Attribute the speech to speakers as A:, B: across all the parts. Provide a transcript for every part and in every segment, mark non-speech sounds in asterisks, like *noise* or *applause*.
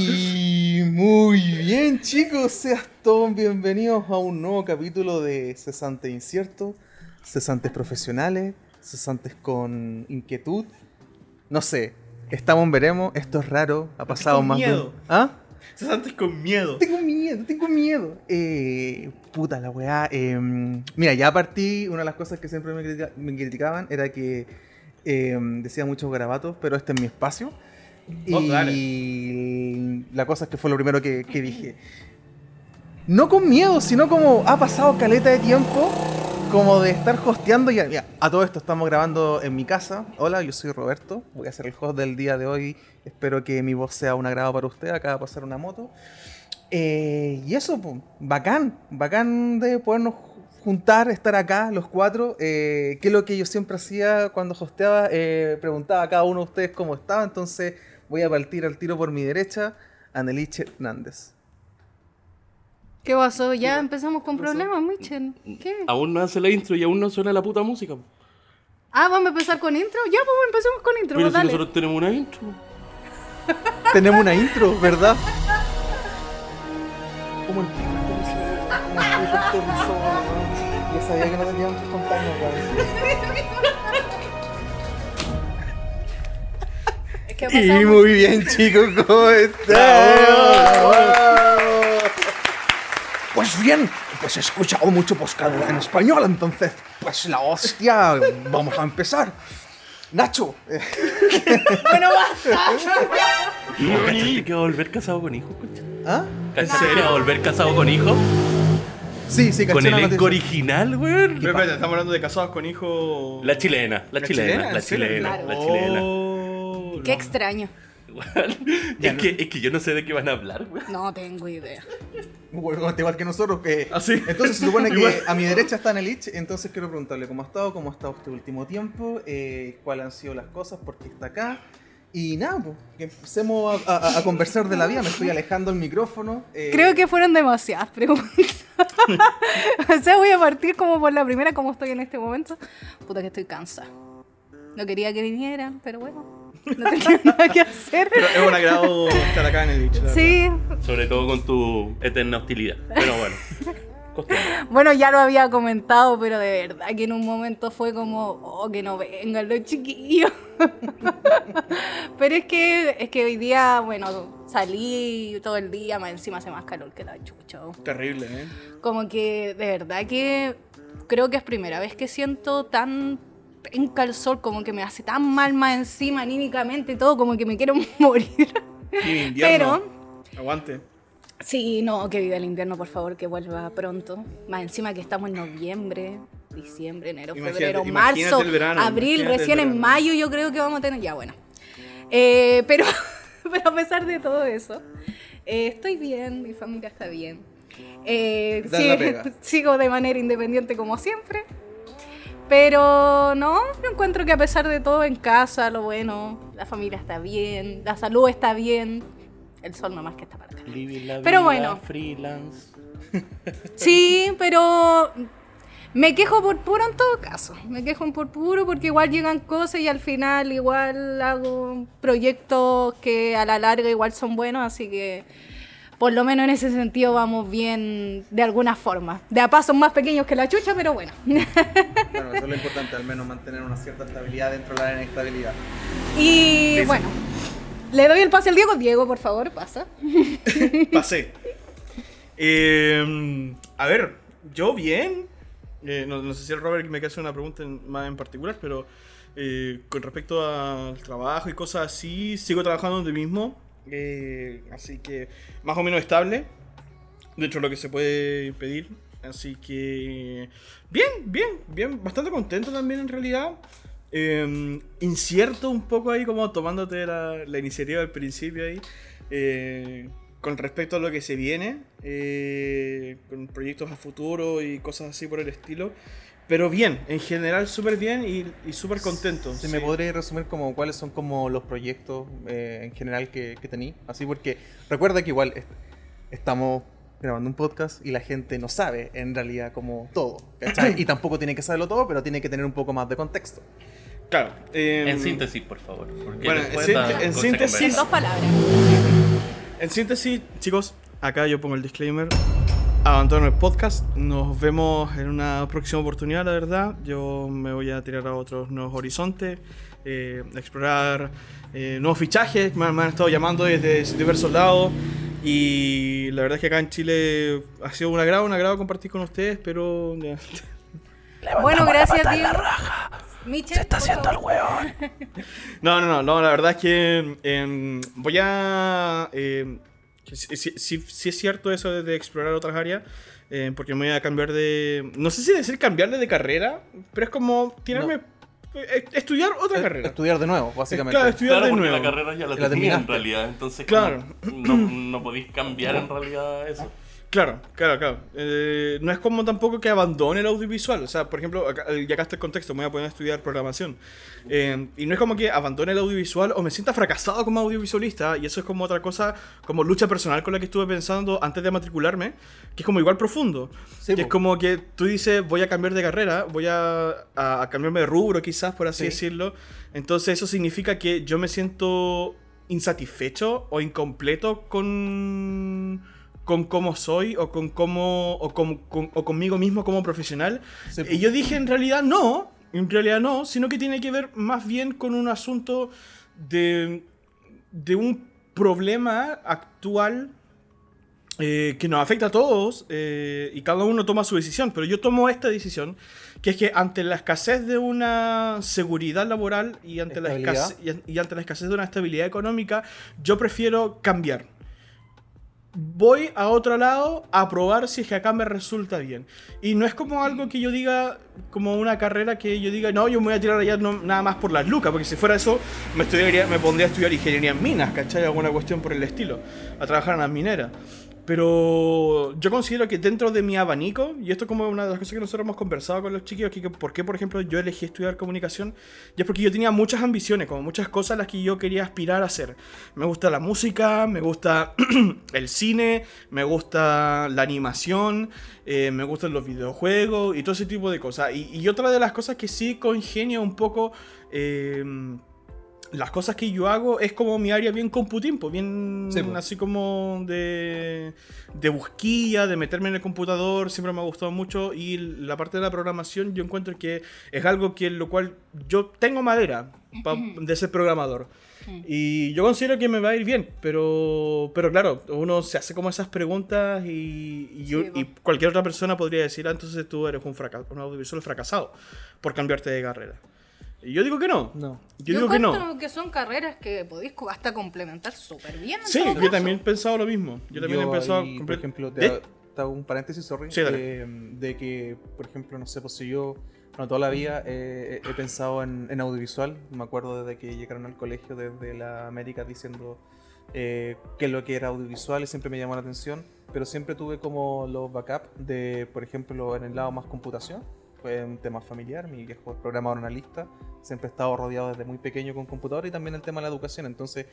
A: Y muy bien, chicos, sean todos bienvenidos a un nuevo capítulo de Cesantes Incierto, Cesantes Profesionales, Cesantes con Inquietud. No sé, estamos veremos, esto es raro, ha pasado más
B: miedo.
A: de... ¿Ah?
B: Cesantes con miedo.
A: Tengo miedo, tengo miedo. Eh, puta la weá. eh, mira, ya partí, una de las cosas que siempre me, critica- me criticaban era que eh, decía muchos garabatos, pero este es mi espacio.
B: Vos
A: y
B: dale.
A: la cosa es que fue lo primero que, que dije. No con miedo, sino como ha pasado caleta de tiempo, como de estar hosteando. Y, a todo esto estamos grabando en mi casa. Hola, yo soy Roberto. Voy a ser el host del día de hoy. Espero que mi voz sea un agrado para usted. Acaba de pasar una moto. Eh, y eso, pues, bacán. Bacán de podernos juntar, estar acá los cuatro. Eh, que es lo que yo siempre hacía cuando hosteaba. eh, preguntaba a cada uno de ustedes cómo estaba. Entonces voy a partir al tiro por mi derecha. Aneliche Hernández.
C: ¿Qué pasó? Ya empezamos con problemas, Michel. ¿Qué?
D: Aún no hace la intro y aún no suena la puta música.
C: Ah, vamos a empezar con intro. Ya, pues empecemos con intro.
D: Pero
C: pues,
D: si
C: dale.
D: nosotros tenemos una intro. *laughs*
A: Tenemos una intro, ¿verdad? Como el pico aterrizó, como el pico aterrizó, weón. Yo sabía que no teníamos que contarnos, *laughs* Y muy bien, chicos, ¿cómo están? Pues bien, pues he escuchado mucho podcast en español, entonces, pues la hostia, vamos a empezar. Nacho, *laughs*
C: Bueno, basta.
D: ¿Cachaste que va a volver casado con hijos? concha?
A: ¿ah?
D: ¿Cachaste que va a volver casado con hijos?
A: Sí, sí,
D: Con
A: la
D: elenco original.
B: Pero espérate, estamos hablando de casados con hijos.
D: La chilena, la,
B: ¿La
D: chilena, la chilena, la chilena.
C: Qué
B: no.
C: extraño.
D: Weón, *laughs* Es, que, es que yo no sé de qué van a hablar, weón.
C: No tengo idea.
A: Bueno, igual que nosotros, que...
B: Ah, sí.
A: Entonces se supone *laughs* que a mi derecha está Nelich, entonces quiero preguntarle cómo ha estado, cómo ha estado este último tiempo, eh, cuáles han sido las cosas, por qué está acá. Y nada, pues, que empecemos a, a- a conversar de la vida, me estoy alejando el micrófono. eh,
C: Creo que fueron demasiadas preguntas. *laughs* o sea, voy a partir como por la primera, como estoy en este momento. Puta que estoy cansada. No quería que vinieran, pero bueno. No tenía *laughs* nada que hacer.
B: Pero es un agrado estar acá en el Lich. la
C: Sí,
D: Sobre todo con tu eterna hostilidad. Pero bueno.
C: Bueno, ya lo había comentado, pero de verdad que en un momento fue como, oh, que no vengan los chiquillos. *laughs* pero es que, es que hoy día, bueno, salí todo el día, más encima hace más calor que la chucha.
B: verdad. Terrible, ¿eh?
C: Como que de verdad que creo que es primera vez que siento tan penca el sol, como que me hace tan mal más encima anímicamente todo, como que me quiero *laughs* morir.
B: Y.
C: Pero
B: Aguante.
C: Sí, no, que viva el invierno, por favor, que vuelva pronto. Más encima que estamos en noviembre, diciembre, enero,
B: Imagínate-
C: febrero, marzo,
B: verano,
C: abril, recién en mayo yo creo que vamos a tener... Ya, bueno. Eh, pero, *laughs* pero a pesar de todo eso, eh, estoy bien, mi familia está bien. Eh, *laughs* sigo de manera independiente como siempre. Pero no, yo encuentro que a pesar de todo en casa, lo bueno, la familia está bien, la salud está bien, el sol nomás que está para acá.
D: La
C: Pero
D: vida
C: bueno.
D: Freelance. *laughs*
C: Sí, pero me quejo por puro en todo caso. Me quejo por puro porque igual llegan cosas y al final igual hago proyectos que a la larga igual son buenos, así que por lo menos en ese sentido vamos bien de alguna forma. De a pasos más pequeños que la chucha, pero bueno.
A: Bueno, eso es lo importante, al menos mantener una cierta estabilidad dentro de la inestabilidad.
C: Y bueno, le doy el pase al Diego. Diego, por favor, pasa. *laughs*
B: Pasé. Eh, a ver, yo bien. Eh, no, no sé si el Robert me quiere hacer una pregunta en- más en particular, pero eh, con respecto al trabajo y cosas así, sigo trabajando donde mismo. Eh, así que más o menos estable. Dentro de lo que se puede pedir. Así que. Bien, bien, bien. Bastante contento también en realidad. Eh, incierto un poco ahí, como tomándote la, la iniciativa al principio ahí. eh, con respecto a lo que se viene. eh, con proyectos a futuro y cosas así por el estilo. Pero bien, en general súper bien y, y súper contento.
A: ¿Se
B: sí.
A: me podría resumir como cuáles son como los proyectos eh, en general que, que tení? Así porque recuerda que igual est- estamos grabando un podcast y la gente no sabe en realidad como todo, ¿cachai? *coughs* y tampoco tiene que saberlo todo, pero tiene que tener un poco más de contexto.
B: Claro. eh,
D: En síntesis, por favor.
B: Bueno, en en síntesis-
C: En dos palabras.
B: En síntesis, chicos, acá yo pongo el disclaimer. Abandono el podcast. Nos vemos en una próxima oportunidad, la verdad. Yo me voy a tirar a otros nuevos horizontes, eh, explorar eh, nuevos fichajes. Me, me han estado llamando desde diversos lados. Y la verdad es que acá en Chile ha sido un agrado, un agrado compartir con ustedes, pero ya.
C: Bueno, gracias, Diego. Michel, Se está haciendo el
A: hueón.
B: No, no, no, no, la verdad es que em, voy a... em, sí, sí- sí- sí es cierto eso de, de explorar otras áreas, em, porque me voy a cambiar de... No sé si decir cambiarle de carrera, pero es como tirarme... eh, estudiar otra carrera.
A: Estudiar de nuevo, básicamente.
B: Claro, estudiar
D: Claro,
B: de
D: porque
B: nuevo.
D: la carrera ya la,
A: La
D: tenía en realidad, entonces
B: Claro.
D: no, no podéis cambiar en realidad eso.
B: Claro, claro, claro. Eh, no es como tampoco que abandone el audiovisual. O sea, por ejemplo, acá, ya acá está el contexto, me voy a poner a estudiar programación. Eh, y no es como que abandone el audiovisual o me sienta fracasado como audiovisualista. Y eso es como otra cosa, como lucha personal con la que estuve pensando antes de matricularme, que es como igual profundo.
A: Sí,
B: que es como que tú dices, voy a cambiar de carrera, voy a, a- a cambiarme de rubro quizás, por así
A: Sí.
B: decirlo. Entonces eso significa que yo me siento insatisfecho o incompleto con, con cómo soy o con cómo o, con- con- o conmigo mismo como profesional.
A: Sí,
B: y yo dije en realidad no, en realidad no, sino que tiene que ver más bien con un asunto de, de un problema actual eh, que nos afecta a todos eh, y cada uno toma su decisión, pero yo tomo esta decisión, que es que ante la escasez de una seguridad laboral y ante, la escasez, y, y ante la escasez de una estabilidad económica, yo prefiero cambiar. Voy a otro lado a probar si es que acá me resulta bien. Y no es como algo que yo diga, como una carrera que yo diga, no, yo me voy a tirar allá no- nada más por las lucas, porque si fuera eso, me, estudiaría, me pondría a estudiar ingeniería en minas, ¿cachai? Alguna cuestión por el estilo, a trabajar en las mineras. Pero yo considero que dentro de mi abanico, y esto es como una de las cosas que nosotros hemos conversado con los chiquillos, que por qué, por ejemplo, yo elegí estudiar comunicación, y es porque yo tenía muchas ambiciones, como muchas cosas a las que yo quería aspirar a hacer. Me gusta la música, me gusta *clears throat* el cine, me gusta la animación, eh, me gustan los videojuegos y todo ese tipo de cosas. Y, otra de las cosas que sí congenio un poco... eh, las cosas que yo hago es como mi área bien computín, pues bien
A: Sí, pues.
B: así como de, de busquilla, de meterme en el computador, siempre me ha gustado mucho y la parte de la programación yo encuentro que es algo que en lo cual yo tengo madera de ser programador. Y yo considero que me va a ir bien, pero, pero claro, uno se hace como esas preguntas y, y yo- y
C: pues.
B: cualquier otra persona podría decir, ah, entonces tú eres un, fracaso, un audiovisual fracasado por cambiarte de carrera. Y yo digo que no.
A: No.
B: Yo, digo que no.
C: encuentro que son carreras que podéis hasta complementar súper bien. en
B: Sí,
C: todo
B: yo
C: caso.
B: también he pensado lo mismo. Yo también he pensado.
A: ahí, por ejemplo, te, hago- te hago un paréntesis, sorry.
B: Sí, dale.
A: eh, de que, por ejemplo, no sé, pues si yo, bueno, toda la vida eh, he pensado en, en audiovisual. Me acuerdo desde que llegaron al colegio desde la América diciendo eh, qué es lo que era audiovisual y siempre me llamó la atención. Pero siempre tuve como los backup de, por ejemplo, en el lado más computación. Fue un tema familiar, mi viejo es programador analista, siempre he estado rodeado desde muy pequeño con computador y también el tema de la educación, entonces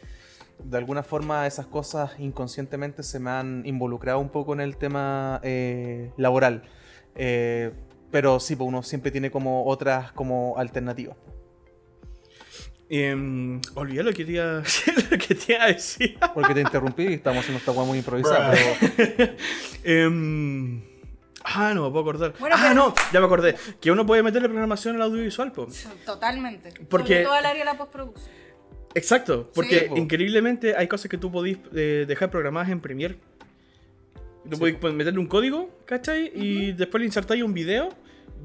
A: de alguna forma esas cosas inconscientemente se me han involucrado un poco en el tema eh, laboral. Eh, pero sí, pues uno siempre tiene como otras como alternativas.
B: Em, olvidé lo que, te iba, *laughs* lo que te iba a decir.
A: Porque te interrumpí y estamos haciendo esta muy improvisada. pero *laughs*
B: ah, no me puedo acordar.
C: Bueno,
B: ah,
C: pero-
B: no, ya me acordé. Que uno puede meterle programación al audiovisual, po.
C: Totalmente.
B: Porque-
C: Sobre todo el área de la postproducción.
B: Exacto, porque
A: Sí, po.
B: increíblemente hay cosas que tú podís eh, dejar programadas en Premiere. Tú
A: Sí,
B: podís
A: po.
B: pues, meterle un código, ¿cachai? Y después le insertáis un video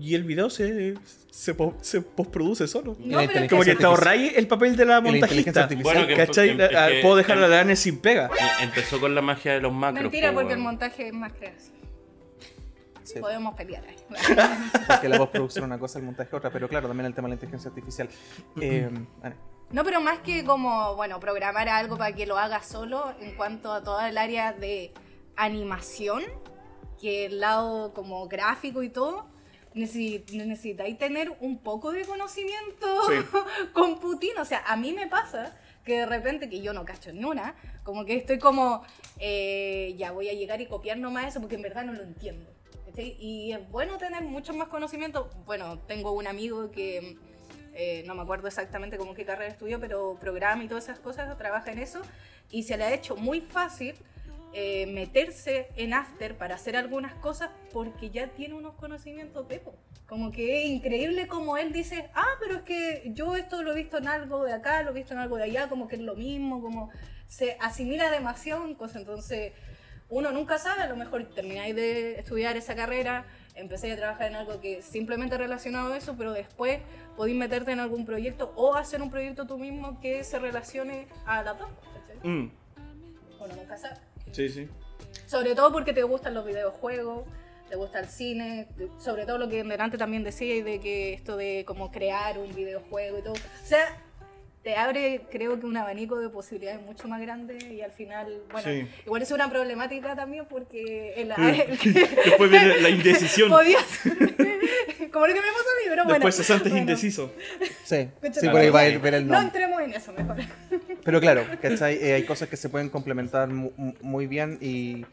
B: y el video se, se, po- se postproduce solo.
C: No, pero
B: Como que
C: que
B: te ahorráis el papel de la montajista.
D: Bueno, que-
B: ¿Cachai?
D: em-
B: Ah,
D: que-
B: Puedo dejar a
D: em-
B: la Dani sin pega.
D: Eh, Empezó con la magia de los macros.
C: Mentira,
D: po,
C: porque el
D: weón.
C: montaje es más creativo.
A: Sí,
C: Podemos pelear ahí. *laughs*
A: porque la postproducción es una cosa, el montaje otra, pero claro, también el tema de la inteligencia artificial. Eh,
C: No, pero más que como, bueno, programar algo para que lo haga solo en cuanto a toda el área de animación, que el lado como gráfico y todo, necesi- necesitáis tener un poco de conocimiento
B: Sí. *laughs*
C: computín. O sea, a mí me pasa que de repente, que yo no cacho ni una, como que estoy como, eh, ya voy a llegar y copiar nomás eso porque en verdad no lo entiendo. ¿Cachai? Y es bueno tener mucho más conocimiento. Bueno, tengo un amigo que eh, no me acuerdo exactamente como qué carrera estudió, pero programa y todas esas cosas, trabaja en eso, y se le ha hecho muy fácil eh, meterse en After para hacer algunas cosas porque ya tiene unos conocimientos pepo. Como que es increíble como él dice, ah, pero es que yo esto lo he visto en algo de acá, lo he visto en algo de allá, como que es lo mismo, como se asimila demasiado en cosas, entonces uno nunca sabe, a lo mejor termináis de estudiar esa carrera, empecé a trabajar en algo que simplemente relacionado a eso, pero después podéis meterte en algún proyecto o hacer un proyecto tú mismo que se relacione a la dos.
B: Mm,
C: Uno nunca sabe.
B: sí, sí.
C: Sobre todo porque te gustan los videojuegos, te gusta el cine, sobre todo lo que delante también decía y de que esto de como crear un videojuego y todo. O sea, te abre creo que un abanico de posibilidades mucho más grande y al final, bueno,
B: Sí.
C: igual es una problemática también porque el, *laughs* *laughs*
B: Después viene la indecisión.
C: podías *laughs* como lo que me pasó a mí, pero bueno.
B: Después cesantes
C: bueno.
B: indeciso.
A: Sí,
C: Escucha,
A: sí, por ahí va a ir
C: no,
A: ver el
C: No
A: nombre.
C: entremos en eso mejor.
A: Pero claro, ¿cachai? Eh, hay cosas que se pueden complementar mu- mu- muy bien y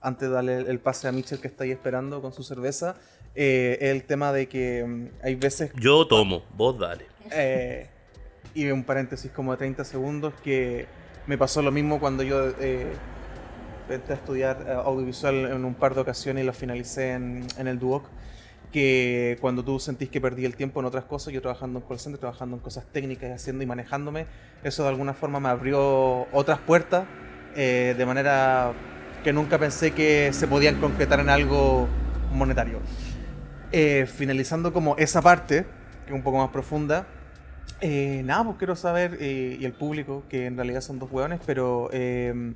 A: antes de darle el, el pase a Mitchell que está ahí esperando con su cerveza, eh, el tema de que mm, hay veces,
D: Yo tomo, vos dale.
A: eh, y un paréntesis como de 30 segundos, que me pasó lo mismo cuando yo eh, entré a estudiar eh, audiovisual en un par de ocasiones y lo finalicé en, en el Duoc, que cuando tú sentís que perdí el tiempo en otras cosas, yo trabajando en call center, trabajando en cosas técnicas, y haciendo y manejándome, eso de alguna forma me abrió otras puertas eh, de manera que nunca pensé que se podían concretar en algo monetario. Eh, finalizando como esa parte, que es un poco más profunda, eh, nada, pues quiero saber, eh, y el público, que en realidad son dos hueones, pero eh,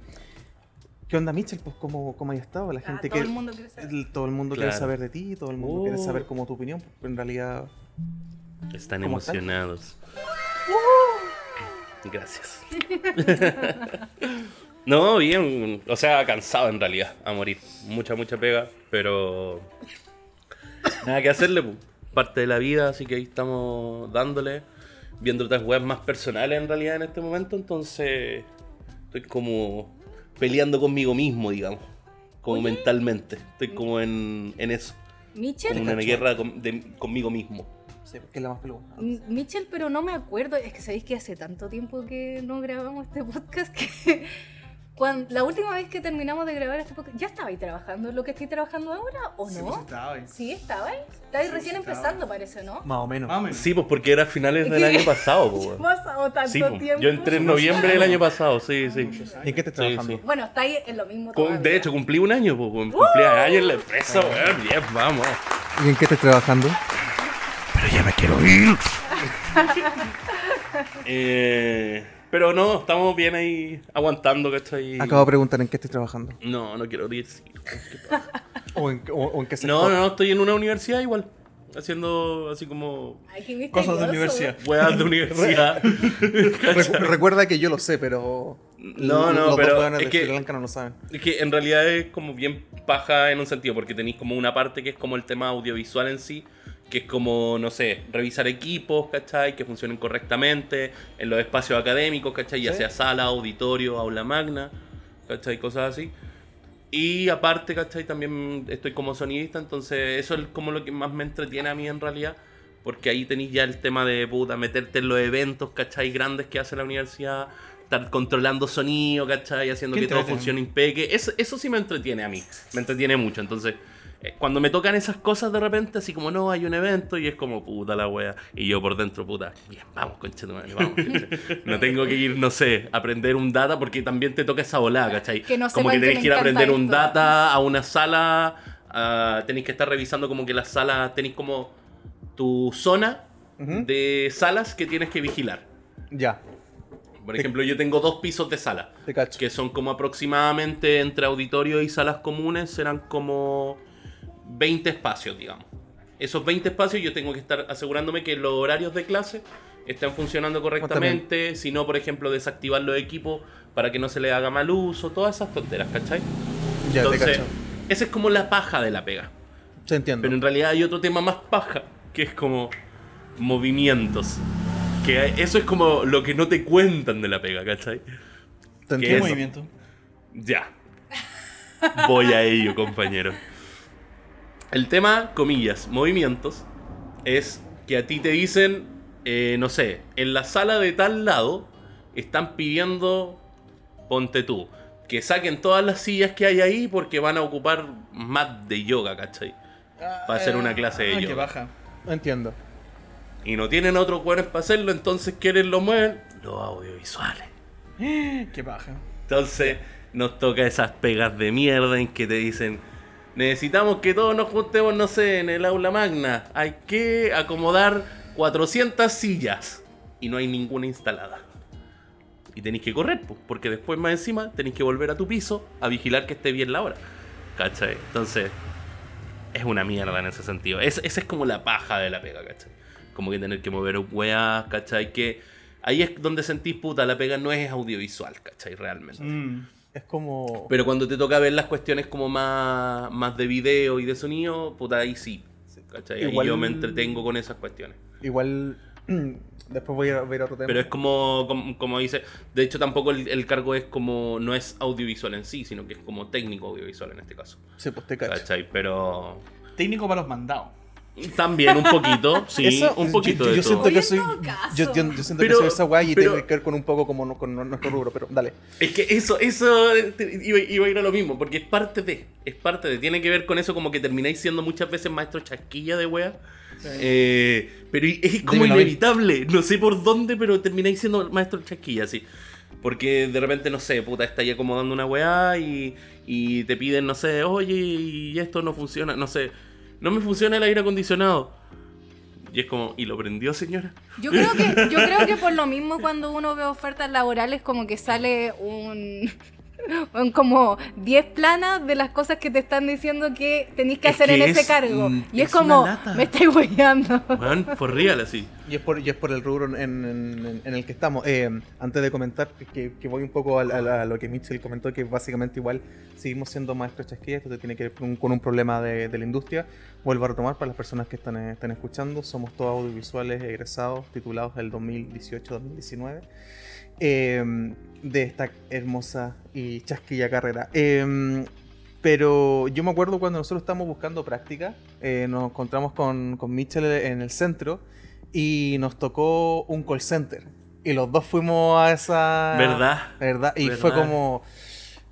A: ¿qué onda Mitchell? Pues cómo, cómo has estado, la
C: Ah,
A: gente
C: todo
A: que...
C: el mundo quiere saber.
A: el- todo el mundo quiere saber de ti, todo el mundo quiere
D: Oh.
A: saber como tu opinión, pues en realidad...
D: Están
A: ¿Cómo
D: emocionados. Gracias. *laughs* no, bien. O sea, cansado en realidad, a morir. Mucha, mucha pega, pero. Nada que hacerle, pu. parte de la vida, así que ahí estamos dándole. Viendo otras webs más personales en realidad en este momento, entonces. Estoy como peleando conmigo mismo, digamos. Como
C: Oye.
D: mentalmente. Estoy como en, en eso. Como
C: Mitchell,
D: una
A: cacho.
D: guerra con- de- conmigo mismo.
A: Sí, porque es la más peluda.
C: Mitchell, pero no me acuerdo, es que sabéis que hace tanto tiempo que no grabamos este podcast que cuando, la última vez que terminamos de grabar este podcast, ¿ya estabais trabajando en lo que estoy trabajando ahora o
B: Sí,
C: no?
B: pues, estaba ahí.
C: Sí, estabais. Estabais
B: Sí,
C: recién
B: sí, estaba.
C: empezando, parece, ¿no?
A: Más o menos.
B: Más o menos.
D: Sí, pues porque era a finales
C: Es
D: del año pasado, *laughs* weón.
C: pasado tanto
D: Sí, po.
C: tiempo.
D: yo entré en noviembre del año pasado, sí, sí.
A: ¿Y en qué te estás
D: Sí,
A: trabajando?
D: sí.
C: Bueno, estáis en lo mismo
D: Con-
C: todavía.
D: de hecho, cumplí un año, pues, cumplí años en la empresa, weón. Bien, vamos.
A: ¿Y en qué estás trabajando?
D: Pero ya me quiero ir. *laughs* eh, pero no, estamos bien ahí aguantando, ¿cachai?
A: Acabo de preguntar en qué estoy trabajando.
D: No, no quiero decir. *laughs*
A: ¿O en, o- o en qué sector?
D: No, no, no, estoy en una universidad igual. Haciendo así como
C: Ay,
B: Cosas de universidad.
D: weas de universidad. *laughs* *laughs*
A: Recu- recuerda que yo lo sé, pero.
D: No, no,
A: los dos
D: pero
A: hueones
D: es
A: de
D: que-
A: Sri Lanka no lo saben.
D: Es que en realidad es como bien paja en un sentido, porque tenéis como una parte que es como el tema audiovisual en sí, que es como, no sé, revisar equipos, ¿cachai? Que funcionen correctamente en los espacios académicos, ¿cachai? Ya
A: Sí.
D: sea sala, auditorio, aula magna, ¿cachai? Cosas así. Y aparte, ¿cachai? También estoy como sonidista, entonces eso es como lo que más me entretiene a mí en realidad. Porque ahí tenéis ya el tema de puta, meterte en los eventos, ¿cachai? Grandes que hace la universidad, estar controlando sonido, ¿cachai? Haciendo que todo funcione impeque. Eso, eso sí me entretiene a mí, me entretiene mucho. Entonces, cuando me tocan esas cosas de repente, así como no, hay un evento y es como puta la wea. Y yo por dentro, puta, bien, vamos, conchetumare, vamos. conche. *laughs* no tengo que ir, no sé, a aprender un data porque también te toca esa volada, ¿cachai?
C: Que no
D: como que tenés que ir a aprender un data a una sala, ah, tenéis que estar revisando como que las salas, tenéis como tu zona de salas que tienes que vigilar.
A: Ya,
D: Por ejemplo, yo tengo dos pisos de sala,
A: te cacho.
D: que son como aproximadamente entre auditorio y salas comunes, serán como 20 espacios, digamos. Esos 20 espacios yo tengo que estar asegurándome que los horarios de clase estén funcionando correctamente, si no, por ejemplo, desactivar los equipos para que no se le haga mal uso, todas esas tonteras, ¿cachai?
A: Ya, te
D: Entonces,
A: cacho.
D: esa es como la paja de la pega.
A: Se entiende.
D: Pero en realidad hay otro tema más paja, que es como movimientos. Que eso es como lo que no te cuentan de la pega, ¿cachai?
A: Te
D: ¿qué
B: ¿Qué
A: entiendo.
B: movimiento?
D: Ya. Voy a ello, compañero. El tema, comillas, movimientos, es que a ti te dicen, eh, no sé, en la sala de tal lado están pidiendo, ponte tú, que saquen todas las sillas que hay ahí porque van a ocupar más de yoga, ¿cachai? Para hacer una clase de
B: Ah, que
D: yoga.
B: baja.
A: Entiendo.
D: Y no tienen otros cuernos para hacerlo, entonces quieren lo mueven los audiovisuales. *gasps*
B: Que baja.
D: Entonces nos toca esas pegas de mierda en que te dicen, necesitamos que todos nos juntemos, no sé, en el aula magna. Hay que acomodar 400 sillas y no hay ninguna instalada. Y tenéis que correr, porque después más encima tenéis que volver a tu piso a vigilar que esté bien la hora. ¿Cachai? Entonces, es una mierda en ese sentido. Es, esa es como la paja de la pega, ¿cachai? Como que tener que mover weas, ¿cachai? Que ahí es donde sentís, puta, la pega no es audiovisual, ¿cachai? Realmente.
B: Mm.
A: Es como.
D: Pero cuando te toca ver las cuestiones como más, más de video y de sonido, puta, ahí sí. ¿cachai? Ahí
A: Igual-
D: yo me entretengo con esas cuestiones.
A: Igual. *clears throat* Después voy a ver otro tema.
D: Pero es como, como, como dice, de hecho tampoco el, el cargo es como, no es audiovisual en sí, sino que es como técnico audiovisual en este caso.
A: Sí, pues te cacho.
D: ¿Cachai? Pero
B: Técnico para los mandados.
D: También un poquito, *laughs* sí,
A: Eso,
D: un poquito
A: yo,
D: de
A: yo siento que soy. Yo, yo- yo siento
D: Pero-
A: que soy esa guay y
D: pero-
A: tiene que ver con un poco como no- con nuestro rubro, pero dale.
D: Es que eso, eso iba, iba a ir a lo mismo, porque es parte de, es parte de, tiene que ver con eso como que termináis siendo muchas veces maestro chasquilla de wea. Eh, pero es como
A: Dímelo
D: inevitable, no sé por dónde, pero termináis siendo maestro chasquilla, sí. Porque de repente, no sé, puta, está ahí acomodando una weá y, y te piden, no sé, oye, y esto no funciona, no sé, no me funciona el aire acondicionado. Y es como, ¿y lo prendió, señora?
C: Yo creo que, yo creo que *laughs* por lo mismo cuando uno ve ofertas laborales como que sale un, un como 10 planas de las cosas que te están diciendo que tenéis que
D: Es
C: hacer
D: que
C: en ese
D: es,
C: cargo.
D: mm,
C: Y es,
D: es
C: como, me estáis hueveando.
D: Man, for real, así.
A: Y es por, y es por el rubro en, en- en el que estamos. Eh, antes de comentar, que, que voy un poco a, a- a lo que Mitchell comentó, que básicamente igual seguimos siendo maestros chasquillas, esto tiene que ver con un, con un problema de, de la industria. Vuelvo a retomar para las personas que están, están escuchando, somos todos audiovisuales egresados, titulados del 2018-2019, eh, de esta hermosa y chasquilla carrera. Eh, pero yo me acuerdo cuando nosotros estábamos buscando práctica, eh, nos encontramos con, con Mitchell en el centro y nos tocó un call center. Y los dos fuimos a esa...
D: ¿Verdad?
A: ¿Verdad? Y
D: ¿Verdad?
A: fue como...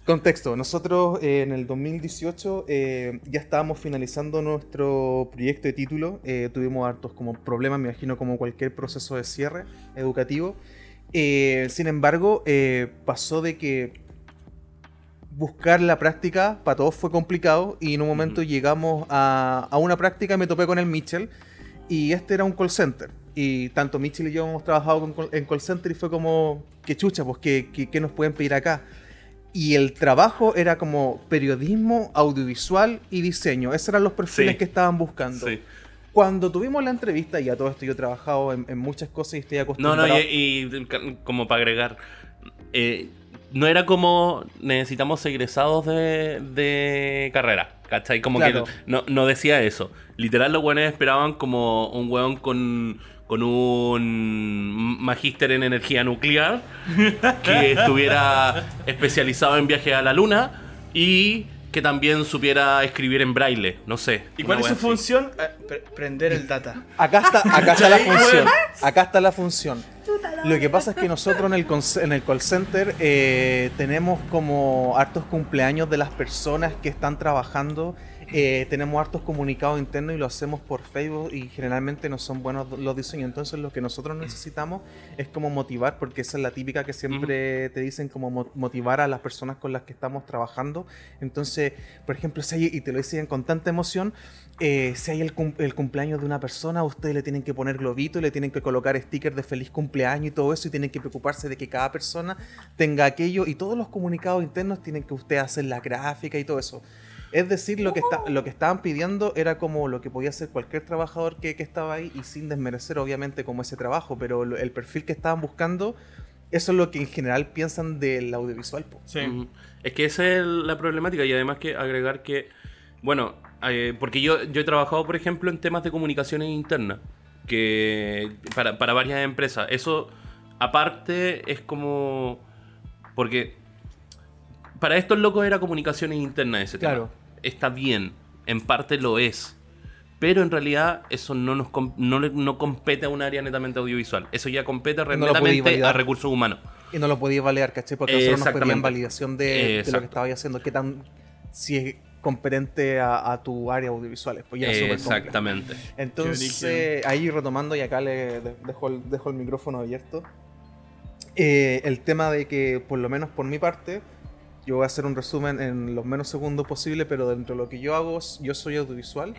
A: Contexto, nosotros eh, en el 2018 eh, ya estábamos finalizando nuestro proyecto de título, eh, tuvimos hartos como problemas, me imagino como cualquier proceso de cierre educativo. Eh, sin embargo, eh, pasó de que buscar la práctica para todos fue complicado y en un momento
D: Ujú.
A: llegamos a, a una práctica y me topé con el Mitchell y este era un call center. Y tanto Mitchell y yo hemos trabajado con call- en call center y fue como, qué chucha, pues, ¿qué, qué, qué nos pueden pedir acá? Y el trabajo era como periodismo, audiovisual y diseño. Esos eran los perfiles
D: Sí.
A: que estaban buscando.
D: Sí.
A: Cuando tuvimos la entrevista, y a todo esto yo he trabajado en, en muchas cosas y estoy
D: No,
A: acostumbrado.
D: no, y, y como para agregar, eh, no era como necesitamos egresados de, de carrera, ¿cachai? Como
A: Claro.
D: que no, no decía eso. Literal, los weones esperaban como un weón con, con un magíster en energía nuclear que *laughs* estuviera especializado en viajes a la luna y que también supiera escribir en braille, no sé.
B: ¿Y cuál es su
D: así.
B: función? Eh, pre- prender el data.
A: Acá está, acá está la *laughs* función. Acá está la función. Lo que pasa es que nosotros en el, en el call center eh, tenemos como hartos cumpleaños de las personas que están trabajando. Eh, tenemos hartos comunicados internos y lo hacemos por Facebook y generalmente no son buenos los diseños. Entonces lo que nosotros necesitamos es como motivar, porque esa es la típica que siempre te dicen como mo- motivar a las personas con las que estamos trabajando. Entonces, por ejemplo, si hay, y te lo dicen con tanta emoción, eh, si hay el, cum- el cumpleaños de una persona, ustedes le tienen que poner globito le tienen que colocar stickers de feliz cumpleaños y todo eso, y tienen que preocuparse de que cada persona tenga aquello, y todos los comunicados internos tienen que ustedes hacer la gráfica y todo eso. Es decir, lo que, está, lo que estaban pidiendo era como lo que podía hacer cualquier trabajador que, que estaba ahí, y sin desmerecer obviamente como ese trabajo, pero lo- el perfil que estaban buscando, eso es lo que en general piensan del audiovisual. po.
B: Sí.
D: Es que esa es la problemática y además que agregar que, bueno, eh, porque yo, yo he trabajado, por ejemplo, en temas de comunicaciones internas, que para, para varias empresas. Eso, aparte, es como... Porque para estos locos era comunicaciones internas ese tema.
A: Claro.
D: Está bien, en parte lo es. pero en realidad eso no nos no, le- no compete a un área netamente audiovisual. Eso ya compete netamente a recursos humanos.
A: Y no lo podías validar, ¿cachai? Porque nosotros nos pedían validación de, de lo que estabas haciendo, qué tan. si es competente a, a tu área audiovisual. Pues ya.
D: Exactamente.
A: Entonces, ahí retomando, y acá le de- dejo el, dejo el micrófono abierto. eh, el tema de que, por lo menos por mi parte, yo voy a hacer un resumen en los menos segundos posible, pero dentro de lo que yo hago, yo soy audiovisual.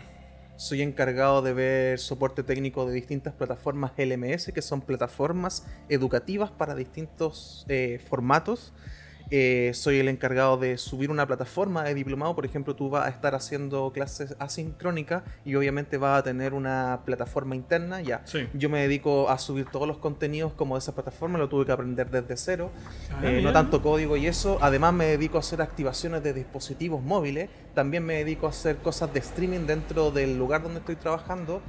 A: Soy encargado de ver soporte técnico de distintas plataformas LMS, que son plataformas educativas para distintos eh, formatos. Eh, soy el encargado de subir una plataforma de diplomado. Por ejemplo, tú vas a estar haciendo clases asincrónicas y obviamente vas a tener una plataforma interna. Ya,
B: Sí.
A: yo me dedico a subir todos los contenidos como de esa plataforma. Lo tuve que aprender desde cero.
B: Ah,
A: Eh, no tanto código y eso. Además, me dedico a hacer activaciones de dispositivos móviles. También me dedico a hacer cosas de streaming dentro del lugar donde estoy trabajando.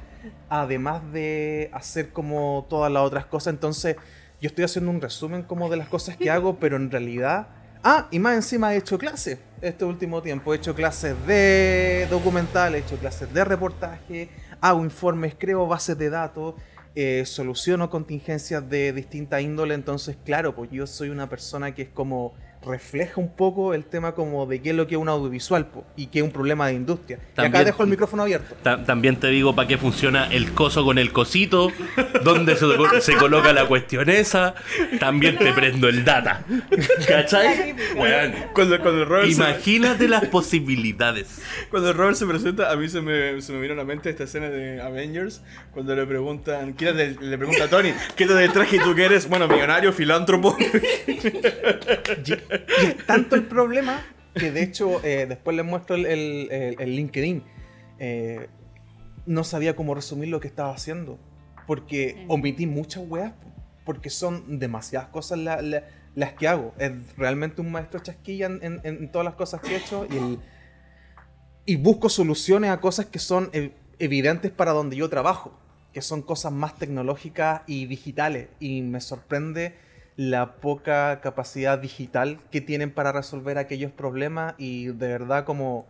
A: Además de hacer como todas las otras cosas. Entonces, yo estoy haciendo un resumen como de las cosas que hago, pero en realidad. Ah, y más encima he hecho clases este último tiempo. He hecho clases de documental, he hecho clases de reportaje, hago informes, creo bases de datos, eh, soluciono contingencias de distinta índole. Entonces, claro, pues yo soy una persona que es como refleja un poco el tema como de qué es lo que es un audiovisual po, y qué es un problema de industria. y acá dejo el micrófono abierto.
D: Ta- También te digo para qué funciona el coso con el cosito, donde se, se coloca la cuestión esa. También te prendo el data. ¿Cachai?
B: Cuando, cuando, el Robert se,
D: Imagínate las posibilidades.
B: cuando el Robert se presenta, a mí se me, se me vino a la mente esta escena de Avengers, cuando le preguntan, le pregunta a Tony, quítate el traje y tú que eres, bueno, millonario, filántropo. *laughs*
A: Y, es tanto el problema que de hecho eh, después les muestro el, el- el- el LinkedIn. Eh, no sabía cómo resumir lo que estaba haciendo. Porque omití muchas weas. po, Porque son demasiadas cosas la- la- las que hago. Es realmente un maestro chasquilla en, en- en todas las cosas que he hecho. Y, y busco soluciones a cosas que son ev- evidentes para donde yo trabajo. Que son cosas más tecnológicas y digitales. Y me sorprende la poca capacidad digital que tienen para resolver aquellos problemas y de verdad como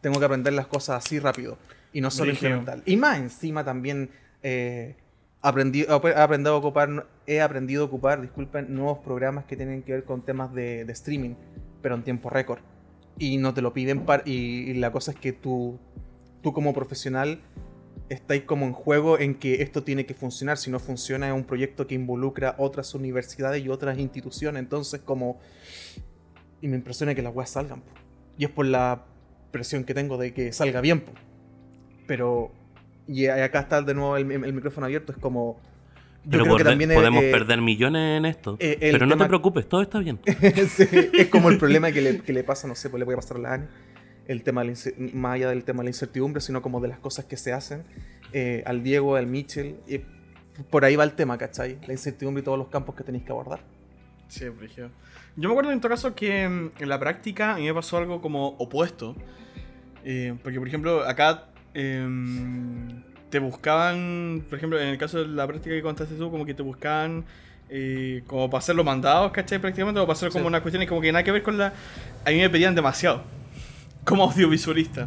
A: tengo que aprender las cosas así rápido y no solo implementar. Y más encima también eh, aprendí, he aprendido a ocupar, he aprendido a ocupar, disculpen, nuevos programas que tienen que ver con temas de, de streaming, pero en tiempo récord. Y no te lo piden par y, y la cosa es que tú, tú como profesional estáis como en juego en que esto tiene que funcionar. Si no funciona, es un proyecto que involucra otras universidades y otras instituciones. Entonces, como. Y me impresiona que las weas salgan. po. Y es por la presión que tengo de que salga bien. po. Pero. Y acá está de nuevo el, el micrófono abierto. Es como. Yo
D: Pero
A: creo que también
D: podemos
A: eh,
D: perder millones en esto.
A: eh,
D: Pero no
A: tema-
D: te preocupes, todo está bien. *laughs*
A: Sí, es como el problema que le, que le pasa, no sé, pues le puede pasar a la ANI. El tema, de la más allá del tema de la incertidumbre, sino como de las cosas que se hacen. eh, al Diego, al Mitchell. y por ahí va el tema, ¿cachai? La incertidumbre y todos los campos que tenéis que abordar.
B: Sí, brígido. Yo me acuerdo en todo caso que mm, en la práctica a mí me pasó algo como opuesto. Eh, porque, por ejemplo, acá em, te buscaban, por ejemplo, en el caso de la práctica que contaste tú, como que te buscaban eh, como para hacer los mandados, ¿cachai? Prácticamente, o para hacer como
A: Sí.
B: una cuestión y como que nada que ver con la... A mí me pedían demasiado, como audiovisualista.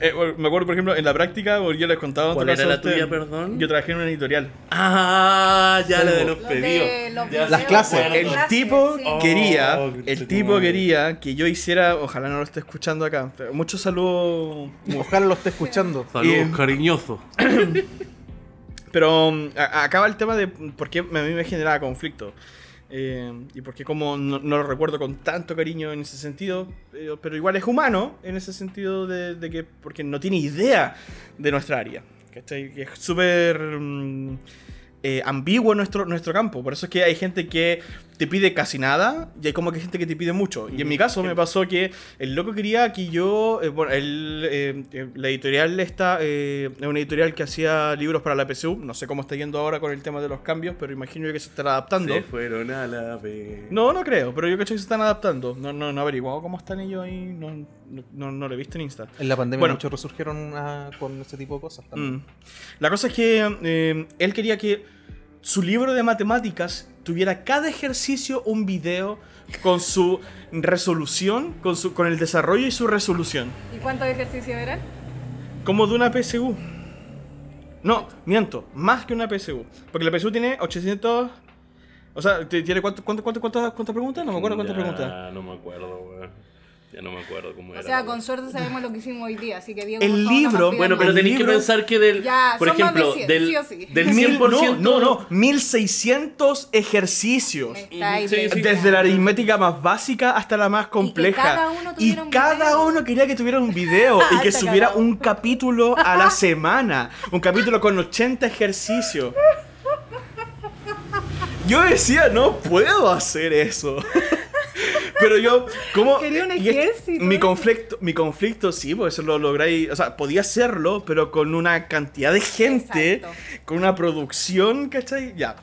B: Eh, me acuerdo, por ejemplo, en la práctica, porque yo les contaba...
D: ¿Cuál era la tuya, perdón?
B: Yo trabajé en una editorial.
D: Ah, ya
A: Sí,
D: le de los
C: Los
D: pedidos.
C: de los
D: Ya
C: videos,
A: Las clases.
C: las
B: El
C: clases,
B: tipo
C: sí.
D: Oh,
B: quería, el tipo quería que yo hiciera, ojalá no lo esté escuchando acá, pero muchos saludos.
A: Ojalá lo esté escuchando. *laughs*
D: Saludos cariñosos. *coughs*
B: Pero um, a- acaba el tema de por qué a mí me generaba conflicto. Eh, y por qué como no, no lo recuerdo con tanto cariño en ese sentido, eh, pero igual es humano en ese sentido de, que porque no tiene idea de nuestra área. Que Es súper mm, eh, ambiguo nuestro, nuestro campo. Por eso es que hay gente que te pide casi nada y hay como que gente que te pide mucho. Y en mi caso me pasó que el loco quería que yo, eh, bueno, él, eh, eh, la editorial esta eh, es una editorial que hacía libros para la PSU. No sé cómo está yendo ahora con el tema de los cambios, pero imagino que se estará adaptando.
D: Se fueron a la vez.
B: No, no creo, pero yo creo que se están adaptando. No, no, no averiguado cómo están ellos ahí. No, no, no, no lo he visto en Insta.
A: En la pandemia
B: Bueno.
A: muchos resurgieron ah, con ese tipo de cosas también.
B: Mm. La cosa es que eh, él quería que su libro de matemáticas tuviera cada ejercicio un video con su resolución, con, su, con el desarrollo y su resolución.
C: ¿Y cuántos ejercicios eran?
B: como de una PSU. No, miento, más que una PSU. Porque la PSU tiene 800... O sea, ¿tiene cuánto, cuánto, cuánto, cuántas, cuántas preguntas? No me acuerdo cuántas preguntas.
D: No me acuerdo, weón. Ya no me acuerdo cómo
C: O
D: era.
C: sea,
D: la
C: con suerte sabemos lo que hicimos hoy día, así que Diego.
B: El libro,
D: Bueno, pero tenéis que pensar que del.
C: Ya,
D: por
C: son más de
D: ejemplo,
C: 100,
D: del,
C: sí o sí.
D: del
B: Mil-
D: 100%.
B: no, no, no, 1600 ejercicios.
D: Sí.
B: Desde la aritmética más básica hasta la más compleja.
C: cada uno
B: Y
C: tuviera un
B: cada
C: video.
B: uno quería que tuviera un video *laughs* y que subiera un capítulo a la *laughs* semana. Un capítulo con 80 ejercicios. Yo decía, no puedo hacer eso. *laughs* Pero yo, ¿cómo?
C: Quería un
B: es-
C: ejército,
B: Mi
C: ¿eh?
B: conflicto, mi conflicto, sí, pues eso lo lográis. O sea, podía hacerlo, pero con una cantidad de gente,
C: Exacto.
B: con una producción, ¿cachai? Ya.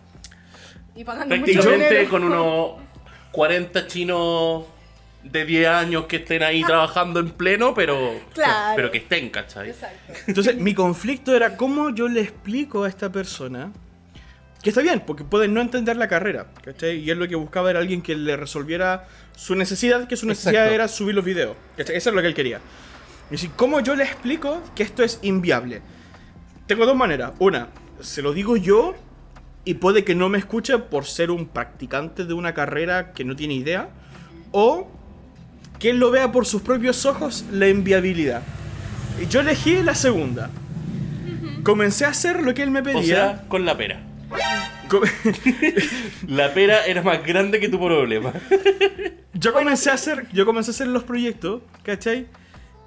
C: Y pagando mucho
D: Prácticamente
C: dinero.
D: con unos 40 chinos de 10 años que estén ahí trabajando en pleno, pero,
C: Claro.
D: pero que estén, ¿cachai?
C: Exacto.
B: Entonces, mi conflicto era cómo yo le explico a esta persona que está bien, porque puede no entender la carrera, ¿cachai? Y él lo que buscaba era alguien que le resolviera su necesidad, que su necesidad
A: Exacto.
B: era subir los videos, ¿cachai? Eso es lo que él quería. Y decir, ¿cómo yo le explico que esto es inviable? Tengo dos maneras. Una, se lo digo yo y puede que no me escuche por ser un practicante de una carrera que no tiene idea. O que él lo vea por sus propios ojos la inviabilidad. Y yo elegí la segunda. Comencé a hacer lo que él me
D: O
B: pedía.
D: sea, con la pera. *laughs* La pera era más grande que tu problema.
B: yo comencé a hacer, yo comencé a hacer los proyectos, ¿cachai?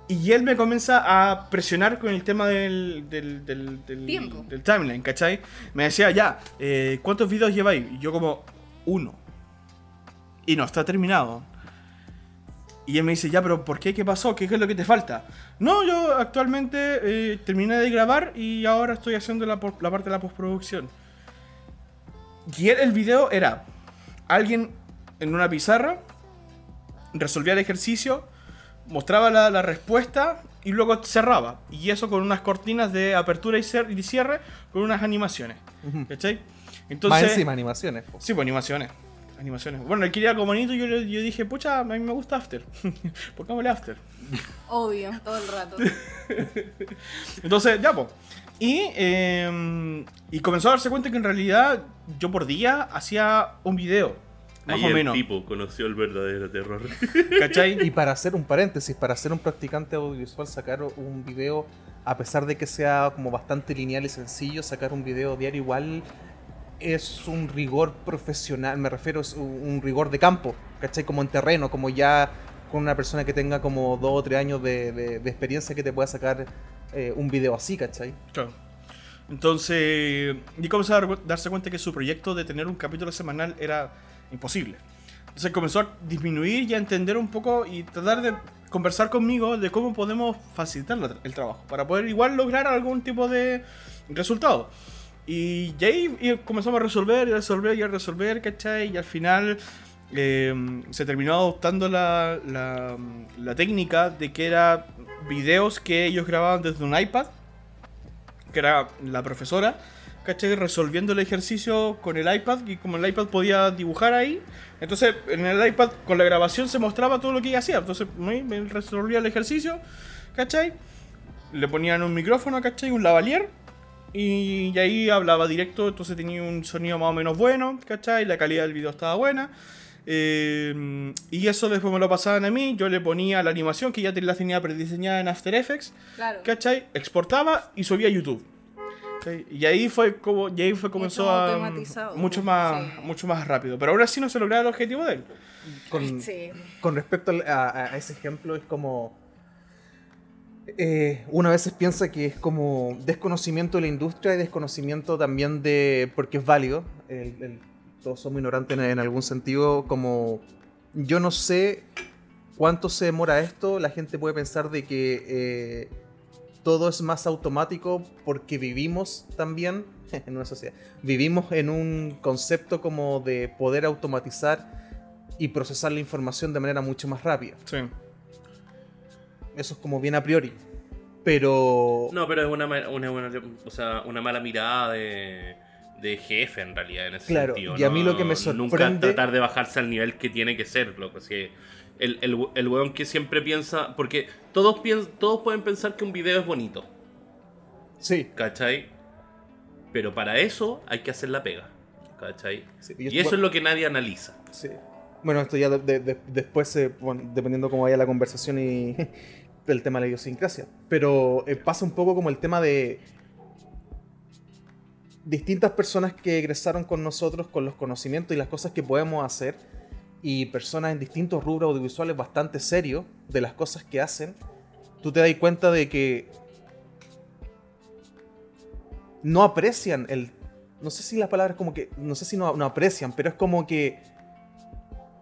B: Y él me comienza a presionar con el tema del, del, del, del-
C: Tiempo.
B: del timeline, ¿cachai? Me decía, ya, eh, ¿cuántos videos lleváis? Y yo como, uno. Y no, está terminado. Y él me dice, ya, pero ¿por qué? ¿Qué pasó? ¿Qué es lo que te falta? No, yo actualmente eh, terminé de grabar y ahora estoy haciendo la parte de la postproducción. Y el video era alguien en una pizarra, resolvía el ejercicio, mostraba la, la respuesta y luego cerraba. Y eso con unas cortinas de apertura y, cer- y cierre, con unas animaciones. ¿Cachai?
A: Más
B: Entonces,
A: encima, animaciones. po.
B: Sí, pues animaciones. Animaciones. Bueno, él quería algo bonito y yo, yo dije, pucha, a mí me gusta After. *laughs* Pongámosle After.
C: Obvio, todo el rato. *laughs*
B: Entonces, ya, pues. Y, eh, y comenzó a darse cuenta que en realidad yo por día hacía un video. Más
D: Ahí
B: o
D: el
B: menos.
D: tipo conoció el verdadero terror. *laughs*
B: ¿Cachai?
A: Y para hacer un paréntesis, para ser un practicante audiovisual, sacar un video, a pesar de que sea como bastante lineal y sencillo, sacar un video diario igual es un rigor profesional, me refiero, es un, un rigor de campo, ¿cachai? Como en terreno, como ya con una persona que tenga como dos o tres años de, de- de experiencia que te pueda sacar eh, un video así, ¿cachai?
B: Claro. Entonces, y comenzó a dar- darse cuenta que su proyecto de tener un capítulo semanal era imposible. Entonces comenzó a disminuir y a entender un poco y tratar de conversar conmigo de cómo podemos facilitar el trabajo para poder igual lograr algún tipo de resultado. Y, ahí comenzamos a resolver y a resolver y a resolver, ¿cachai? Y al final eh, se terminó adoptando la, la, técnica de que era videos que ellos grababan desde un iPad que era la profesora, ¿cachai? Resolviendo el ejercicio con el iPad y como el iPad podía dibujar ahí, entonces en el iPad con la grabación se mostraba todo lo que ella hacía, entonces me resolvía el ejercicio, ¿cachai? Le ponían un micrófono, ¿cachai? Un lavalier y, y ahí hablaba directo, entonces tenía un sonido más o menos bueno, ¿cachai? La calidad del video estaba buena. Eh, y eso después me lo pasaban a mí, yo le ponía la animación que ya la tenía prediseñada en After Effects,
C: Claro.
B: ¿cachai? Exportaba y subía a YouTube. ¿cachai? Y ahí fue como y ahí fue comenzó
C: Mucho
B: a mucho más
C: Sí.
B: mucho más rápido, pero aún así no se lograba el objetivo de él.
A: Con,
C: Sí.
A: con respecto a, a- a ese ejemplo, es como. eh, una veces piensa que es como desconocimiento de la industria y desconocimiento también de. porque es válido. el- el- todos somos ignorantes en, en algún sentido. Como. Yo no sé cuánto se demora esto. La gente puede pensar de que eh, todo es más automático porque vivimos también *laughs* en una sociedad. Vivimos en un concepto como de poder automatizar y procesar la información de manera mucho más rápida.
B: Sí.
A: Eso es como bien a priori. Pero
D: No, pero es una, una, buena- o sea, una mala mirada de, de jefe en realidad en ese
A: Claro,
D: sentido.
A: y a mí lo que me
D: Nunca
A: sorprende-
D: tratar de bajarse al nivel que tiene que ser, loco. así el, el, el weón que siempre piensa. Porque todos, piens- todos pueden pensar que un video es bonito.
A: Sí.
D: ¿Cachai? Pero para eso hay que hacer la pega. ¿Cachai?
A: Sí,
D: y eso es lo que nadie analiza.
A: Sí. Bueno, esto ya de- de- de- después, eh, bueno, dependiendo cómo vaya la conversación y *laughs* el tema de la idiosincrasia. Pero eh, pasa un poco como el tema de distintas personas que egresaron con nosotros con los conocimientos y las cosas que podemos hacer y personas en distintos rubros audiovisuales bastante serios de las cosas que hacen, tú te das cuenta de que no aprecian el... No sé si las palabras como que... No sé si no, no aprecian, pero es como que...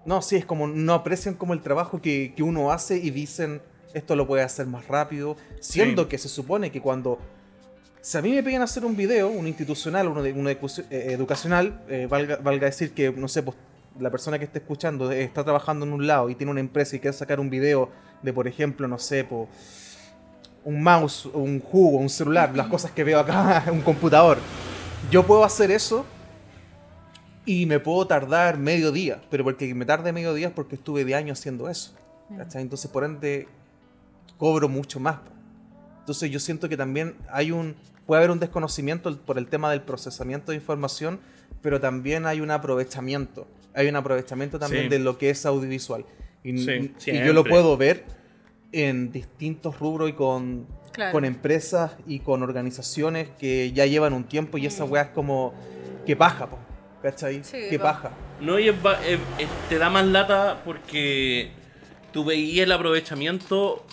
A: No, sí, es como no aprecian como el trabajo que, que uno hace y dicen esto lo puede hacer más rápido, siendo
B: Sí.
A: que se supone que cuando... Si a mí me piden hacer un video, un institucional, uno, de, uno eh, educacional, eh, valga, valga decir que, no sé, pues la persona que esté escuchando eh, está trabajando en un lado y tiene una empresa y quiere sacar un video de, por ejemplo, no sé, pues, un mouse, un jugo, un celular, las cosas que veo acá, *laughs* un computador. Yo puedo hacer eso y me puedo tardar medio día, pero porque me tarde medio día es porque estuve de años haciendo eso. ¿cachai? Entonces, por ende, cobro mucho más. Entonces, yo siento que también hay un. Puede haber un desconocimiento por el tema del procesamiento de información, pero también hay un aprovechamiento. Hay un aprovechamiento también
B: Sí.
A: de lo que es audiovisual. Y,
B: Sí,
A: y yo lo puedo ver en distintos rubros y con,
C: Claro.
A: con empresas y con organizaciones que ya llevan un tiempo y esa
C: Mm.
A: weá es como. que paja, po, ¿cachai?
C: Sí,
A: que paja.
D: No, y es es- es- te da más lata porque tú veías el aprovechamiento.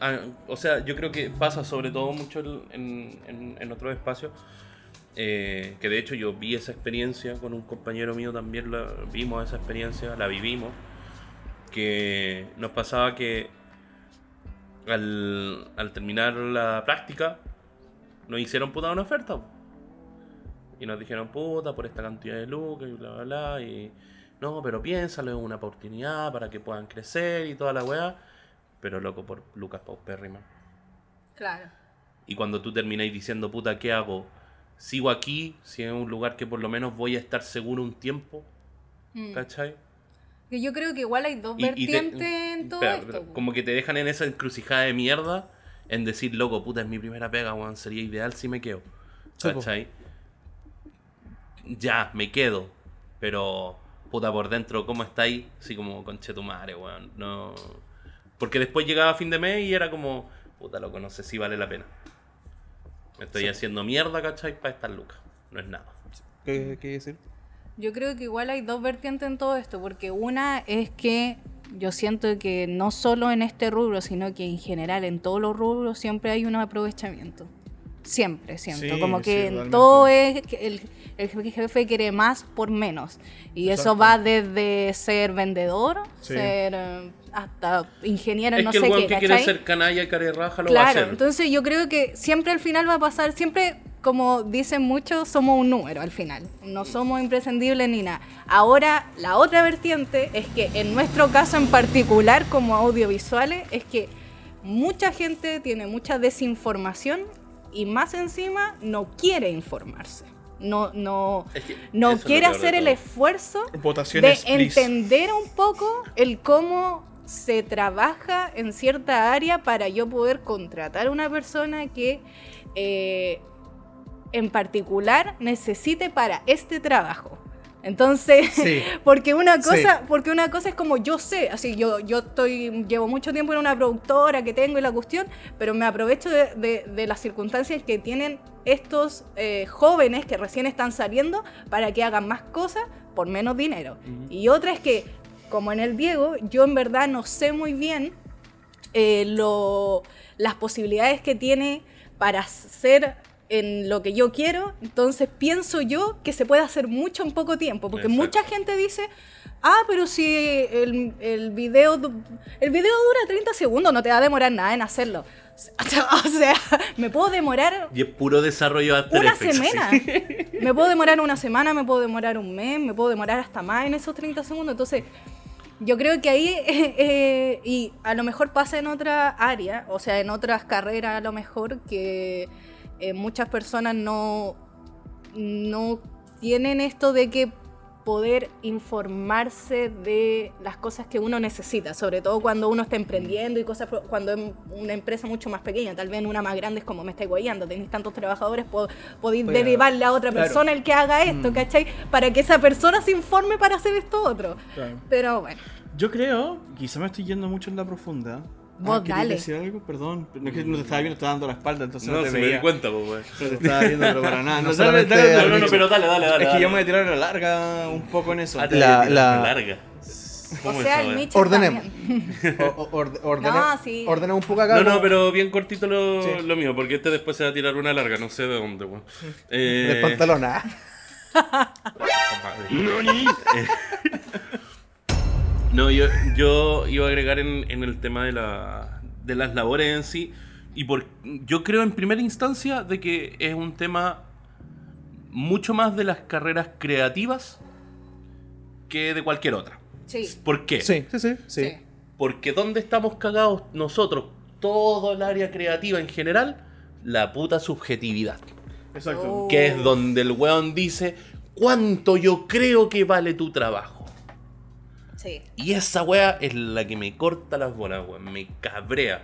D: Ah, O sea, yo creo que pasa sobre todo mucho en, en, en otros espacios. eh, que de hecho yo vi esa experiencia con un compañero mío también, la, vimos esa experiencia, la vivimos. Que nos pasaba que al, al terminar la práctica nos hicieron puta una oferta. Y nos dijeron, puta, por esta cantidad de lucas y bla, bla, bla. Y no, pero piénsalo, es una oportunidad para que puedan crecer y toda la weá. Pero loco, por Lucas Paupérrima.
C: Claro.
D: Y cuando tú termináis diciendo, puta, ¿qué hago? ¿Sigo aquí? Si es un lugar que por lo menos voy a estar seguro un tiempo,
C: Mm.
D: ¿cachai?
C: Que Yo creo que igual hay dos
D: Y- y te-
C: vertientes en todo
D: espera,
C: esto.
D: como que te dejan en esa encrucijada de mierda en decir, loco, puta, es mi primera pega, weón, sería ideal si me quedo.
A: Sí.
D: ¿Cachai? Ya, me quedo. Pero, puta, por dentro, ¿cómo estáis? Así como, conche tu madre, weón. No. Porque después llegaba fin de mes y era como, puta, loco, no sé si vale la pena. Me estoy
A: Sí.
D: haciendo mierda, ¿cachai? Para estas lucas. No es nada.
A: ¿Qué, qué decir?
C: Yo creo que igual hay dos vertientes en todo esto, porque una es que yo siento que no solo en este rubro, sino que en general en todos los rubros siempre hay un aprovechamiento. Siempre, siento.
B: Sí,
C: Como que todo es que el, el jefe quiere más por menos. Y eso va desde ser vendedor,
B: Sí.
C: ser eh, hasta ingeniero,
D: es
C: no
D: que
C: sé qué.
D: que quiere ser canalla y raja lo va a hacer.
C: entonces yo creo que siempre al final va a pasar, siempre, como dicen muchos, somos un número al final. No somos imprescindibles ni nada. Ahora, la otra vertiente es que en nuestro caso en particular, como audiovisuales, es que mucha gente tiene mucha desinformación y más encima no quiere informarse. No, no,
D: Es que
C: no quiere hacer el esfuerzo de
B: please.
C: entender un poco el cómo se trabaja en cierta área para yo poder contratar a una persona que eh, en particular necesite para este trabajo. Entonces,
A: Sí. *laughs*
C: porque una
A: Sí.
C: cosa, porque una cosa es como yo sé, así yo, yo estoy, llevo mucho tiempo en una productora que tengo y la cuestión, pero me aprovecho de, de- de las circunstancias que tienen estos eh, jóvenes que recién están saliendo para que hagan más cosas por menos dinero. Y otra es que, como en el Diego, yo en verdad no sé muy bien eh, lo- las posibilidades que tiene para hacer en lo que yo quiero, entonces pienso yo que se puede hacer mucho en poco tiempo, porque
D: Exacto.
C: mucha gente dice, ah, pero si el, el video el video dura 30 segundos, no te va a demorar nada en hacerlo. *laughs* O sea, me puedo demorar
D: Y es puro desarrollo After
C: una
D: Effects, así.
C: semana. *laughs* Me puedo demorar una semana, me puedo demorar un mes, me puedo demorar hasta más en esos 30 segundos. Entonces, yo creo que ahí, eh, *laughs* eh, y a lo mejor pasa en otra área, o sea, en otras carreras a lo mejor, que eh, muchas personas no, no tienen esto de que poder informarse de las cosas que uno necesita, sobre todo cuando uno está emprendiendo y cosas, cuando es una empresa mucho más pequeña, tal vez una más grande es como me estáis guayando, tenéis tantos trabajadores, po- podéis derivarle a otra
A: claro.
C: persona el que haga esto, ¿cachai? Para que esa persona se informe para hacer esto otro.
B: Claro.
C: Pero bueno,
B: Yo creo, quizá me estoy yendo mucho en la profunda.
C: Vos
B: ¿querías
C: dale.
B: decir algo? Perdón. No, que no te estaba viendo, estaba dando la espalda, entonces no,
D: No,
B: te
D: se me di cuenta, pues.
B: No te estaba viendo, pero para nada. *laughs*
A: No
B: No, dale, dale,
A: al
B: dale,
D: No, pero dale, dale, dale.
B: Es que yo me voy a tirar a la larga un poco en eso.
D: Ah,
A: La-
D: larga.
C: o
D: ¿Cómo es
C: sea, el? Micho
A: Ordenemos. *laughs* O- o- orde- ordene-
C: No, sí.
A: ordena un poco acá.
D: No, no,
A: como-
D: pero bien cortito lo,
A: Sí.
D: lo mío, porque este después se va a tirar una larga, no sé de dónde, weón. Eh,
A: Del pantalón, ah. *laughs*
D: No, yo, yo iba a agregar en, en el tema de, la, de las labores en sí. Y por, yo creo en primera instancia de que es un tema mucho más de las carreras creativas que de cualquier otra.
C: Sí.
D: ¿Por qué?
A: Sí, sí, sí.
D: Porque ¿dónde estamos cagados nosotros? Todo el área creativa en general, la puta subjetividad.
B: Exacto.
C: Oh.
D: Que es donde el weón dice, ¿cuánto yo creo que vale tu trabajo?
C: Sí.
D: Y esa weá es la que me corta las bolas, weón. Me cabrea.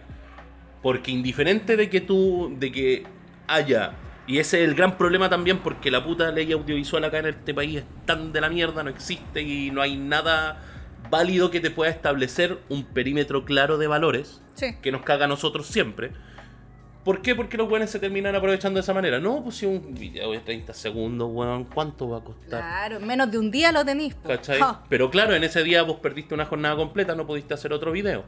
D: Porque indiferente de que tú, de que haya, y ese es el gran problema también, porque la puta ley audiovisual acá en este país es tan de la mierda, no existe y no hay nada válido que te pueda establecer un perímetro claro de valores
C: Sí.
D: que nos caga a nosotros siempre. ¿Por qué? Porque los weones se terminan aprovechando de esa manera. No, pues si un video de 30 segundos, weón, ¿cuánto va a costar?
C: Claro, en menos de un día lo tenéis. po.
D: ¿Cachai? Pero claro, en ese día vos perdiste una jornada completa, no pudiste hacer otro video.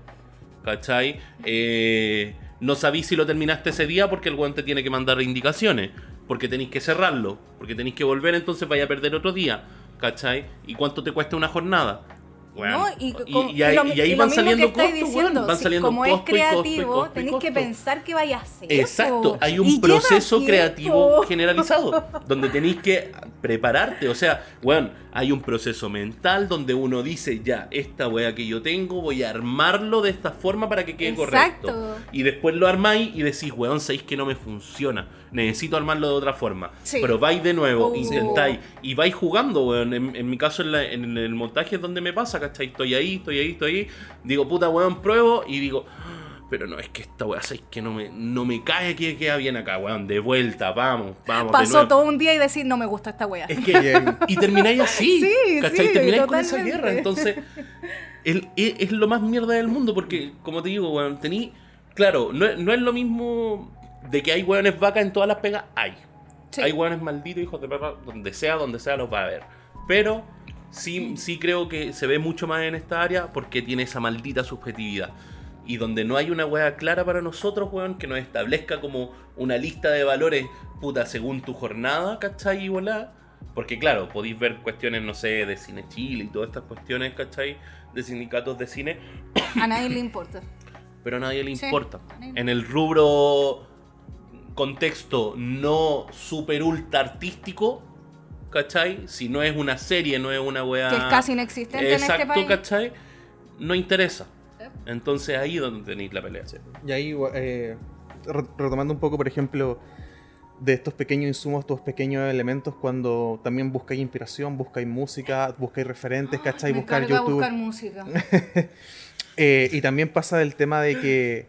D: ¿Cachai? Eh, no sabís si lo terminaste ese día porque el weón te tiene que mandar indicaciones. Porque tenéis que cerrarlo. Porque tenéis que volver, entonces vaya a perder otro día. ¿Cachai? ¿Y cuánto te cuesta una jornada?
C: No, y, con-
D: y ahí,
C: lo-
D: y ahí
C: y lo
D: van saliendo
C: que
D: costos,
C: diciendo.
D: Van
C: si-
D: saliendo
C: como
D: costos
C: es creativo,
D: costos y
C: tenéis que pensar qué vaya a hacer.
D: Exacto, hay un proceso creativo *laughs* generalizado donde tenéis que prepararte. O sea, bueno, hay un proceso mental donde uno dice, ya, esta wea que yo tengo, voy a armarlo de esta forma para que quede
C: Exacto.
D: correcto. Y después lo armáis y decís, weón, sabéis que no me funciona. Necesito armarlo de otra forma.
C: Sí.
D: Pero vais de nuevo,
C: Oh.
D: intentáis y vais jugando, weón. En, en mi caso, en, la- en el montaje es donde me pasa, ¿cachai? Estoy ahí, estoy ahí, estoy ahí. Digo, puta, weón, pruebo y digo, pero no, es que esta weá, sabéis que no me, no me cae que queda bien acá, weón. De vuelta, vamos, vamos.
C: Pasó todo un día y decir, no me gusta esta wea.
D: Es que,
A: Bien.
D: y termináis así,
C: Sí,
D: ¿cachai?
C: sí,
D: termináis con esa guerra. Entonces, el- es, es lo más mierda del mundo porque, como te digo, weón, tení, claro, no, es- no es lo mismo de que hay weones vacas en todas las pegas, hay.
C: Sí.
D: Hay weones malditos, hijos de perra, donde sea, donde sea los va a ver. Pero sí, sí creo que se ve mucho más en esta área porque tiene esa maldita subjetividad. Y donde no hay una weá clara para nosotros, weón, que nos establezca como una lista de valores, puta, según tu jornada, ¿cachai? Y volá. Porque claro, podéis ver cuestiones, no sé, de Cine Chile y todas estas cuestiones, ¿cachai? De sindicatos de cine,
C: A nadie le importa.
D: pero a nadie le
C: Sí,
D: importa.
C: nadie
D: En el rubro contexto no super ultra artístico, ¿cachai? Si no es una serie, no es una weá.
C: Que es casi inexistente
D: Exacto,
C: en este país.
D: ¿cachai? No interesa. Entonces ahí es donde tenéis la pelea.
A: Y ahí, eh, re- retomando un poco, por ejemplo, de estos pequeños insumos, estos pequeños elementos, cuando también buscáis inspiración, buscáis música, buscáis referentes, ¿cachai?
C: Me
A: Buscar YouTube.
C: buscar música. *laughs*
A: Eh, y también pasa el tema de que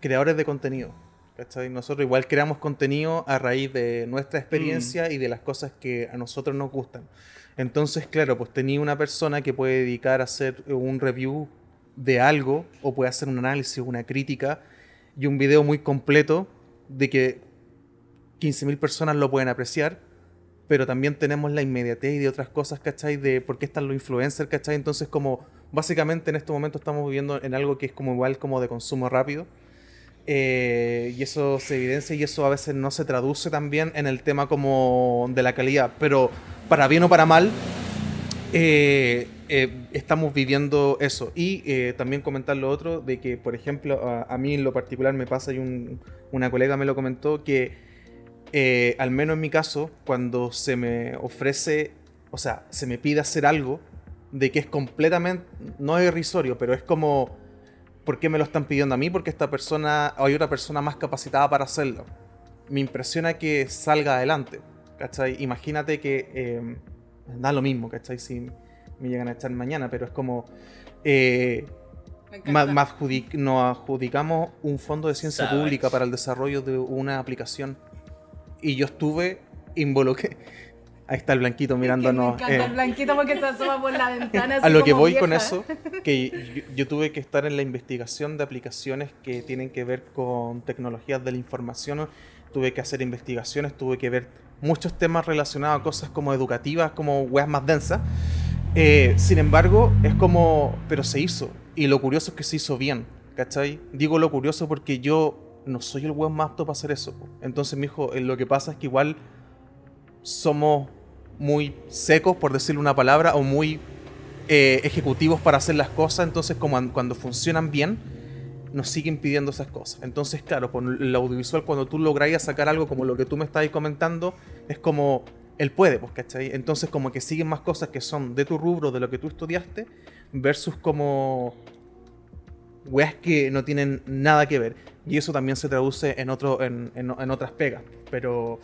A: creadores de contenido, ¿cachai? Nosotros igual creamos contenido a raíz de nuestra experiencia y de las cosas que a nosotros nos gustan. Entonces, claro, pues tenía una persona que puede dedicar a hacer un review de algo o puede hacer un análisis, una crítica y un video muy completo de que 15.000 personas lo pueden apreciar, pero también tenemos la inmediatez y de otras cosas, ¿cachai? De por qué están los influencers, ¿cachai? Entonces, como básicamente en este momento estamos viviendo en algo que es como igual como de consumo rápido. Eh, y eso se evidencia y eso a veces no se traduce también en el tema como de la calidad, pero para bien o para mal, eh, eh, estamos viviendo eso. Y también comentar lo otro, de que, por ejemplo, a, a mí en lo particular me pasa, y un- una colega me lo comentó, que al menos en mi caso, cuando se me ofrece, o sea, se me pide hacer algo, de que es completamente, no es irrisorio, pero es como, ¿por qué me lo están pidiendo a mí? Porque esta persona, o hay otra persona más capacitada para hacerlo. Me impresiona que salga adelante, ¿cachai? Imagínate que... eh, da lo mismo, ¿cachai? Si me llegan a echar mañana, pero es como... eh,
C: Me
A: ma-
C: encanta.
A: ma adjudic- nos adjudicamos un fondo de ciencia
D: Sabes.
A: pública para el desarrollo de una aplicación. Y yo estuve involucrado. Ahí está el blanquito
C: Que me
A: mirándonos.
C: encanta
A: eh,
C: el blanquito porque se asoma por la ventana. *laughs*
A: a lo que voy con
C: vieja.
A: eso, que *laughs* yo, yo tuve que estar en la investigación de aplicaciones que tienen que ver con tecnologías de la información, tuve que hacer investigaciones, tuve que ver muchos temas relacionados a cosas como educativas, como weas más densas. Eh, sin embargo, es como, pero se hizo, y lo curioso es que se hizo bien, ¿cachai? Digo lo curioso porque yo no soy el weón más apto para hacer eso. Entonces, mi hijo, lo que pasa es que igual somos muy secos, por decirle una palabra, o muy eh, ejecutivos para hacer las cosas, entonces como an- cuando funcionan bien, nos siguen pidiendo esas cosas. Entonces, claro, con el audiovisual, cuando tú lográis sacar algo como lo que tú me estabas comentando, es como, él puede, pues, ¿cachai? Entonces como que siguen más cosas que son de tu rubro, de lo que tú estudiaste, versus como weas que no tienen nada que ver. Y eso también se traduce en, otro, en- en otras pegas. Pero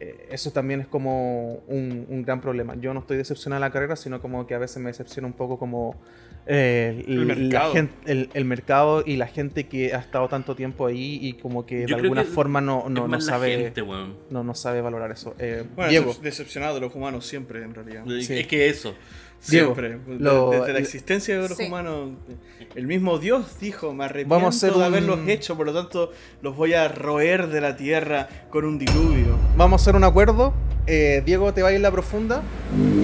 A: eh, eso también es como un, un gran problema. Yo no estoy decepcionado de la carrera, sino como que a veces me decepciona un poco como eh,
B: El
A: la
B: mercado.
A: gen- el, el mercado y la gente que ha estado tanto tiempo ahí y como que
D: Yo
A: de alguna
D: que
A: forma no, no,
D: la
A: sabe
D: gente,
A: no, no sabe valorar eso. Eh,
B: Bueno,
A: Diego,
B: decep- decepcionado de los humanos siempre, en realidad.
A: Sí.
D: Es que eso.
A: Diego,
B: Siempre.
A: Lo-
B: desde la existencia de los
C: Sí.
B: humanos. El mismo Dios dijo, me arrepiento
A: Vamos a hacer
B: de
A: un-
B: haberlos hecho, por lo tanto los voy a roer de la tierra con un diluvio.
A: vamos a hacer un acuerdo. Eh, Diego te va a ir en la profunda.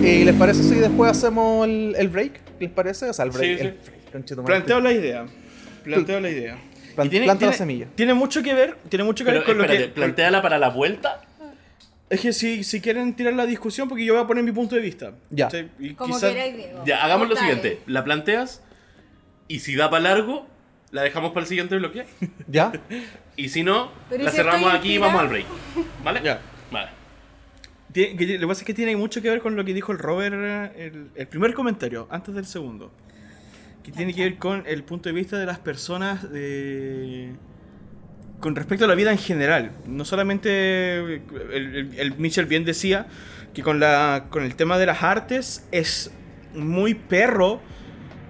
A: ¿Y les parece si después hacemos el, el break? ¿Les parece? O sea, el break.
B: Sí, sí.
A: el break.
B: Planteo la idea. Planteo la idea.
A: Plan-
B: Y tiene,
A: planta la
B: tiene-
A: semilla.
B: Tiene mucho que ver, tiene mucho que
D: Pero
B: ver con
D: espérate,
B: lo que.
D: planteala para la vuelta.
B: Es que si, si quieren tirar la discusión, porque yo voy a poner mi punto de vista.
A: Ya.
C: Como
B: quizá-
C: queráis, Diego.
D: Ya, hagamos lo
C: Dale.
D: siguiente. La planteas y si da para largo, la dejamos para el siguiente bloque. *laughs*
A: ¿Ya?
D: Y si no,
C: Pero ¿y
D: la
C: si
D: cerramos
C: estoy
D: aquí y
C: inspirada?
D: vamos al break. ¿Vale?
B: Ya.
D: Vale.
B: Tiene- que- lo que pasa es que tiene mucho que ver con lo que dijo el Robert, eh, el, el primer comentario, antes del segundo. Que tiene que ver con el punto de vista de las personas de- con respecto a la vida en general. No solamente el, el- el Mitchell bien decía que con, la, con el tema de las artes es muy perro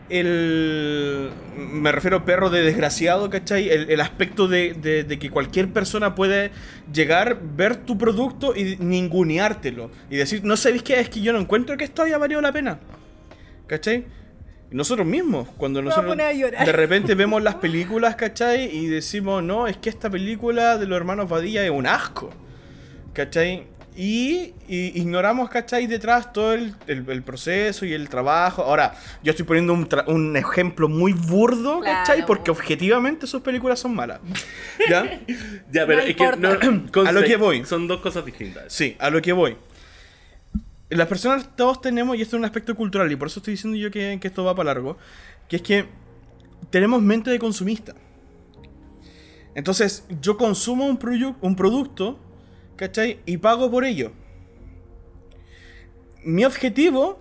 B: el... Me refiero a perro de desgraciado, ¿cachai? El, el aspecto de, de- de que cualquier persona puede llegar, ver tu producto y ninguneártelo. Y decir, no sabéis qué, es que yo no encuentro que esto haya valido la pena. ¿Cachai? Nosotros mismos, cuando
C: Me
B: nosotros de repente vemos las películas, ¿cachai? Y decimos, no, es que esta película de los hermanos Badilla es un asco. ¿Cachai? Y, y ignoramos, ¿cachai? Detrás todo el, el- el proceso y el trabajo. Ahora, yo estoy poniendo un, tra- un ejemplo muy burdo, ¿cachai?
C: Claro.
B: Porque objetivamente sus películas son malas. *laughs* ¿Ya?
D: Ya, pero
C: No
D: es que no, *coughs*
B: A lo que voy.
D: Son dos cosas distintas.
B: Sí, a lo que voy. Las personas todos tenemos, y esto es un aspecto cultural, y por eso estoy diciendo yo que, que esto va para largo, que es que tenemos mente de consumista. Entonces, yo consumo un, proyu- un producto, ¿cachai? Y pago por ello. Mi objetivo,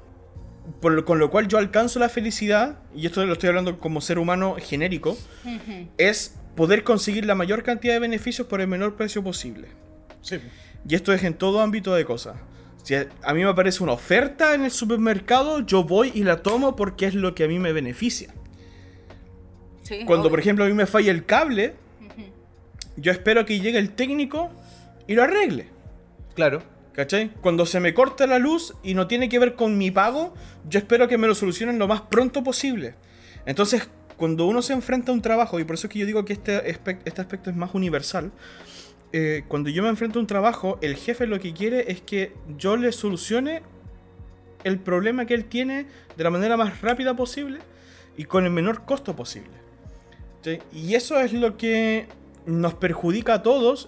B: por lo- con lo cual yo alcanzo la felicidad, y esto lo estoy hablando como ser humano genérico, *laughs* es poder conseguir la mayor cantidad de beneficios por el menor precio posible. Y esto es en todo ámbito de cosas. Si a mí me aparece una oferta en el supermercado, yo voy y la tomo porque es lo que a mí me beneficia.
C: Sí,
B: Cuando, por
C: obvio.
B: ejemplo, a mí me falla el cable,
C: Ujú.
B: yo espero que llegue el técnico y lo arregle.
A: Claro.
B: ¿Cachai? Cuando se me corta la luz y no tiene que ver con mi pago, yo espero que me lo solucionen lo más pronto posible. Entonces, cuando uno se enfrenta a un trabajo, y por eso es que yo digo que este, este aspecto es más universal, eh, cuando yo me enfrento a un trabajo, el jefe lo que quiere es que yo le solucione el problema que él tiene de la manera más rápida posible y con el menor costo posible. Y eso es lo que nos perjudica a todos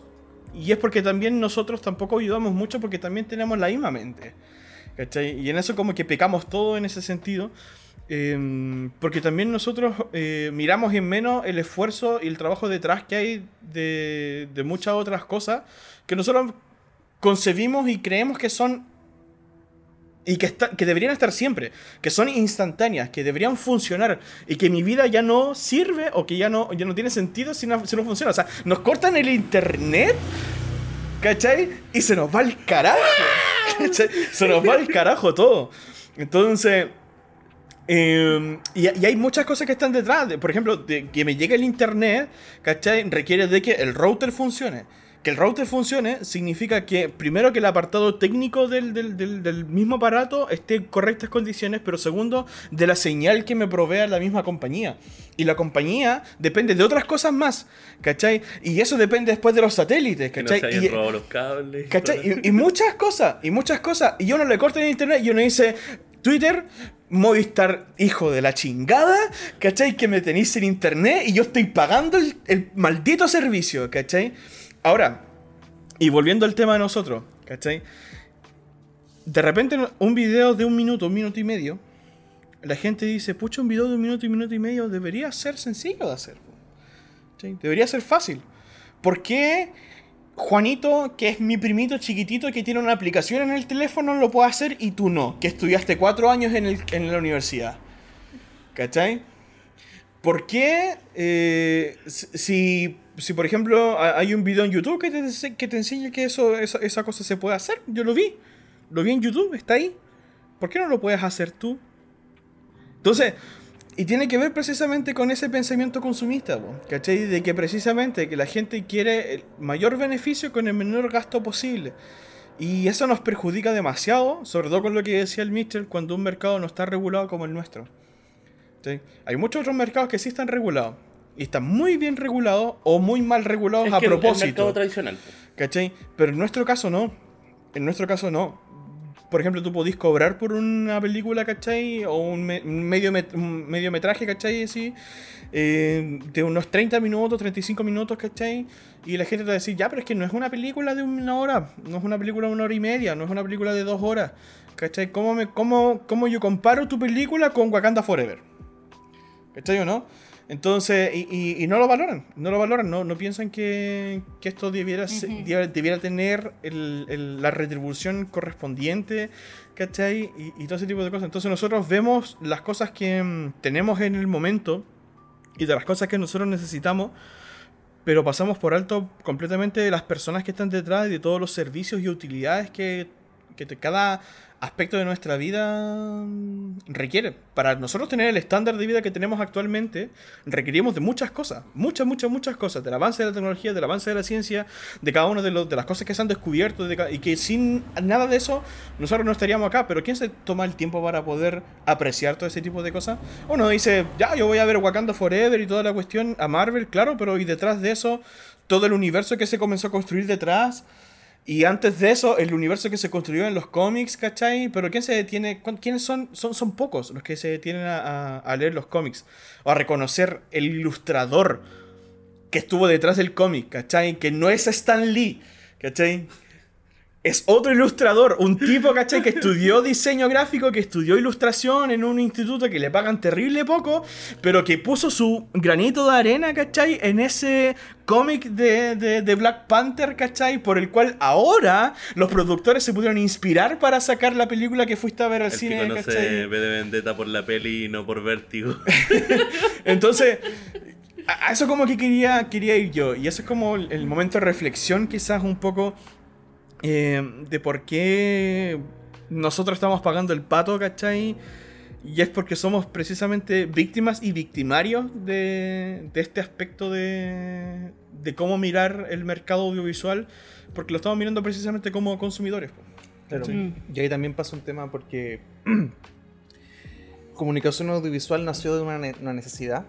B: y es porque también nosotros tampoco ayudamos mucho porque también tenemos la misma mente. Y en eso como que pecamos todo en ese sentido. Eh, porque también nosotros eh, miramos en menos el esfuerzo y el trabajo detrás que hay de, de muchas otras cosas que nosotros concebimos y creemos que son y que, está- que deberían estar siempre, que son instantáneas, que deberían funcionar y que mi vida ya no sirve o que ya no, ya no tiene sentido si no, si no funciona. O sea, nos cortan el internet, ¿cachai? Y se nos va el carajo. ¿Cachai? Se nos va al carajo todo. Entonces. Eh, y, y hay muchas cosas que están detrás. de- por ejemplo, de que me llegue el internet, ¿cachai? Requiere de que el router funcione. Que el router funcione significa que, primero, que el apartado técnico del, del- del- del mismo aparato esté en correctas condiciones, pero segundo, de la señal que me provea la misma compañía. Y la compañía depende de otras cosas más, ¿cachai? Y eso depende después de los satélites,
D: Que no
B: ¿cachai?
D: se hayan
B: Y-
D: robado los cables.
B: ¿Cachai? Y, y muchas cosas, y muchas cosas. Y uno le corta en internet y uno dice, Twitter, Movistar, hijo de la chingada, ¿cachai? Que me tenéis sin internet y yo estoy pagando el, el maldito servicio, ¿cachai? Ahora, y volviendo al tema de nosotros, ¿cachai? De repente un video de un minuto, un minuto y medio, la gente dice, pucha, un video de un minuto y minuto y medio debería ser sencillo de hacer. ¿cachai? Debería ser fácil. ¿Por qué Juanito, que es mi primito chiquitito que tiene una aplicación en el teléfono, lo puede hacer y tú no? Que estudiaste cuatro años en, en la universidad. ¿Cachai? ¿Por qué eh, si, si, por ejemplo, ha- hay un video en YouTube que te, que te enseña que eso, esa, esa cosa se puede hacer? Yo lo vi. Lo vi en YouTube, está ahí. ¿Por qué no lo puedes hacer tú? Entonces, y tiene que ver precisamente con ese pensamiento consumista, ¿cachai? De que precisamente que la gente quiere el mayor beneficio con el menor gasto posible. Y eso nos perjudica demasiado, sobre todo con lo que decía el Mitchell, cuando un mercado no está regulado como el nuestro. ¿sí? Hay muchos otros mercados que sí están regulados. Y están muy bien regulados o muy mal regulados
D: Es
B: a
D: que el- El
B: propósito.
D: mercado tradicional.
B: ¿Cachai? Pero en nuestro caso no. En nuestro caso no. Por ejemplo, tú podís cobrar por una película, ¿cachai? O un, me- medio, met- un mediometraje, ¿cachai? Así, eh, de unos 30 minutos, 35 minutos, ¿cachai? Y la gente te va a decir, ya, pero es que no es una película de una hora, no es una película de una hora y media, no es una película de dos horas, ¿cachai? ¿Cómo, me, cómo, cómo yo comparo tu película con Wakanda Forever? ¿Cachai o no? Entonces, y, y- y no lo valoran, no lo valoran, no, no piensan que, que esto debiera, tener el- el- la retribución correspondiente, ¿cachai? Y, y todo ese tipo de cosas. Entonces nosotros vemos las cosas que mm, tenemos en el momento y de las cosas que nosotros necesitamos, pero pasamos por alto completamente de las personas que están detrás y de todos los servicios y utilidades que, que te- cada aspecto de nuestra vida mm, requiere. Para nosotros tener el estándar de vida que tenemos actualmente, requerimos de muchas cosas, muchas, muchas, muchas cosas, del avance de la tecnología, del avance de la ciencia, de cada una de, los- de las cosas que se han descubierto, de y que sin nada de eso nosotros no estaríamos acá, pero ¿quién se toma el tiempo para poder apreciar todo ese tipo de cosas? Uno dice, ya, yo voy a ver Wakanda Forever y toda la cuestión a Marvel, claro, pero y detrás de eso, todo el universo que se comenzó a construir detrás. Y antes de eso, el universo que se construyó en los cómics, ¿cachai? Pero ¿quién se detiene? ¿Quiénes son? Son, son pocos los que se detienen a- a leer los cómics. O a reconocer el ilustrador que estuvo detrás del cómic, ¿cachai? Que no es Stan Lee, ¿cachai? Es otro ilustrador, un tipo, ¿cachai? Que estudió diseño gráfico, que estudió ilustración en un instituto que le pagan terrible poco, pero que puso su granito de arena, ¿cachai? En ese cómic de, de- de Black Panther, ¿cachai? Por el cual ahora los productores se pudieron inspirar para sacar la película que fuiste a ver al
D: El
B: cine,
D: conoce
B: ¿cachai?
D: V de Vendetta por la peli y no por Vértigo. *laughs*
B: Entonces, a eso como que quería, quería ir yo. Y eso es como el momento de reflexión quizás un poco eh, de por qué nosotros estamos pagando el pato, ¿cachai? Y es porque somos precisamente víctimas y victimarios de, de este aspecto de, de cómo mirar el mercado audiovisual, porque lo estamos mirando precisamente como consumidores.
A: Claro.
C: Mm.
A: Y ahí también pasa un tema porque *clears throat* comunicación audiovisual nació de una, ne- una necesidad,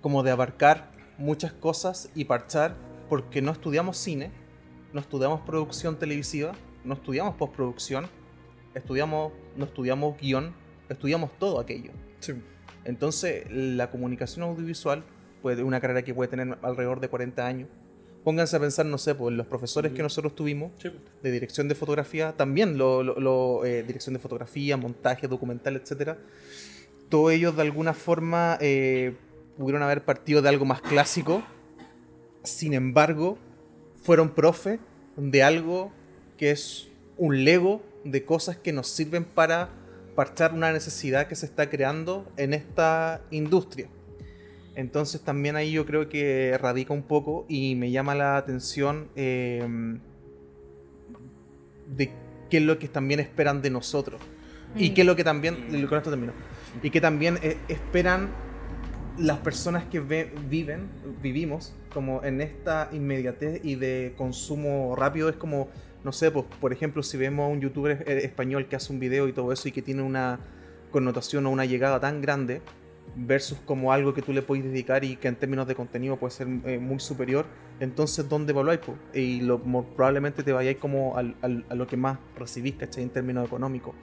A: como de abarcar muchas cosas y parchar, porque no estudiamos cine, no estudiamos producción televisiva, no estudiamos postproducción, estudiamos, no estudiamos guion, estudiamos todo aquello.
B: Sí.
A: Entonces, la comunicación audiovisual, puede, una carrera que puede tener alrededor de 40 años. Pónganse a pensar, no sé, pues los profesores que nosotros tuvimos,
D: Sí.
A: de dirección de fotografía, también lo, lo- lo, eh, dirección de fotografía, montaje, documental, etcétera. Todos ellos de alguna forma eh, pudieron haber partido de algo más clásico. Sin embargo, fueron profe de algo que es un lego de cosas que nos sirven para parchar una necesidad que se está creando en esta industria. Entonces también ahí yo creo que radica un poco y me llama la atención eh, de qué es lo que también esperan de nosotros. Y
C: Mm.
A: qué es lo que también, con esto termino, y que también eh, esperan las personas que ve- viven, vivimos, como en esta inmediatez y de consumo rápido, es como, no sé, pues, por ejemplo, si vemos a un youtuber eh, español que hace un video y todo eso y que tiene una connotación o una llegada tan grande, versus como algo que tú le puedes dedicar y que en términos de contenido puede ser eh, muy superior, entonces ¿dónde evaluáis? po? Y lo, probablemente te vayáis como al- a lo que más recibís, ¿cachai? En términos económicos.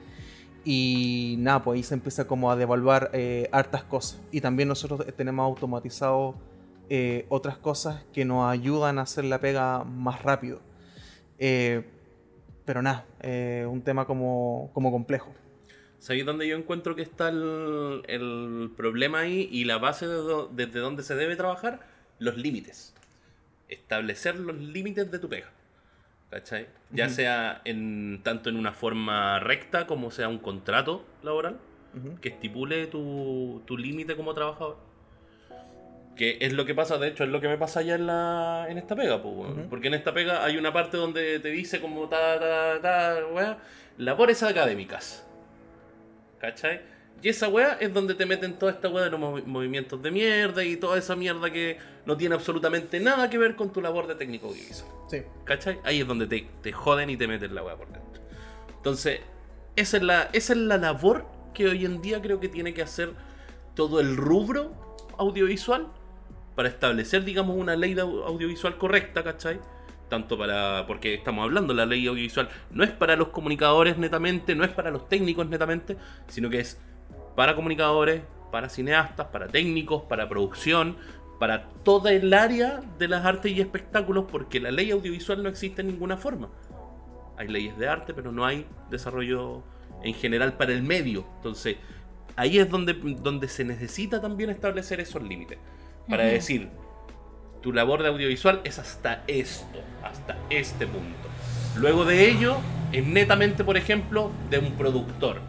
A: Y nada, pues ahí se empieza como a devaluar eh, hartas cosas. Y también nosotros tenemos automatizado eh, otras cosas que nos ayudan a hacer la pega más rápido. Eh, pero nada, eh, un tema como, como complejo.
D: ¿Sabéis dónde yo encuentro que está el, el problema ahí y la base de do- desde donde se debe trabajar? Los límites. Establecer los límites de tu pega. ¿Cachai? Ya sea en tanto en una forma recta como sea un contrato laboral que estipule tu, tu límite como trabajador. Que es lo que pasa, de hecho, es lo que me pasa ya en, la, en esta pega.
A: Ujú.
D: porque en esta pega hay una parte donde te dice como ta, ta, ta, weá, labores académicas. ¿Cachai? Y esa weá es donde te meten toda esta weá de los movi- movimientos de mierda y toda esa mierda que no tiene absolutamente nada que ver con tu labor de técnico audiovisual.
A: Sí.
D: ¿Cachai? Ahí es donde te, te joden y te meten la weá por dentro. Entonces, esa es, la, esa es la labor que hoy en día creo que tiene que hacer todo el rubro audiovisual para establecer, digamos, una ley de au- audiovisual correcta, ¿cachai? Tanto para. Porque estamos hablando, la ley audiovisual no es para los comunicadores netamente, no es para los técnicos netamente, sino que es para comunicadores, para cineastas, para técnicos, para producción, para toda el área de las artes y espectáculos, porque la ley audiovisual no existe en ninguna forma. Hay leyes de arte, pero no hay desarrollo en general para el medio. Entonces, ahí es donde, donde se necesita también establecer esos límites. Para decir, tu labor de audiovisual es hasta esto, hasta este punto. Luego de ello, es netamente, por ejemplo, de un productor.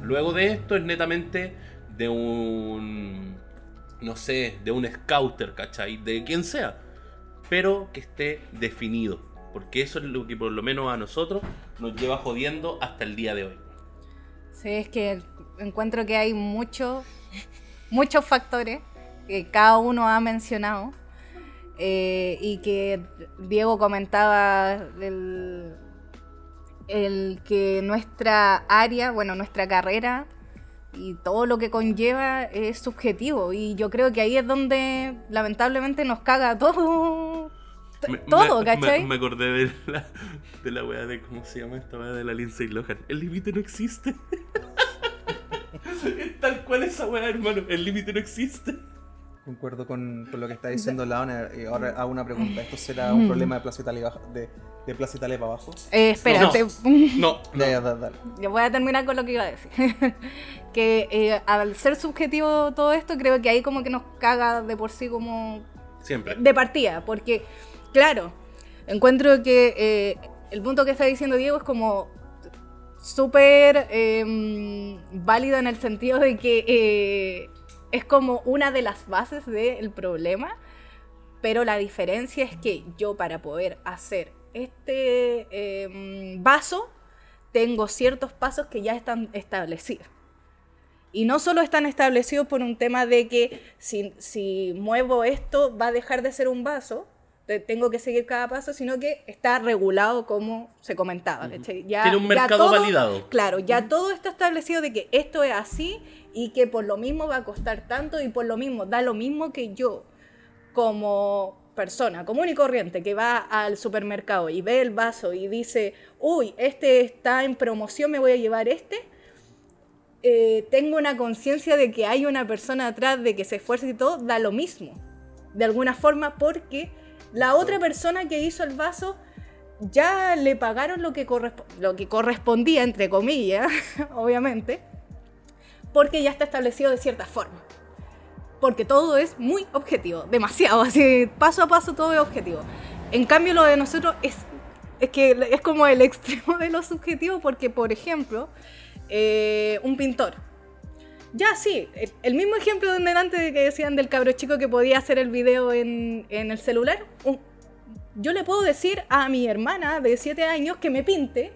D: Luego de esto es netamente de un, no sé, de un scouter, ¿cachai? De quien sea. Pero que esté definido. Porque eso es lo que por lo menos a nosotros nos lleva jodiendo hasta el día de hoy.
C: Sí, es que encuentro que hay muchos muchos factores que cada uno ha mencionado eh, y que Diego comentaba el, el que nuestra área, bueno, nuestra carrera y todo lo que conlleva es subjetivo y yo creo que ahí es donde lamentablemente nos caga *laughs* todo
D: Me-
C: todo, ¿cachai?
D: Me, me acordé de la, de la wea de, ¿cómo se llama esta wea de la Lindsay Lohan? El límite no existe. *laughs* Tal cual esa wea, hermano. El límite no existe.
A: Concuerdo con, con lo que está diciendo Laona. Y ahora hago una pregunta. ¿Esto será un problema de Plaza Italia, baja- de, de Plaza Italia para abajo?
C: Eh, espérate. *laughs*
D: No,
A: Ya, ya, da- dale.
C: Yo voy a terminar con lo que iba a decir. *laughs* que eh, al ser subjetivo todo esto, creo que ahí como que nos caga de por sí como
D: siempre.
C: de partida. Porque, claro, encuentro que eh, el punto que está diciendo Diego es como súper eh, válido en el sentido de que eh, es como una de las bases del problema. Pero la diferencia es que yo para poder hacer este eh, vaso tengo ciertos pasos que ya están establecidos. Y no solo están establecidos por un tema de que si, si muevo esto va a dejar de ser un vaso, te- tengo que seguir cada paso, sino que está regulado como se comentaba. ¿cachai? Ya-
D: Tiene un
C: ya
D: mercado
C: todo-
D: validado.
C: Claro, ya todo está establecido de que esto es así y que por lo mismo va a costar tanto y por lo mismo da lo mismo que yo como persona común y corriente que va al supermercado y ve el vaso y dice, uy, este está en promoción, me voy a llevar este, eh, tengo una conciencia de que hay una persona atrás, de que se esfuerza y todo, da lo mismo, de alguna forma, porque la otra persona que hizo el vaso ya le pagaron lo que, correspo- lo que correspondía, entre comillas, *laughs* obviamente, porque ya está establecido de cierta forma. Porque todo es muy objetivo, demasiado, así, paso a paso todo es objetivo. En cambio, lo de nosotros es, es que es como el *laughs* extremo de lo subjetivo, porque, por ejemplo, eh, un pintor. Ya, sí, el, mismo ejemplo de delante de que decían del cabro chico que podía hacer el video en, el celular. yo le puedo decir a mi hermana de 7 años que me pinte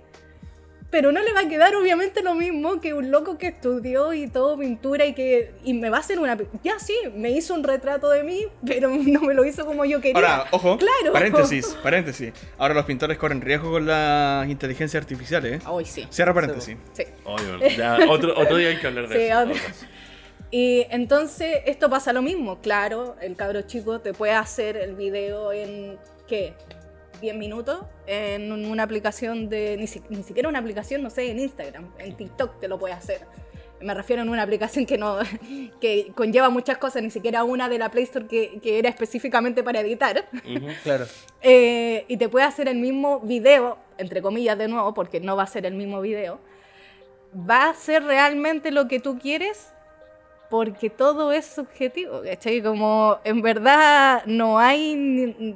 C: pero no le va a quedar obviamente lo mismo que un loco que estudió y todo pintura y que y me va a hacer una... Ya sí, me hizo un retrato de mí, pero *laughs* no me lo hizo como yo quería.
B: Ahora, ojo,
C: Claro.
B: paréntesis, *laughs* paréntesis. Ahora los pintores corren riesgo con las inteligencias artificiales, ¿eh?
C: Hoy sí.
B: Cierra paréntesis.
C: Sí.
D: Obvio, ya, otro, otro día hay que hablar de
C: Sí,
D: eso.
C: otro. Y entonces esto pasa lo mismo. Claro, el cabro chico te puede hacer el video en, ¿qué? 10 minutos en una aplicación de, ni, si- ni siquiera una aplicación, no sé, en Instagram, en TikTok te lo puede hacer. Me refiero a una aplicación que no *laughs* que conlleva muchas cosas, ni siquiera una de la Play Store que, que era específicamente para editar.
D: Ujú. *laughs*
A: Claro.
C: Eh, y te puede hacer el mismo video, entre comillas de nuevo, porque no va a ser el mismo video, va a ser realmente lo que tú quieres, porque todo es subjetivo, ¿cachai? Como en verdad no hay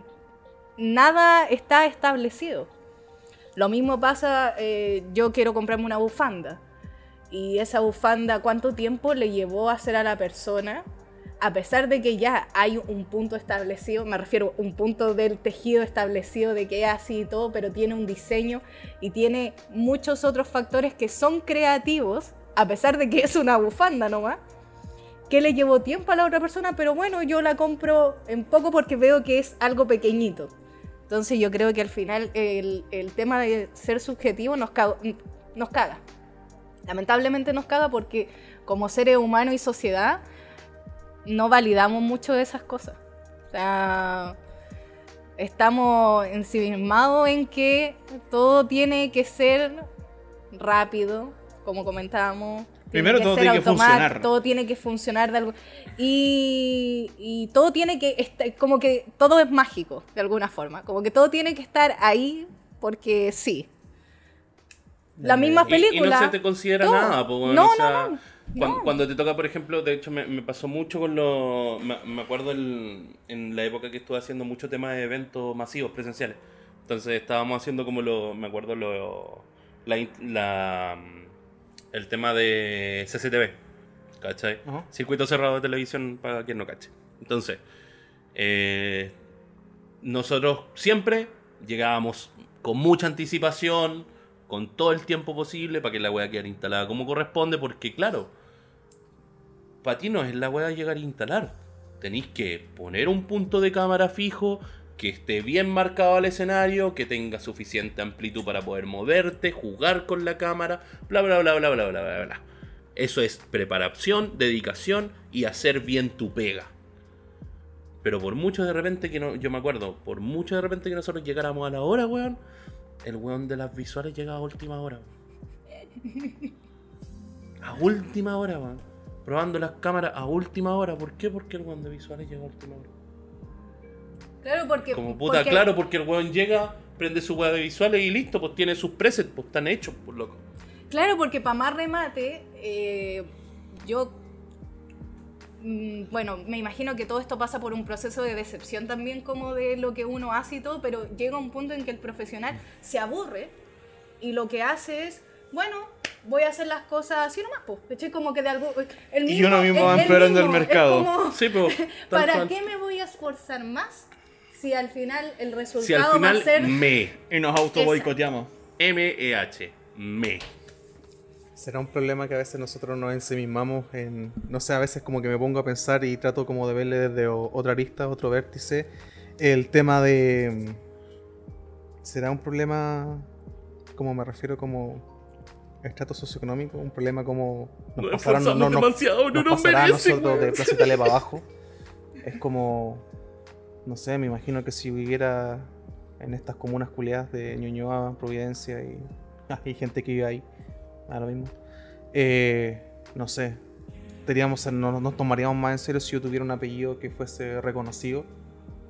C: nada está establecido. Lo mismo pasa, eh, yo quiero comprarme una bufanda. Y esa bufanda, ¿cuánto tiempo le llevó a hacer a la persona? A pesar de que ya hay un punto establecido, me refiero un punto del tejido establecido de que es así y todo, pero tiene un diseño y tiene muchos otros factores que son creativos, a pesar de que es una bufanda nomás, que le llevó tiempo a la otra persona, pero bueno, yo la compro en poco porque veo que es algo pequeñito. Entonces yo creo que al final el, tema de ser subjetivo nos, nos caga. Lamentablemente nos caga porque como seres humanos y sociedad no validamos mucho de esas cosas. O sea, estamos ensimismados en que todo tiene que ser rápido, como comentábamos.
B: Primero todo tiene que funcionar.
C: Todo tiene que funcionar de algo. Y, y todo tiene que estar, como que todo es mágico, de alguna forma. Como que todo tiene que estar ahí porque sí. Las mismas
D: Y- Y,
C: películas.
D: no se te considera
C: todo.
D: nada,
C: No,
D: o sea,
C: no, no,
D: cuan-
C: no.
D: Cuando, te toca, por ejemplo, de hecho me, me pasó mucho con los... Me, me acuerdo el- en la época que estuve haciendo mucho tema de eventos masivos, presenciales. Entonces estábamos haciendo como lo... Me acuerdo lo... La, el tema de CCTV, ¿cachai? Circuito cerrado de televisión para quien no cache. Entonces, eh, nosotros siempre llegábamos con mucha anticipación, con todo el tiempo posible para que la wea quedara instalada como corresponde, porque claro, para ti no es la wea llegar a instalar. Tenéis que poner un punto de cámara fijo, que esté bien marcado al escenario, que tenga suficiente amplitud para poder moverte, jugar con la cámara, bla bla bla bla bla bla bla bla. Eso es preparación, dedicación y hacer bien tu pega. Pero por mucho de repente que no, yo me acuerdo, por mucho de repente que nosotros llegáramos a la hora, weón, el weón de las visuales llegaba a última hora. weón. *laughs* A última hora, weón. Probando las cámaras a última hora. ¿Por qué? Porque el weón de visuales llega a última hora.
C: Claro, porque.
D: Como puta,
C: porque-
D: claro, porque el weón llega, prende su weá de visuales y listo, pues tiene sus presets, pues están hechos, por loco.
C: Claro, porque para más remate, eh, yo. mm, Bueno, me imagino que todo esto pasa por un proceso de decepción también, como de lo que uno hace y todo, pero llega un punto en que el profesional se aburre y lo que hace es, bueno, voy a hacer las cosas así nomás, pues. ¿cachai? Como que de algo. El
B: Y uno mismo va
C: el
B: empeorando el
C: mismo, es
B: mercado.
C: como,
D: Sí, pues. *laughs*
C: ¿Para
D: cual.
C: qué me voy a esforzar más si al final el resultado
D: Si al
C: va a ser.
D: me,
B: Y nos auto boicoteamos.
D: M-E-H, me.
A: ¿Será un problema que a veces nosotros nos ensimismamos en... No sé, a veces como que me pongo a pensar y trato como de verle desde otra arista, otro vértice, el tema de... mm, ¿Será un problema, como me refiero, como estrato socioeconómico? Un problema como...
D: Nos
A: pasará-
D: esforzamos demasiado, no nos
A: pasará a nosotros de. Plaza Italia para abajo. Es como... No sé, me imagino que si viviera en estas comunas culiadas de Ñuñoa, Providencia y *laughs* hay gente que vive ahí, a lo mismo. Eh, no sé, teníamos, no, nos tomaríamos más en serio si yo tuviera un apellido que fuese reconocido,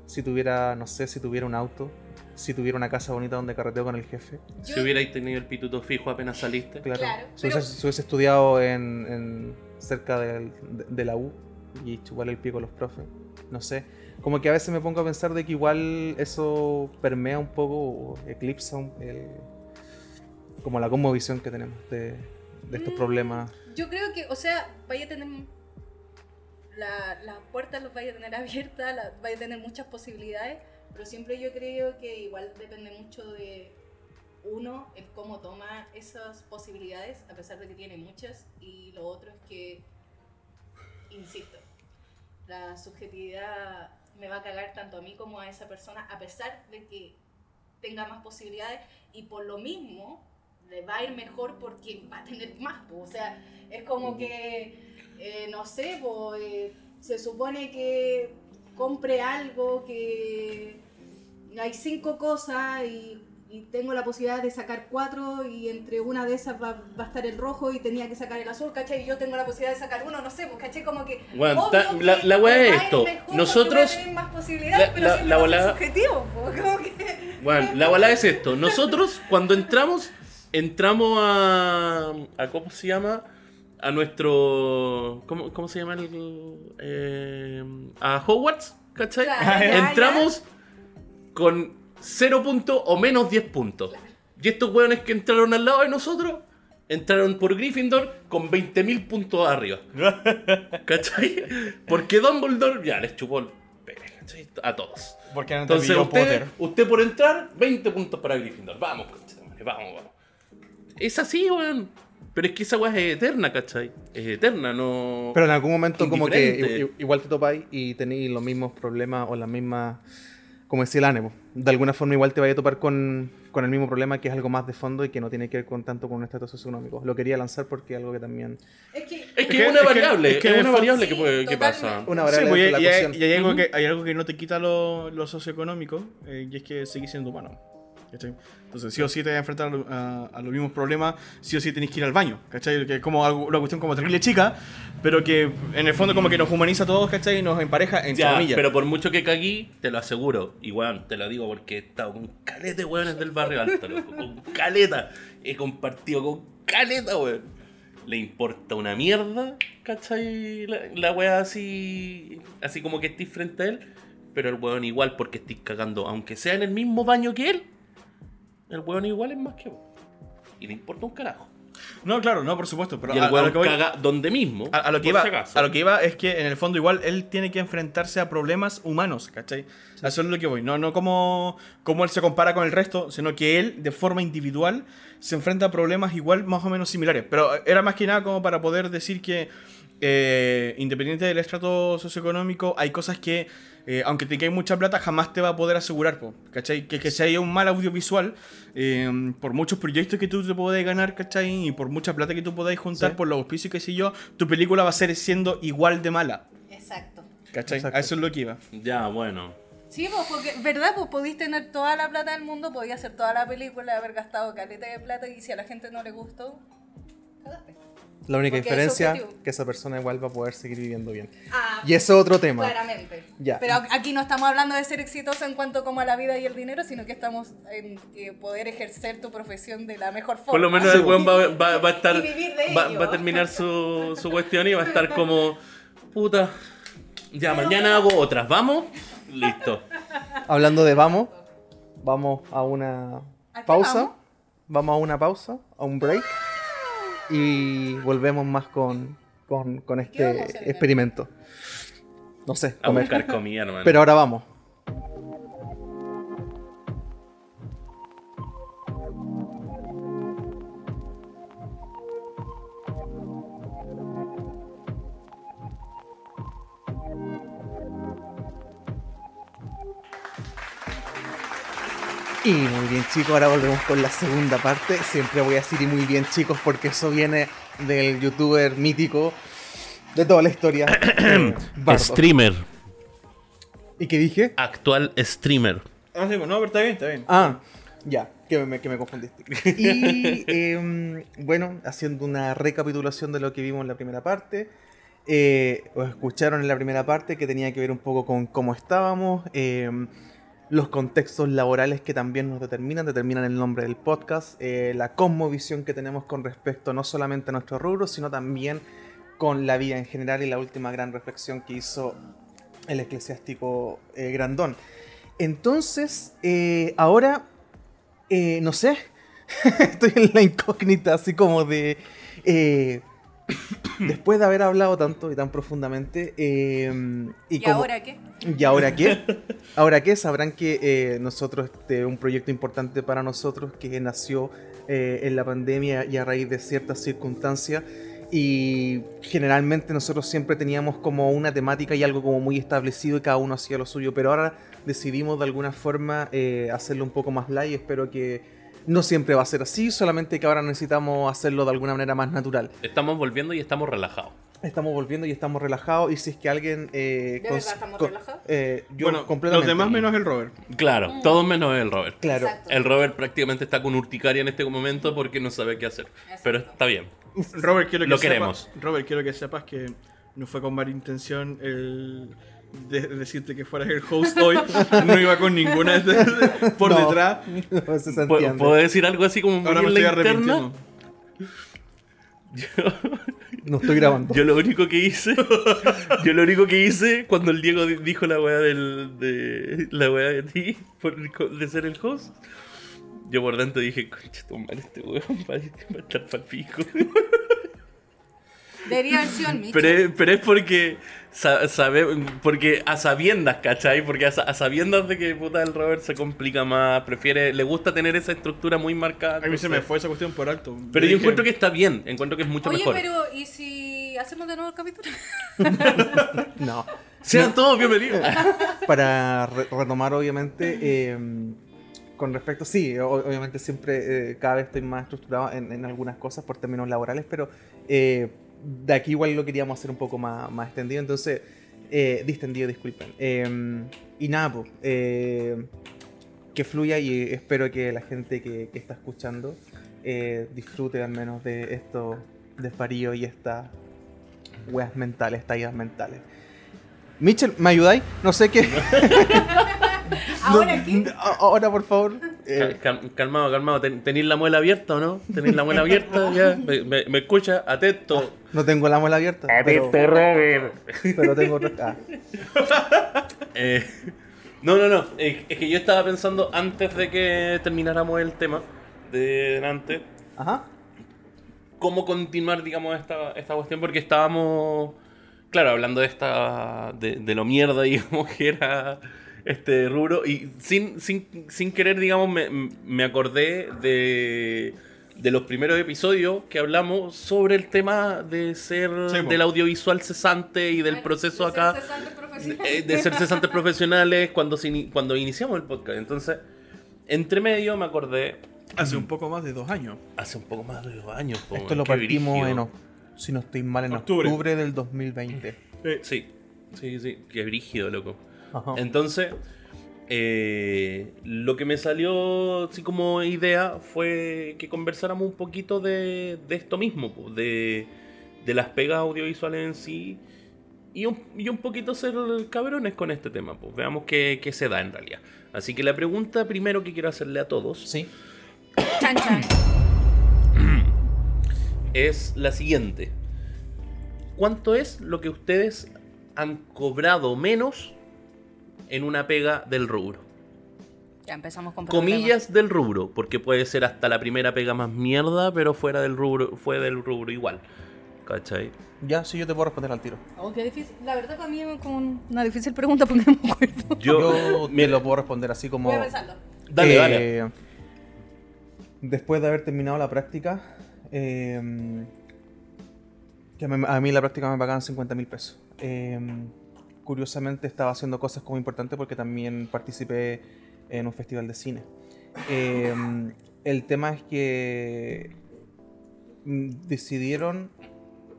A: si tuviera, no sé, si tuviera un auto, si tuviera una casa bonita donde carreteo con el jefe.
D: Si
C: Yo-
D: hubierais tenido el pituto fijo apenas saliste.
A: Claro,
C: Claro,
A: si,
C: pero-
A: hubiese, si hubiese estudiado en, en- cerca del- de, de la U y chuparle el pico a los profes, no sé. Como que a veces me pongo a pensar de que igual eso permea un poco o eclipsa un- el- como la visión que tenemos de, de estos
C: Mm.
A: problemas.
C: Yo creo que, o sea, vaya a tener. la- las puertas los vaya a tener *laughs* abiertas, la- vaya a tener muchas posibilidades, pero siempre yo creo que igual depende mucho de, uno, el cómo toma esas posibilidades, a pesar de que tiene muchas, y lo otro es que, insisto, la subjetividad me va a cagar tanto a mí como a esa persona, a pesar de que tenga más posibilidades, y por lo mismo le va a ir mejor porque va a tener más. po. O sea, es como que, eh, no sé, po, eh, se supone que compre algo que hay cinco cosas y, y tengo la posibilidad de sacar cuatro y entre una de esas va, va a estar el rojo y tenía que sacar el azul, ¿cachai? Y yo tengo la posibilidad de sacar uno, no sé, pues, ¿cachai? Como que...
D: Bueno, ta-
C: que
D: la- la
C: me
D: es esto. Nosotros-
C: más posibilidades,
D: la-
C: pero
D: la- la
C: va a ser
D: volada-
C: subjetivo, po, como que... *laughs*
D: Bueno, la bola es esto. Nosotros, *laughs* cuando entramos, entramos a. a ¿Cómo se llama? A nuestro. ¿Cómo, cómo se llama el. eh, a Hogwarts? ¿Cachai?
C: Claro, ya,
D: entramos con 0 puntos o menos 10 puntos. Y estos hueones que entraron al lado de nosotros. Entraron por Gryffindor con 20.000 puntos arriba. *laughs* ¿Cachai? Porque Dumbledore ya les chupó el pene, ¿cachai? A todos.
B: Porque no te
D: Entonces usted, usted por entrar, 20 puntos para Gryffindor. Vamos, vamos, vamos. Es así, weón. Pero es que esa weá es eterna, ¿cachai? Es eterna, no.
A: Pero en algún momento como que igual te topáis y tenéis los mismos problemas o las mismas, como decía el ánimo. De alguna forma igual te vaya a topar con, con el mismo problema que es algo más de fondo y que no tiene que ver con tanto con un estatus socioeconómico. Lo quería lanzar porque es algo que también...
C: Es que...
D: es que es una
B: es
D: variable,
B: es
D: es,
B: que el
D: una variable que, puede- que pasa.
A: Una
B: Sí,
A: variable
B: pues, y, hay,
A: ecuación.
B: y hay algo que, hay algo que no te quita lo, lo socioeconómico, eh, y es que seguís siendo humano. ¿Cachai? Entonces, sí o sí te vas a enfrentar a, a- a los mismos problemas, sí o sí tenés que ir al baño, ¿cachai? Que es como algo- una cuestión como terrible chica, pero que en el fondo como que nos humaniza a todos, ¿cachai? Y nos empareja entre
D: Ya,
B: comillas.
D: pero por mucho que caguí, te lo aseguro. Weón, te lo digo porque he estado con caleta de weones del barrio alto, loco. Con caleta. He compartido con caleta, weón. Le importa una mierda, ¿cachai? La, la wea así. Así como que estés frente a él. Pero el weón igual porque estés cagando, aunque sea en el mismo baño que él. El weón igual es más que vos. Y le importa un carajo.
B: No, claro, no, por supuesto. Pero
D: y
B: a,
D: el
B: a lo que voy,
D: caga donde mismo.
B: a, a lo que iba,
D: si
B: a lo que iba es que en el fondo igual él tiene que enfrentarse a problemas humanos, ¿cachai? A Eso es lo que voy. No, no como, como él se compara con el resto, sino que él, de forma individual, se enfrenta a problemas igual más o menos similares. Pero era más que nada como para poder decir que, eh, independiente del estrato socioeconómico, hay cosas que, eh, aunque tengáis mucha plata, jamás te va a poder asegurar, po, ¿cachai? Que, que si hay un mal audiovisual, eh, por muchos proyectos que tú te puedas ganar, ¿cachai? Y por mucha plata que tú podáis juntar,
A: Sí.
B: por los auspicios, qué sé yo, tu película va a ser siendo igual de mala,
C: Exacto.
B: ¿cachai?
A: Exacto.
B: A eso es lo que iba.
D: Ya, bueno.
C: Sí, pues, porque, ¿verdad? Pues podéis tener toda la plata del mundo, podías hacer toda la película, haber gastado caleta de plata y si a la gente no le gustó, cagaste.
A: La única
C: Porque
A: diferencia es que esa persona igual va a poder seguir viviendo bien.
C: Ah,
A: Y ese es otro tema.
C: Claramente.
A: Ya.
C: Pero aquí no estamos hablando de ser exitoso en cuanto como a la vida y el dinero, sino que estamos en que poder ejercer tu profesión de la mejor forma.
D: Por lo menos el weón *laughs* va, va- va a estar. Va, va a terminar su, su cuestión y va a estar como. Puta. Ya, mañana hago otras. ¿Vamos? Listo.
A: Hablando de vamos, vamos a una
C: ¿A qué
A: pausa.
C: vamos?
A: Vamos a una pausa, a un break. Y volvemos más con, con, con
C: ¿Qué vamos a
A: este experimento. No sé,
D: A
A: comer.
D: buscar comida, hermano.
A: Pero ahora vamos. Y muy bien chicos, ahora volvemos con la segunda parte. Siempre voy a decir y muy bien chicos porque eso viene del youtuber mítico de toda la historia. *clears throat* eh.
D: Streamer.
A: ¿Y qué dije?
D: Actual streamer.
B: Ah, sí, pues, no, pero está bien, está bien.
A: Ah, ya, que me, que me confundiste. Y em, bueno, haciendo una recapitulación de lo que vimos en la primera parte. eh, os escucharon en la primera parte que tenía que ver un poco con cómo estábamos, em, los contextos laborales que también nos determinan, determinan el nombre del podcast, eh, la cosmovisión que tenemos con respecto no solamente a nuestro rubro, sino también con la vida en general y la última gran reflexión que hizo el eclesiástico eh, Grandón. Entonces, eh, ahora, no sé, *laughs* estoy en la incógnita, así como de... *coughs* después de haber hablado tanto y tan profundamente, eh, y,
C: ¿Y
A: como-
C: ahora qué?
A: ¿Y ahora qué? *laughs* Ahora qué, sabrán que eh, nosotros, este, un proyecto importante para nosotros que nació eh, en la pandemia y a raíz de ciertas circunstancias. Y generalmente nosotros siempre teníamos como una temática y algo como muy establecido y cada uno hacía lo suyo. Pero ahora decidimos de alguna forma eh, hacerlo un poco más light. Espero que no siempre va a ser así, solamente que ahora necesitamos hacerlo de alguna manera más natural.
D: Estamos volviendo y estamos relajados.
A: Estamos volviendo y estamos relajados. Y si es que alguien. eh,
C: ¿De
A: cons-
C: verdad estamos relajados?
A: eh, yo
B: bueno,
A: completamente.
B: los demás menos el Robert.
D: Claro, todos menos el Robert.
A: Claro.
C: Exacto.
D: El Robert prácticamente está con urticaria en este momento porque no sabe qué hacer. Pero está bien.
B: Robert, quiero que
D: Lo
B: sepa-
D: queremos.
B: Robert, quiero que sepas que no fue con mala intención el de decirte que fueras el host hoy. No iba con ninguna de- por
A: No.
B: detrás. *laughs*
A: No, eso se
D: ¿Puedo,
A: entiende.
D: puedo decir algo así como muy
B: Ahora me
D: en
B: estoy
D: interna?
B: arrepintiendo. *laughs*
A: No estoy grabando.
D: Yo lo único que hice, *laughs* yo lo único que hice cuando el Diego di- dijo la weá del, de la weá de ti, por, de ser el host, yo por dentro dije, concha tu madre, este weón va a va a estar pa'l pico.
C: Debería haber sido el.
D: Pero, es- pero es porque, sabe, porque a sabiendas, ¿cachai? Porque a, sa- a sabiendas de que puta el Robert se complica más, prefiere, le gusta tener esa estructura muy marcada.
B: A mí se me fue esa cuestión por alto.
D: Pero yo encuentro que está bien, encuentro que es mucho
C: Oye,
D: mejor.
C: pero ¿y si hacemos de nuevo el capítulo? *laughs*
A: No.
D: Sean todos bienvenidos. *laughs*
A: Para re- retomar, obviamente, eh, con respecto, sí, obviamente siempre, eh, cada vez estoy más estructurado en, en algunas cosas por términos laborales, pero eh, de aquí igual lo queríamos hacer un poco más, más extendido, entonces, eh, distendido, disculpen. Eh, y nada, pues, que fluya y espero que la gente que, que está escuchando eh, disfrute al menos de estos desvaríos y estas weas mentales, tallas mentales. Mitchell, ¿me ayudáis? No sé qué. *laughs* *laughs*
C: ¿Ahora
A: No,
C: qué?
A: a- Ahora, por favor. Eh,
D: Cal- cal- calmado, calmado. Ten- ¿Tenéis la muela abierta o no? ¿Tenéis la muela abierta? Ya. ¿Me, me, me escucha? Atento.
A: no tengo la muela abierta. Pero,
D: Robert.
A: pero tengo otra. ah. *laughs*
D: Eh, no, no, no. Es, es que yo estaba pensando antes de que termináramos el tema de delante,
A: Ajá.
D: cómo continuar, digamos, esta, esta cuestión, porque estábamos, claro, hablando de esta, de, de lo mierda, *laughs* digamos, que era este rubro, y sin, sin, sin querer, digamos, me, me acordé de, de los primeros episodios que hablamos sobre el tema de ser
B: Sí,
D: del audiovisual cesante y del proceso
C: De ser
D: acá
C: cesante profesional.
D: eh, de ser cesantes *laughs* profesionales cuando, cuando iniciamos el podcast. Entonces, entre medio me acordé
B: Hace un poco más de dos años.
D: hace un poco más de dos años. po,
A: Esto lo partimos en, si no estoy mal, en
B: Octubre.
A: octubre, del 2020.
B: Eh,
D: Sí, sí, sí, qué brígido, loco.
A: Ajá.
D: Entonces, eh, lo que me salió así como idea fue que conversáramos un poquito de, de esto mismo, de, de las pegas audiovisuales en sí. Y un, y un poquito ser cabrones con este tema, pues veamos qué, qué se da en realidad. Así que la pregunta primero que quiero hacerle a todos
A: Sí.
C: Chan, chan. *clears throat*
D: es la siguiente. ¿Cuánto es lo que ustedes han cobrado menos en una pega del rubro?
C: Ya empezamos con problemas.
D: Comillas del rubro, porque puede ser hasta la primera pega más mierda, pero fuera del rubro, fue del rubro igual. ¿Cachai?
A: Ya, sí, yo te puedo responder al tiro.
C: Oh, qué difícil. La verdad para mí es como una difícil pregunta porque no me acuerdo.
A: Yo,
D: mira,
A: lo puedo responder así como.
C: Voy a pensarlo.
D: Dale,
A: Eh,
D: dale.
A: Después de haber terminado la práctica, eh, que a mí, a mí la práctica me pagaban 50 mil pesos. Eh, curiosamente estaba haciendo cosas como importantes porque también participé en un festival de cine. Eh, el tema es que mm, decidieron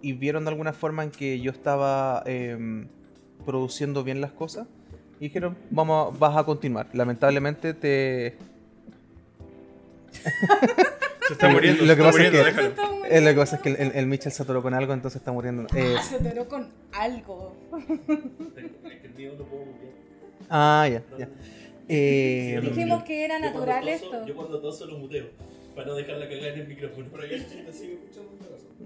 A: y vieron de alguna forma en que yo estaba eh, produciendo bien las cosas y dijeron, vamos, vas a continuar. Lamentablemente te, *laughs*
B: se está muriendo.
A: Lo que es. Eh, lo que pasa es que el, el- el Mitchell se atoró con algo, entonces está muriendo. Eh,
C: Se atoró con algo.
A: ah, ya, ya. Eh,
C: Dijimos que era natural esto.
D: Yo cuando toso lo muteo, para no dejarla cagar en el micrófono. Pero ya sigue escuchando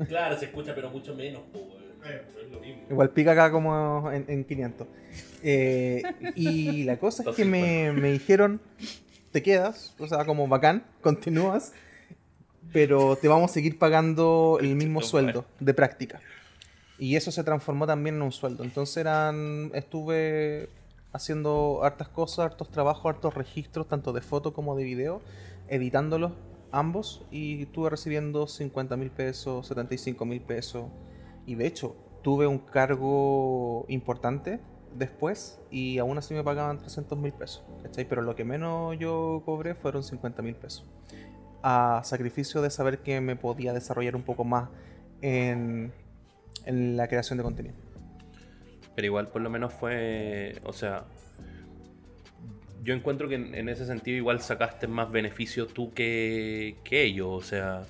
D: Claro, se escucha, pero mucho menos. No es lo mismo.
A: igual pica acá como en, en 500. Eh, y la cosa es que me, me dijeron, te quedas, o sea, como bacán, continúas. Pero te vamos a seguir pagando el mismo
D: Bueno.
A: sueldo de práctica. Y eso se transformó también en un sueldo. Entonces eran, estuve haciendo hartas cosas, hartos trabajos, hartos registros, tanto de foto como de video, editándolos ambos y estuve recibiendo 50 mil pesos, 75 mil pesos. Y de hecho, tuve un cargo importante después y aún así me pagaban 300 mil pesos. ¿cachai? Pero lo que menos yo cobré fueron 50 mil pesos. A sacrificio de saber que me podía desarrollar un poco más en, en la creación de contenido.
D: Pero igual por lo menos fue, o sea, yo encuentro que en, en ese sentido igual sacaste más beneficio tú que, que ellos, o sea,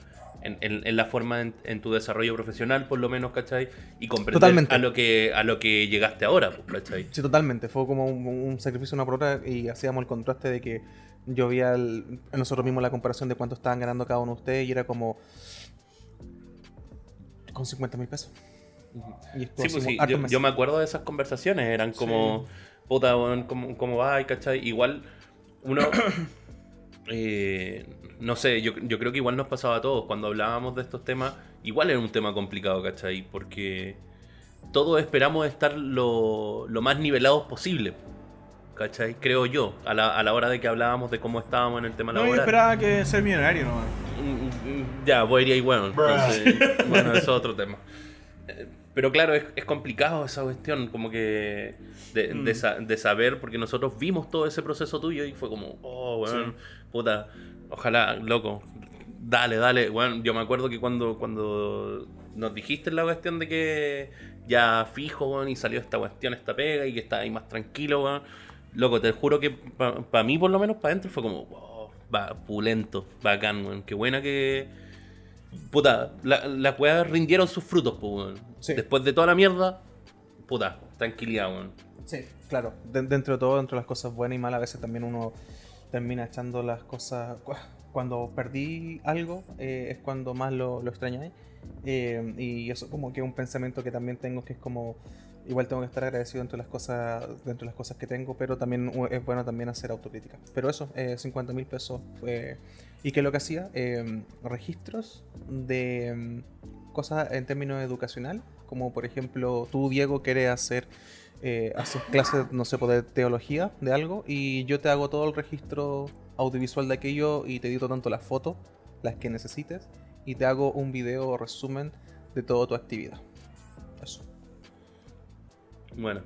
D: en, en- en la forma en, en tu desarrollo profesional por lo menos, ¿cachai? Y comprender
A: Totalmente.
D: a lo que a lo que llegaste ahora, pues, ¿cachai?
A: Sí, totalmente. Fue como un, un sacrificio una por otra y hacíamos el contraste de que yo veía el- nosotros mismos la comparación de cuánto estaban ganando cada uno de ustedes y era como con 50 mil pesos. Y
D: Sí, pues sí, yo, yo me acuerdo de esas conversaciones, eran como, puta, ¿cómo, cómo va? ¿cachai? Igual, uno, *coughs* eh, no sé, yo, yo creo que igual nos pasaba a todos, cuando hablábamos de estos temas, igual era un tema complicado, ¿cachai? Porque todos esperamos estar lo, lo más nivelados posible, ¿cachai? Creo yo, a la, a la hora de que hablábamos de cómo estábamos en el tema
B: No, yo
D: laboral.
B: esperaba que ser millonario nomás.
D: Mm, mm, Ya, voy a ir ahí, bueno. entonces, *laughs* bueno, eso es otro tema. Eh, Pero claro, es, es complicado esa cuestión, como que de, de
B: Mm.
D: sa- de saber, porque nosotros vimos todo ese proceso tuyo y fue como, oh, weón, puta, ojalá, loco, dale, dale. Bueno, yo me acuerdo que cuando, cuando nos dijiste la cuestión de que ya fijo, weón, y salió esta cuestión, esta pega y que está ahí más tranquilo, weón. Loco, te juro que para mí, por lo menos, para adentro fue como, wow, va, pulento, bacán, weón. Qué buena que. Puta, la- las weas rindieron sus frutos, pues, weón.
A: Sí.
D: Después de toda la mierda, puta, tranquilidad, weón.
A: Sí, claro. De- dentro de todo, dentro de las cosas buenas y malas, a veces también uno termina echando las cosas. cu- Cuando perdí algo, eh, es cuando más lo, lo extrañáis. Eh, y eso como que es un pensamiento que también tengo, que es como. Igual tengo que estar agradecido dentro de las cosas, dentro de las cosas que tengo, pero también es bueno también hacer autocrítica. Pero eso, eh, 50 mil pesos. ¿Y qué es lo que hacía? Eh, registros de mm, cosas en términos educacional, como por ejemplo, tú, Diego, quieres hacer eh, haces clases, no sé, pues, de teología, de algo, y yo te hago todo el registro audiovisual de aquello y te edito tanto las fotos, las que necesites, y te hago un video resumen de toda tu actividad. Eso.
D: Bueno.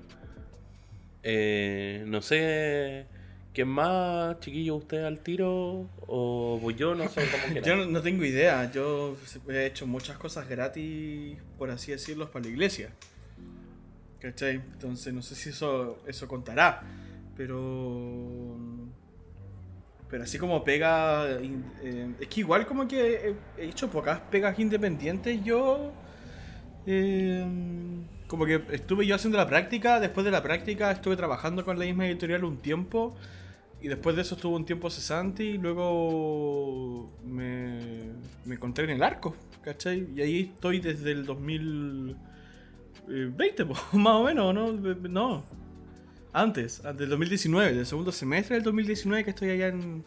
D: Eh, no sé. ¿Quién más, chiquillo, usted al tiro? ¿O voy yo? No sé cómo *laughs*
B: Yo no, no tengo idea. Yo he hecho muchas cosas gratis, por así decirlo, para la iglesia. ¿Cachai? Entonces no sé si eso, eso contará. Pero. Pero así como pega. eh, es que igual como que he, he hecho pocas pegas independientes yo. eh, como que estuve yo haciendo la práctica. Después de la práctica estuve trabajando con la misma editorial un tiempo. Y después de eso estuve un tiempo cesante y luego me, me encontré en el arco, ¿cachai? Y ahí estoy desde el 2020, po, *laughs* más o menos, ¿no? No. Antes, antes del 2019, del segundo semestre del 2019 que estoy allá en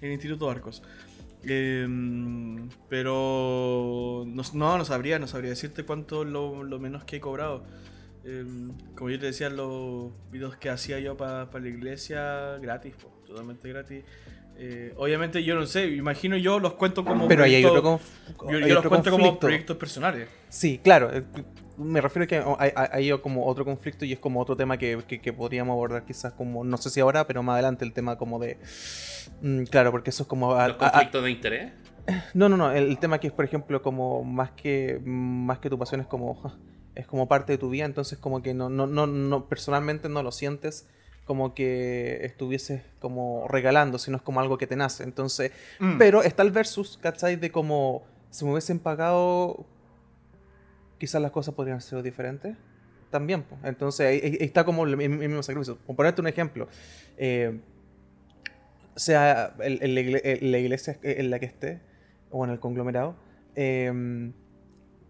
B: el Instituto Arcos. Em, pero no, no, no sabría, no sabría decirte cuánto lo, lo menos que he cobrado. Em, como yo te decía, los videos que hacía yo para la iglesia, gratis, po, totalmente gratis. Eh, obviamente yo no sé, imagino yo los cuento como
A: Pero ahí hay otro, conf-
B: yo,
A: hay
B: yo los
A: otro
B: cuento como
A: conflicto.
B: proyectos personales.
A: Sí, claro. Me refiero a que hay, hay- hay como otro conflicto y es como otro tema que, que- que podríamos abordar quizás como, no sé si ahora, pero más adelante el tema como de... mm, claro, porque eso es como... a-
D: ¿Los
A: a- a-
D: conflictos de interés?
A: No, no, no. El, el tema aquí es, por ejemplo, como más que más que tu pasión es como es como parte de tu vida, entonces como que no, no, no, no personalmente no lo sientes como que estuvieses como regalando, sino es como algo que te nace. Entonces,
B: Mm.
A: pero está el versus, ¿cachai? De como si me hubiesen pagado, quizás las cosas podrían ser diferentes. También, pues. Entonces ahí, ahí está como el, mi- mi- mismo sacrificio. Por ponerte un ejemplo, eh, sea la igle- el- la iglesia en la que esté, o en el conglomerado, eh,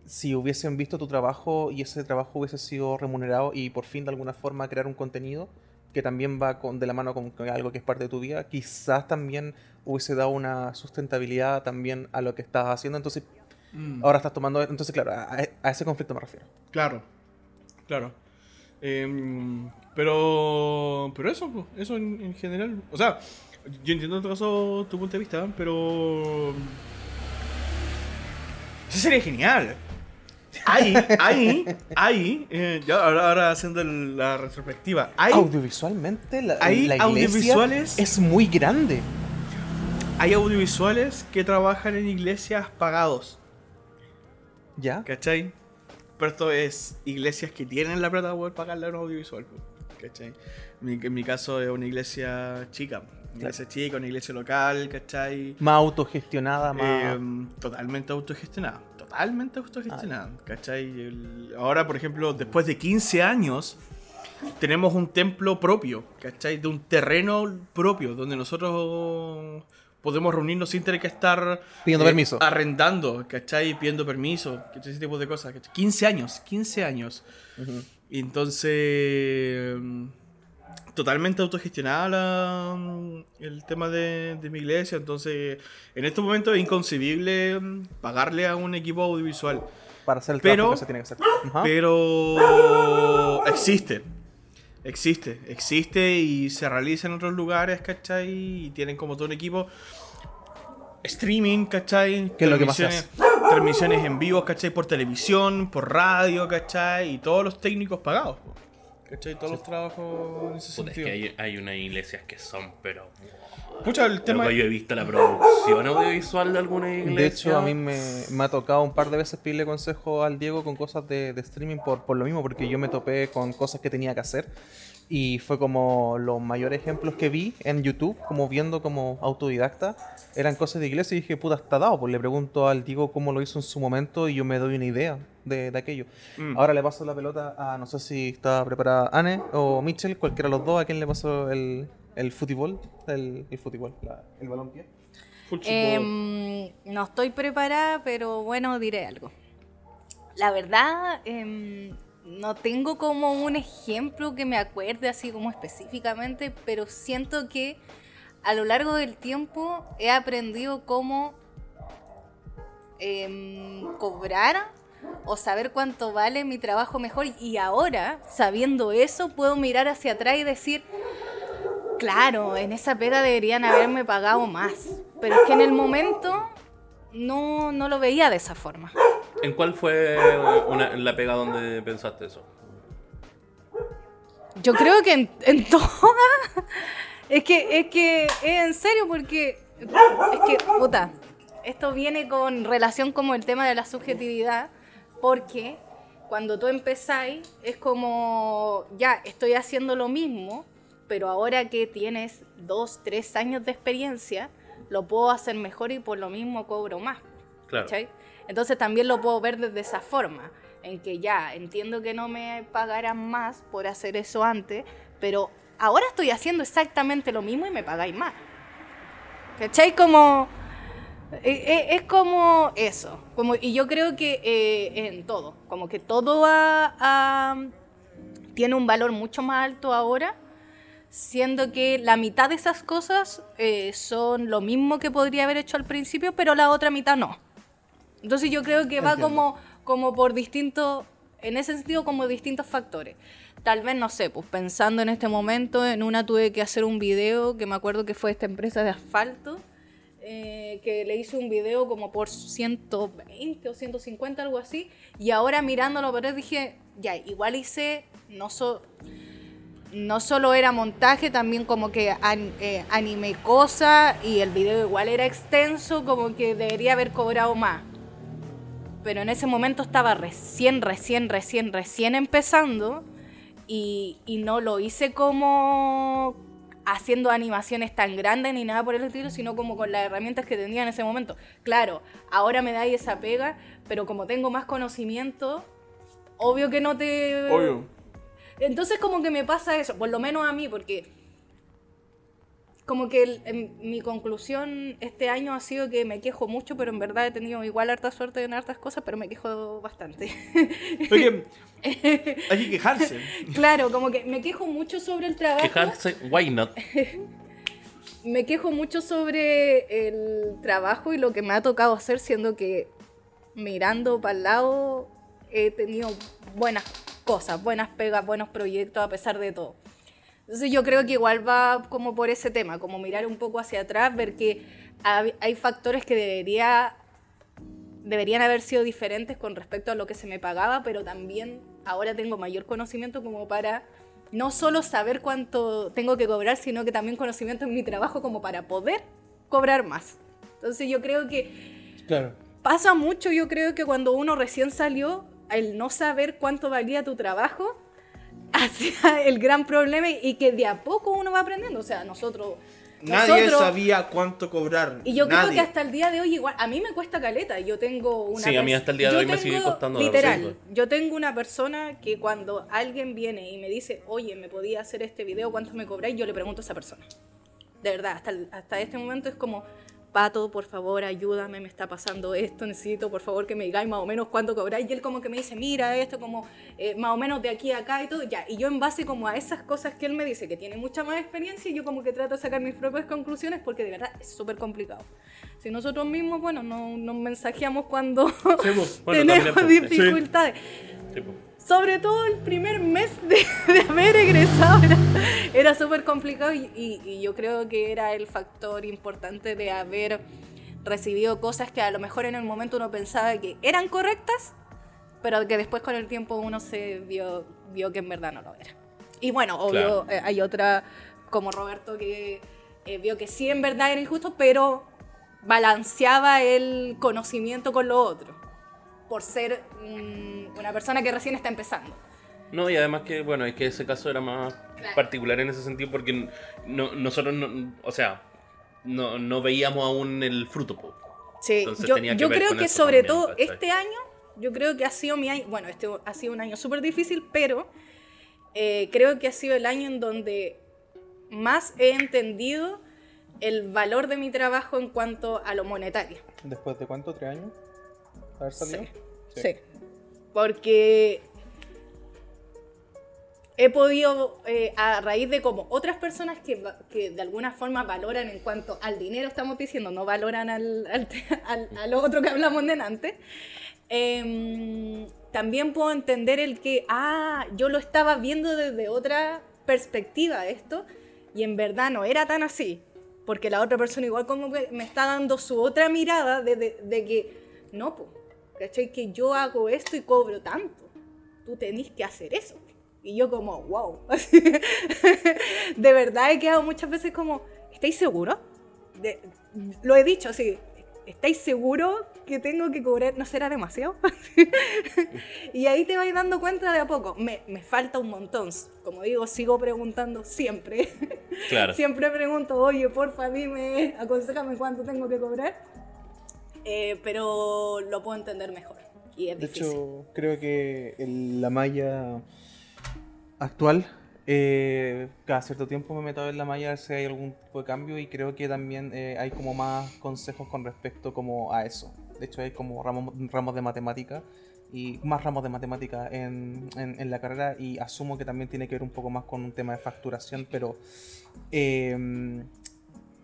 A: si hubiesen visto tu trabajo y ese trabajo hubiese sido remunerado y por fin de alguna forma crear un contenido que también va con, de la mano con, con algo que es parte de tu vida, quizás también hubiese dado una sustentabilidad también a lo que estás haciendo. Entonces,
B: Mm.
A: ahora estás tomando. Entonces, claro, a, a ese conflicto me refiero.
B: Claro, claro. Em, pero, pero eso, pues, eso en, en general. O sea, yo entiendo en tu caso tu punto de vista, pero. Eso sería genial. Ahí, ahí, ahí, eh, ya ahora, ahora haciendo la retrospectiva, hay,
A: Audiovisualmente, la,
B: hay
A: la iglesia
B: audiovisuales-
A: es muy grande.
B: hay audiovisuales que trabajan en iglesias pagados,
A: ¿Ya?
B: ¿cachai? Pero esto es iglesias que tienen la plata para poder pagarle a un audiovisual, ¿cachai? Mi- en mi caso es una iglesia chica, una iglesia chica, una iglesia local, ¿cachai?
A: Más autogestionada, más.
B: Eh, totalmente autogestionada. Totalmente autogestionada. ¿Cachai? El- ahora, por ejemplo, después de 15 años, tenemos un templo propio, ¿cachai? De un terreno propio, donde nosotros podemos reunirnos sin tener que estar
A: Pidiendo permiso.
B: arrendando, ¿cachai? Pidiendo permiso, ¿cachai? Ese tipo de cosas. ¿cachai? 15 años, 15 años. Y entonces, totalmente autogestionada la- el tema de, de mi iglesia. Entonces, en estos momentos es inconcebible mm, pagarle a un equipo audiovisual.
A: Para hacer el
B: pero-
A: trabajo que se tiene que hacer.
B: Pero existe. Existe, existe y se realiza en otros lugares, ¿cachai? Y tienen como todo un equipo. Streaming, ¿cachai?
A: ¿Qué es lo que más
B: Transmisiones- en vivo, ¿cachai? Por televisión, por radio, ¿cachai? Y todos los técnicos pagados, ¿cachai? Todos los trabajos en ese
D: Puta, es
B: sentido.
D: que hay, hay unas iglesias que son, pero.
B: Pucha, el tema.
D: Yo he visto la producción audiovisual de alguna iglesia.
A: De hecho, a mí me, me ha tocado un par de veces pedirle consejo al Diego con cosas de, de streaming por, por lo mismo, porque yo me topé con cosas que tenía que hacer. Y fue como los mayores ejemplos que vi en YouTube, como viendo como autodidacta, eran cosas de iglesia y dije, puta, está dado. Pues le pregunto al Diego cómo lo hizo en su momento y yo me doy una idea de, de aquello.
B: Mm.
A: Ahora le paso la pelota a, no sé si está preparada Anne o Mitchell, cualquiera de los dos, a quien le paso el, el fútbol, el, el fútbol, la- el balón pie.
C: Em, no estoy preparada, pero bueno, diré algo. La verdad, em, no tengo como un ejemplo que me acuerde así como específicamente, pero siento que a lo largo del tiempo he aprendido cómo em, cobrar o saber cuánto vale mi trabajo mejor y ahora, sabiendo eso, puedo mirar hacia atrás y decir, Claro, en esa pega deberían haberme pagado más. Pero es que en el momento no, no lo veía de esa forma.
D: ¿En cuál fue una- la pega donde pensaste eso?
C: Yo creo que en, en *laughs* todas. Es que, es que, es en serio, porque. Es que, puta. Esto viene con relación como el tema de la subjetividad, porque cuando tú empezáis, es como. Ya, estoy haciendo lo mismo, pero ahora que tienes dos, tres años de experiencia, lo puedo hacer mejor y por lo mismo cobro más.
D: Claro.
C: ¿cachai? Entonces también lo puedo ver desde esa forma, en que ya entiendo que no me pagarán más por hacer eso antes, pero ahora estoy haciendo exactamente lo mismo y me pagáis más. ¿Cachai? Como... eh, eh, Es como eso, como, y yo creo que eh, en todo, como que todo tiene un valor mucho más alto ahora, siendo que la mitad de esas cosas eh, son lo mismo que podría haber hecho al principio, pero la otra mitad no. Entonces yo creo que va
A: Entiendo.
C: como, como por distintos, en ese sentido como distintos factores. Tal vez, no sé, pues pensando en este momento, en una tuve que hacer un video, que me acuerdo que fue esta empresa de asfalto, eh, que le hice un video como por 120 o 150, algo así, y ahora mirándolo, pero dije, ya, igual hice, no so, no solo era montaje, también como que an- eh, animé cosas y el video igual era extenso, como que debería haber cobrado más. Pero en ese momento estaba recién, recién, recién, recién empezando y, y no lo hice como haciendo animaciones tan grandes ni nada por el estilo, sino como con las herramientas que tenía en ese momento. Claro, ahora me da ahí esa pega, pero como tengo más conocimiento, obvio que no te...
B: Obvio.
C: Entonces como que me pasa eso, por lo menos a mí, porque como que el- en- mi conclusión este año ha sido que me quejo mucho, pero en verdad he tenido igual harta suerte en hartas cosas, pero me quejo bastante.
B: Porque *laughs* hay que quejarse.
C: claro, como que me quejo mucho sobre el trabajo.
D: Quejarse, why not? *laughs*
C: Me quejo mucho sobre el trabajo y lo que me ha tocado hacer, siendo que mirando para el lado he tenido buenas cosas, buenas pegas, buenos proyectos a pesar de todo. Entonces yo creo que igual va como por ese tema, como mirar un poco hacia atrás, ver que hay factores que debería, deberían haber sido diferentes con respecto a lo que se me pagaba, pero también ahora tengo mayor conocimiento como para no solo saber cuánto tengo que cobrar, sino que también conocimiento en mi trabajo como para poder cobrar más. Entonces yo creo que
A: Claro.
C: pasa mucho, yo creo que cuando uno recién salió, el no saber cuánto valía tu trabajo, hacía *laughs* el gran problema y que de a poco uno va aprendiendo. O sea, nosotros...
B: Nadie
C: nosotros-
B: sabía cuánto cobrar.
C: Y yo creo
B: Nadie.
C: que hasta el día de hoy igual, a mí me cuesta caleta, yo tengo una
D: Sí, a mí hasta el día de hoy me sigue costando, la
C: Literal,
D: verdad.
C: yo tengo una persona que cuando alguien viene y me dice, oye, ¿me podía hacer este video? ¿Cuánto me cobráis? Yo le pregunto a esa persona. De verdad, hasta, hasta este momento es como, Pato, por favor, ayúdame, me está pasando esto, necesito, por favor, que me digáis más o menos cuánto cobráis. Y él como que me dice, mira esto, como eh, más o menos de aquí a acá y todo, ya. Y yo en base como a esas cosas que él me dice, que tiene mucha más experiencia, yo como que trato de sacar mis propias conclusiones porque de verdad es súper complicado. Si nosotros mismos, bueno, no, nos mensajeamos cuando
B: Sí, pues. *laughs*
D: Bueno,
C: tenemos
D: también, pues,
C: dificultades.
D: Sí, po.
C: Sobre todo el primer mes de, *laughs* de haber egresado era, era súper complicado y, y- y yo creo que era el factor importante de haber recibido cosas que a lo mejor en el momento uno pensaba que eran correctas, pero que después con el tiempo uno se vio, vio que en verdad no lo era. Y bueno, obvio,
D: Claro.
C: eh, hay otra como Roberto que eh, vio que sí en verdad era injusto, pero balanceaba el conocimiento con lo otro, por ser mm, una persona que recién está empezando.
D: No, y además que, bueno, es que ese caso era más
C: Claro.
D: particular en ese sentido porque no, nosotros, no, o sea, no, no veíamos aún el fruto. po.
C: Sí,
D: Entonces
C: yo,
D: tenía que
C: yo
D: ver
C: creo
D: con
C: que
D: eso
C: sobre
D: también,
C: todo
D: ¿cachai?
C: este año, yo creo que ha sido mi año, bueno, este ha sido un año súper difícil, pero eh, creo que ha sido el año en donde más he entendido el valor de mi trabajo en cuanto a lo monetario.
A: ¿Después de cuánto? ¿Tres años? ¿Haber salido?
C: Sí. Sí. Porque he podido, eh, a raíz de como otras personas que, de alguna forma valoran en cuanto al dinero, estamos diciendo, no valoran al, al, *laughs* al- a lo otro que hablamos de antes, em, también puedo entender el que, ah, yo lo estaba viendo desde otra perspectiva esto, y en verdad no era tan así, porque la otra persona igual como que me está dando su otra mirada de, de- de que, no, pues, ¿cachai? Que yo hago esto y cobro tanto, tú tenés que hacer eso. Y yo como, wow. *laughs* De verdad he quedado muchas veces como, ¿estáis seguros? De- lo he dicho así, ¿estáis seguros que tengo que cobrar? ¿No será demasiado? *laughs* y ahí te vas dando cuenta de a poco. Me, me falta un montón. Como digo, sigo preguntando siempre.
D: Claro. *laughs*
C: siempre pregunto, oye, porfa, dime, aconsejame cuánto tengo que cobrar. Eh, pero lo puedo entender mejor. Y es
A: De
C: difícil.
A: hecho, creo que el- la malla actual, eh, cada cierto tiempo me meto a ver la malla a ver si hay algún tipo de cambio y creo que también eh, hay como más consejos con respecto como a eso. De hecho, hay como ramos, ramos de matemática y más ramos de matemática en, en- en la carrera y asumo que también tiene que ver un poco más con un tema de facturación, pero... Eh,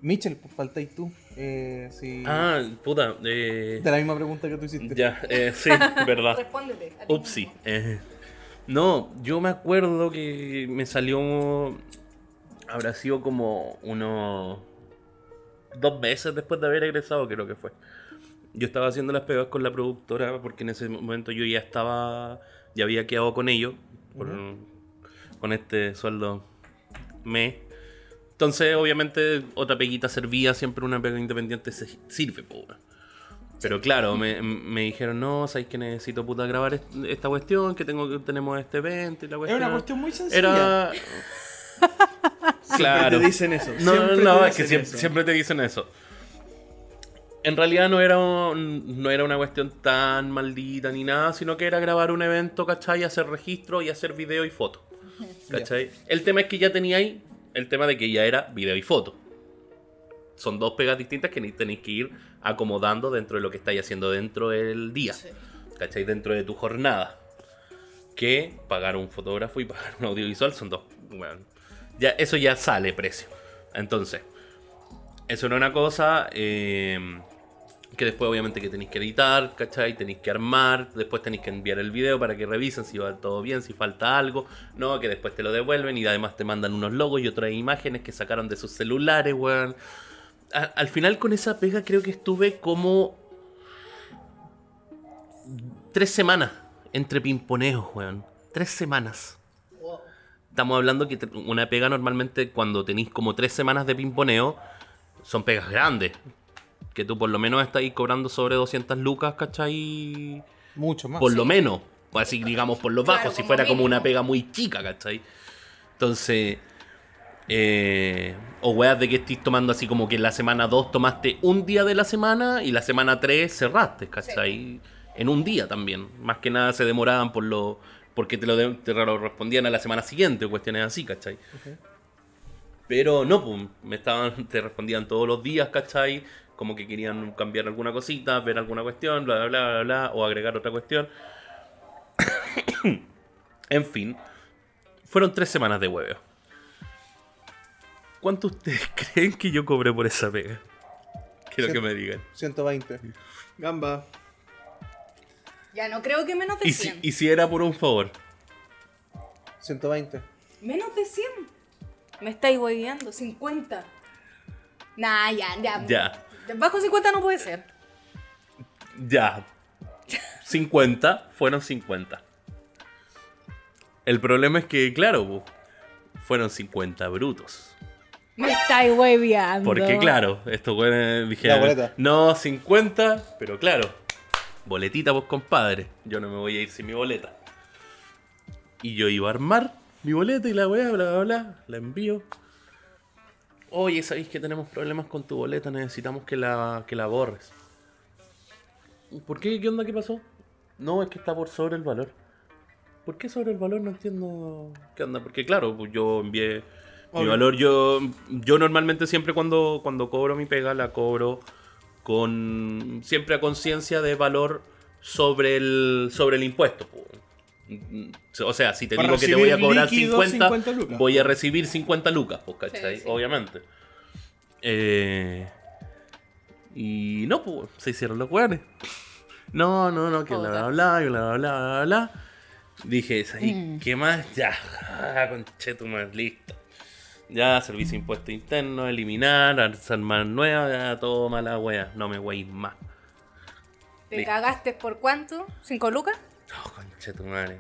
A: Mitchell, pues faltáis tú. Eh, si-
D: Ah, puta, eh,
A: De la misma pregunta que tú hiciste.
D: ya, eh, sí, *laughs* verdad.
C: Respóndete.
D: Upsi. eh, no, yo me acuerdo que me salió. Habrá sido como unos. Dos meses después de haber egresado, creo que fue. Yo estaba haciendo las pegas con la productora porque en ese momento yo ya estaba. Ya había quedado con ellos. por- Con este sueldo me. Entonces, obviamente, otra peguita servía, siempre una pega independiente se- sirve, po, weón. Pero claro, me, me dijeron, no, sabéis que necesito puta grabar est- esta cuestión, que tengo que tenemos este evento y la
B: Es
D: cuestión.
B: una cuestión muy sencilla. *laughs*
D: Era. claro.
B: te dicen eso.
D: No,
B: siempre
D: no,
B: te
D: es que siempre, siempre te dicen eso. En realidad no era, no era una cuestión tan maldita ni nada, sino que era grabar un evento, ¿cachai? Hacer registro y hacer video y foto. ¿Cachai? El tema es que ya tenía ahí el tema de que ya era video y foto. son dos pegas distintas que tenéis que ir acomodando dentro de lo que estáis haciendo dentro del día.
C: Sí.
D: ¿Cachai? Dentro de tu jornada. Que pagar un fotógrafo y pagar un audiovisual son dos. bueno, ya, eso ya sale precio. Entonces, eso era una cosa. eh, que después obviamente que tenéis que editar, ¿cachai? Tenéis que armar, después tenéis que enviar el video para que revisen si va todo bien, si falta algo, no, que después te lo devuelven y además te mandan unos logos y otras imágenes que sacaron de sus celulares, weón. A- al final con esa pega creo que estuve como tres semanas entre pimponeos, weón. Tres semanas. Estamos hablando que una pega normalmente cuando tenéis como tres semanas de pimponeo son pegas grandes. Que tú por lo menos estás ahí cobrando sobre 200 lucas, ¿cachai?
A: Mucho más.
D: Por lo menos. O así, digamos, por los
C: Claro,
D: bajos, si fuera como una pega muy chica, ¿cachai? Entonces. eh, o weas de que estés tomando así como que en la semana 2 tomaste un día de la semana y la semana 3 cerraste, ¿cachai? En un día también. Más que nada se demoraban por lo. porque te lo, de- te lo respondían a la semana siguiente o cuestiones así, ¿cachai? Pero no, pues, me estaban, te respondían todos los días, ¿cachai? Como que querían cambiar alguna cosita, ver alguna cuestión, bla, bla, bla, bla, bla, o agregar otra cuestión. *coughs* en fin, fueron tres semanas de hueveo. ¿Cuánto ustedes *laughs* creen que yo cobré por esa pega? Quiero
A: Sí.
D: que me digan.
A: 120.
B: Gamba.
C: Ya no creo que menos de
D: Y si,
C: 100.
D: y si era por un favor.
A: 120.
C: Menos de 100. Me estáis hueveando. 50. Nah, ya, ya.
D: Ya.
C: Bajo 50 no puede ser.
D: Ya. 50 fueron 50. El problema es que, claro, fueron 50 brutos.
C: Me estáis hueveando.
D: Porque, claro, estos güeyes dijeron, no 50, pero claro, boletita, pues compadre. Yo no me voy a ir sin mi boleta. Y yo iba a armar mi boleta y la weá, bla, bla, bla, la envío. Oye, ¿sabéis que tenemos problemas con tu boleta? Necesitamos que la, que la borres. ¿Por qué? ¿Qué onda? ¿Qué pasó? No, es que está por sobre el valor. ¿Por qué sobre el valor? No entiendo qué onda. Porque claro, pues yo envié mi valor. Yo, yo normalmente siempre cuando, cuando cobro mi pega la cobro con siempre a conciencia de valor sobre el, sobre el impuesto. Pues. O sea, si te
B: Para
D: digo que te voy a cobrar
B: líquido
D: 50,
B: 50 lucas.
D: voy a recibir 50 lucas, pues, ¿cachai?
C: Sí, sí.
D: Obviamente. Eh, y no, pues, se hicieron los weones. No, no, no, que bla, bla, bla, bla, bla, bla, bla, bla. Dije, ¿sabes
C: Mm.
D: qué más? Ya, ah, conchetumas, listo. Ya, servicio de impuesto interno, eliminar, armar nueva, ya, todo mala wea. No me weis más.
C: ¿Te
D: Listo.
C: cagaste por cuánto? ¿Cinco lucas?
D: Oh, conchetumare.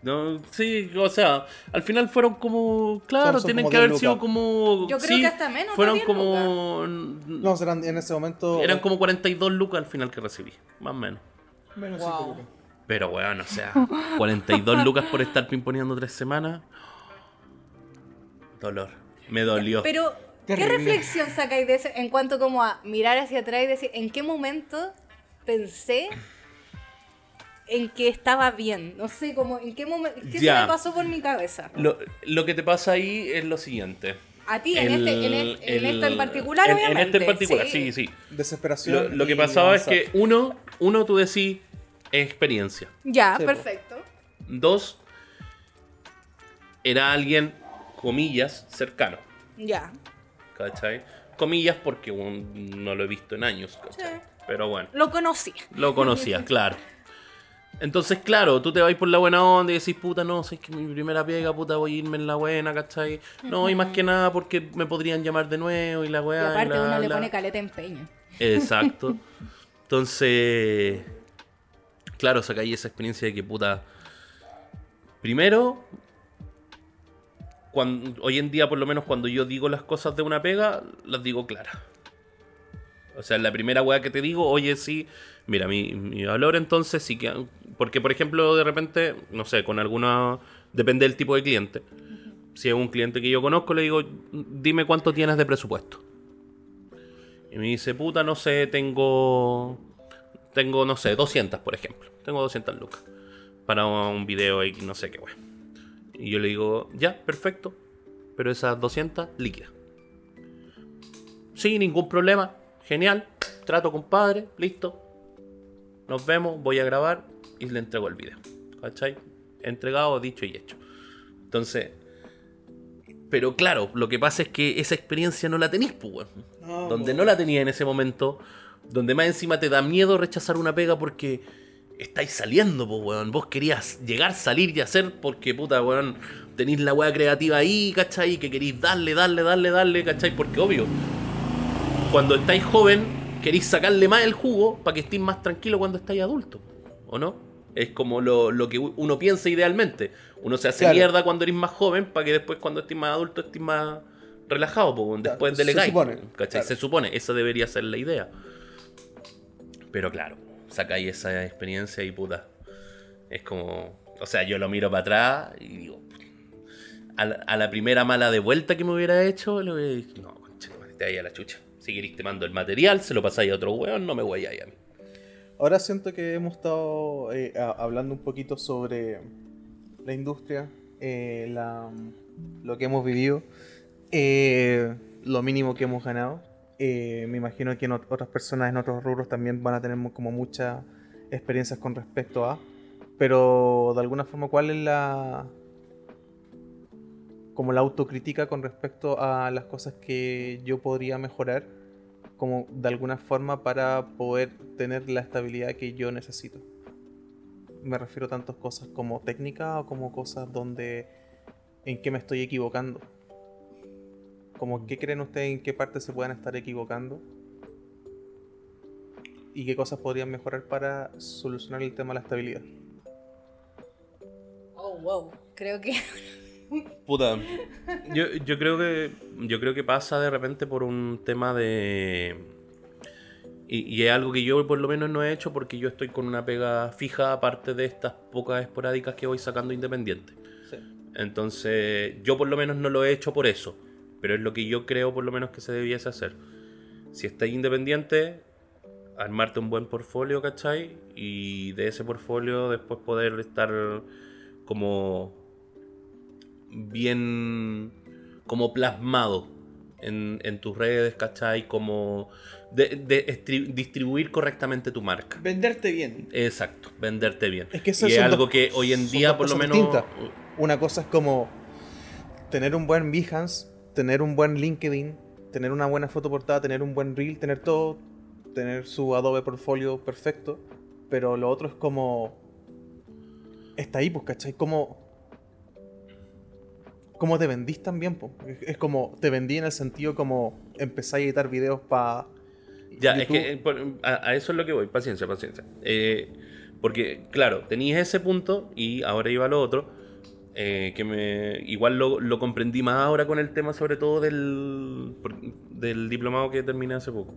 D: No, sí, o sea, al final fueron como. Claro,
A: Son- son
D: tienen
A: como
D: que haber
A: 10
D: sido como.
C: Yo creo
D: sí,
C: que hasta menos,
D: Fueron
C: ¿no? 10
D: como.
A: No, serán en ese momento.
D: Eran como 42 lucas al final que recibí, más o menos.
B: Menos
C: Wow.
B: lucas.
D: Pero weón, o sea, *laughs* 42 lucas por estar pimponeando tres semanas. Dolor. Me dolió.
C: Pero, ¿qué
B: Terrible.
C: reflexión sacáis de eso en cuanto como a mirar hacia atrás y decir, ¿en qué momento pensé en que estaba bien? No sé, como, ¿en qué momento? ¿Qué
D: Ya.
C: se me pasó por mi cabeza?
D: Lo, lo que te pasa ahí es lo siguiente.
C: A ti, en, este, en, el- en
D: el-
C: esto en particular,
D: en- en este en particular, sí, sí.
A: Desesperación.
D: Lo, lo que pasaba es que, uno, uno tú decís experiencia.
C: Ya,
A: Sí,
C: perfecto.
D: Dos, era alguien, comillas, cercano.
C: Ya.
D: ¿Cachai? Comillas porque un- no lo he visto en años, ¿cachai?
C: Sí.
D: Pero bueno,
C: Lo conocí.
D: lo conocía, *laughs* claro. Entonces, claro, tú te vas por la buena onda y decís, puta, no, sé que mi primera pega, puta, voy a irme en la buena, ¿cachai? No, y más que nada porque me podrían llamar de nuevo y la
C: Y
D: weá.
C: aparte
D: bla,
C: uno le pone caleta empeño.
D: Exacto. Entonces, claro, sacáis esa experiencia de que puta. Primero, cuando, hoy en día, por lo menos, cuando yo digo las cosas de una pega, las digo claras. O sea, la primera weá que te digo, oye, sí, mira, mi, valor entonces sí que. Porque, por ejemplo, de repente, no sé, con alguna. Depende del tipo de cliente. Si es un cliente que yo conozco, le digo, dime cuánto tienes de presupuesto. Y me dice, puta, no sé, tengo. Tengo, no sé, 200, por ejemplo. Tengo 200 lucas. Para un video y no sé qué, wey. Y yo le digo, ya, perfecto. Pero esas 200, líquidas. Sí, ningún problema. Genial. Trato compadre. Listo. Nos vemos. Voy a grabar y le entrego el video. ¿Cachai? Entregado, dicho y hecho. Entonces. Pero claro, lo que pasa es que esa experiencia no la tenís, pues, weón.
B: No,
D: Donde no la tenía en ese momento. Donde más encima te da miedo rechazar una pega porque estáis saliendo, pues, weón. Vos querías llegar, salir y hacer porque, puta, weón, tenéis la weá creativa ahí, ¿cachai? Que queréis darle, darle, darle, darle, ¿cachai? Porque, obvio, cuando estáis joven, queréis sacarle más el jugo para que estéis más tranquilo cuando estáis adulto, ¿o no? Es como lo, lo que uno piensa idealmente. Uno se hace
A: Claro.
D: mierda cuando eres más joven para que después cuando estés más adulto estés más relajado, pues, después
A: se
D: delegáis.
A: supone,
D: ¿cachai?
A: claro.
D: Se supone, esa debería ser la idea. Pero claro, sacáis esa experiencia y puta. Es como. O sea, yo lo miro para atrás y digo. A la, a la primera mala de vuelta que me hubiera hecho, le hubiera dicho, no, concha, te a la chucha. Si queréis te mando el material, se lo pasáis a otro weón, no me voy a mí.
A: Ahora siento que hemos estado eh, hablando un poquito sobre la industria, eh, la- lo que hemos vivido, eh, lo mínimo que hemos ganado. Me imagino que otras personas en otros rubros también van a tener como muchas experiencias con respecto a. Pero de alguna forma, ¿cuál es la como la autocrítica con respecto a las cosas que yo podría mejorar? Como de alguna forma para poder tener la estabilidad que yo necesito. Me refiero a tantas cosas como técnica o como cosas donde en qué me estoy equivocando. Como qué creen ustedes en qué parte se puedan estar equivocando y qué cosas podrían mejorar para solucionar el tema de la estabilidad.
C: Oh, wow. Creo que. *laughs*
D: Puta. Yo, yo creo que. Yo creo que pasa de repente por un tema de. Y, y es algo que yo por lo menos no he hecho porque yo estoy con una pega fija aparte de estas pocas esporádicas que voy sacando independiente. Entonces, yo por lo menos no lo he hecho por eso. Pero es lo que yo creo por lo menos que se debiese hacer. Si estás independiente, armarte un buen portfolio, ¿cachai? Y de ese portfolio después poder estar como bien como plasmado en, en tus redes, ¿cachai? Como de, de estri- distribuir correctamente tu marca.
B: Venderte bien.
D: Exacto, venderte bien.
A: Es que
D: y
A: esas
D: es algo
A: dos-
D: que hoy en día por lo menos...
A: distintas. Una cosa es como tener un buen Behance, tener un buen LinkedIn, tener una buena foto portada, tener un buen reel, tener todo, tener su Adobe Portfolio perfecto. Pero lo otro es como. Está ahí, pues, ¿cachai? Como. Como te vendís también, pues. Es- como. Te vendí en el sentido como. Empezáis a editar videos para.
D: Ya, es que eh, por- a, a eso es lo que voy, paciencia, paciencia. Eh, porque, claro, tenías ese punto y ahora iba lo otro. eh, que me igual lo, lo comprendí más ahora con el tema sobre todo del, del diplomado que terminé hace poco.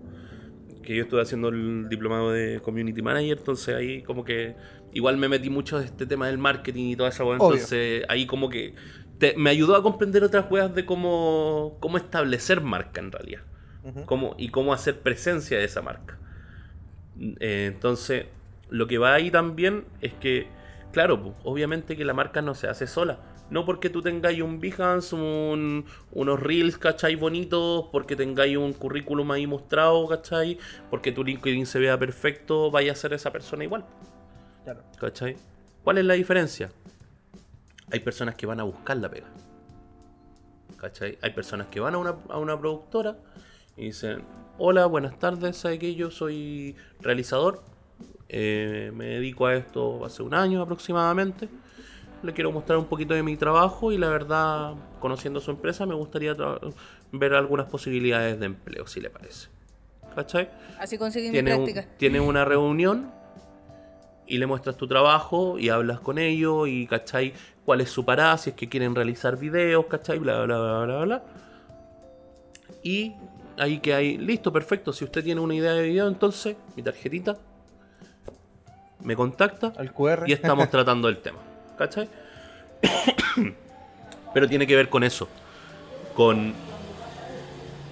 D: Que yo estuve haciendo el diplomado de Community Manager, entonces ahí como que igual me metí mucho de este tema del marketing y toda esa cosa.
A: Obvio.
D: Entonces ahí como que te- me ayudó a comprender otras weas de cómo, cómo establecer marca en realidad cómo, y cómo hacer presencia de esa marca. Eh, entonces, lo que va ahí también es que, claro, pues, obviamente que la marca no se hace sola. No porque tú tengáis un Behance, un- unos Reels, ¿cachai? Bonitos, porque tengáis un currículum ahí mostrado, ¿cachai? Porque tu LinkedIn se vea perfecto, vaya a ser esa persona igual.
A: Claro.
D: ¿Cachai? ¿Cuál es la diferencia? Hay personas que van a buscar la pega. ¿Cachai? Hay personas que van a una, a una productora y dicen, hola, buenas tardes, ¿sabe que Yo soy realizador, eh, me dedico a esto hace un año aproximadamente, le quiero mostrar un poquito de mi trabajo y la verdad, conociendo su empresa, me gustaría ver algunas posibilidades de empleo, si le parece. ¿Cachai?
C: Así conseguí mi
D: tiene, un- tiene una reunión y le muestras tu trabajo y hablas con ellos y cachai cuál es su parada, si es que quieren realizar videos, cachai, bla bla bla bla bla. Y ahí que hay, listo, perfecto, si usted tiene una idea de video, entonces mi tarjetita me contacta
A: Al QR.
D: y estamos *laughs* tratando el tema. ¿Cachai? *coughs* Pero tiene que ver con eso. Con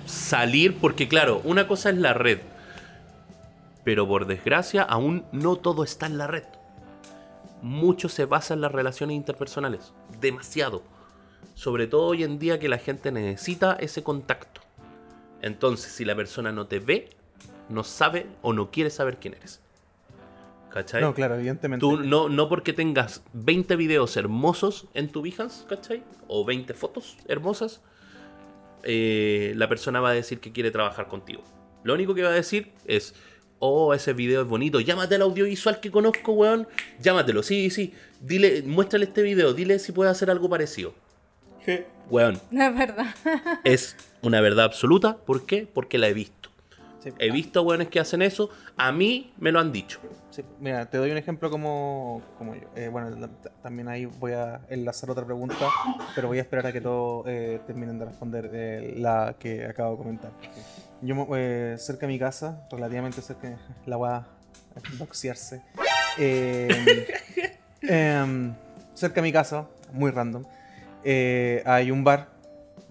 D: salir, porque claro, una cosa es la red. Pero por desgracia, aún no todo está en la red. Mucho se basa en las relaciones interpersonales. Demasiado. Sobre todo hoy en día que la gente necesita ese contacto. Entonces, si la persona no te ve, no sabe o no quiere saber quién eres. ¿Cachai?
A: No, claro, evidentemente.
D: Tú no, no porque tengas 20 videos hermosos en tu Behance, ¿cachai? O 20 fotos hermosas, eh, la persona va a decir que quiere trabajar contigo. Lo único que va a decir es, oh, ese video es bonito, llámate al audiovisual que conozco, weón, llámatelo, sí, sí, dile, muéstrale este video, dile si puede hacer algo parecido.
B: Je.
D: Weón,
C: No *laughs* es verdad.
D: es una verdad absoluta, ¿por qué? Porque la he visto.
A: Sí.
D: He visto weones que hacen eso, a mí me lo han dicho.
A: Sí, mira, te doy un ejemplo como, como yo. Eh, bueno, también ahí voy a enlazar otra pregunta, pero voy a esperar a que todos eh, terminen de responder eh, la que acabo de comentar. Yo cerca de mi casa, relativamente cerca, la voy a boxearse. *laughs* Em, cerca de mi casa, muy random, hay un bar.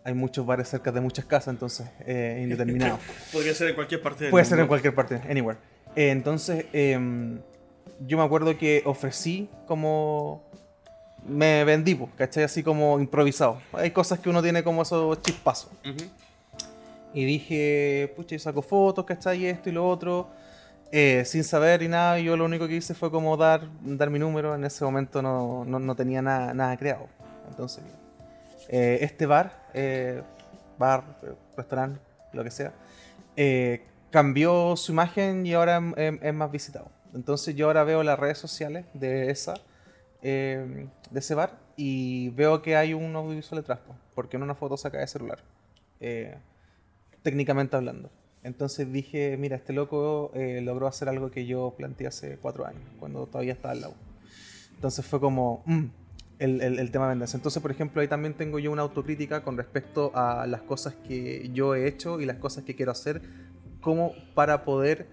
A: Hay muchos bares cerca de muchas casas, entonces eh, indeterminado. *laughs*
B: Podría ser en cualquier parte del
A: Puede ser en
B: mundo.
A: cualquier parte, anywhere. Eh, entonces, em, yo me acuerdo que ofrecí como. Me vendí, pues, ¿cachai? Así como improvisado. Hay cosas que uno tiene como esos chispazos. Y dije, pucha, yo saco fotos, ¿cachai? Esto y lo otro. eh, sin saber y nada, yo lo único que hice fue como dar, dar mi número. En ese momento no, no- no tenía nada, nada creado. Entonces, eh, este bar, eh, bar, restaurante, lo que sea, eh, cambió su imagen y ahora es, más visitado. Entonces yo ahora veo las redes sociales de esa, eh, de ese bar y veo que hay un audiovisual detrás, po, porque en una foto saca de celular, eh, técnicamente hablando. Entonces dije, mira, este loco eh, logró hacer algo que yo planteé hace cuatro años, cuando todavía estaba al lado. Entonces fue como mm, el, tema de venderse. Entonces, por ejemplo, ahí también tengo yo una autocrítica con respecto a las cosas que yo he hecho y las cosas que quiero hacer, como para poder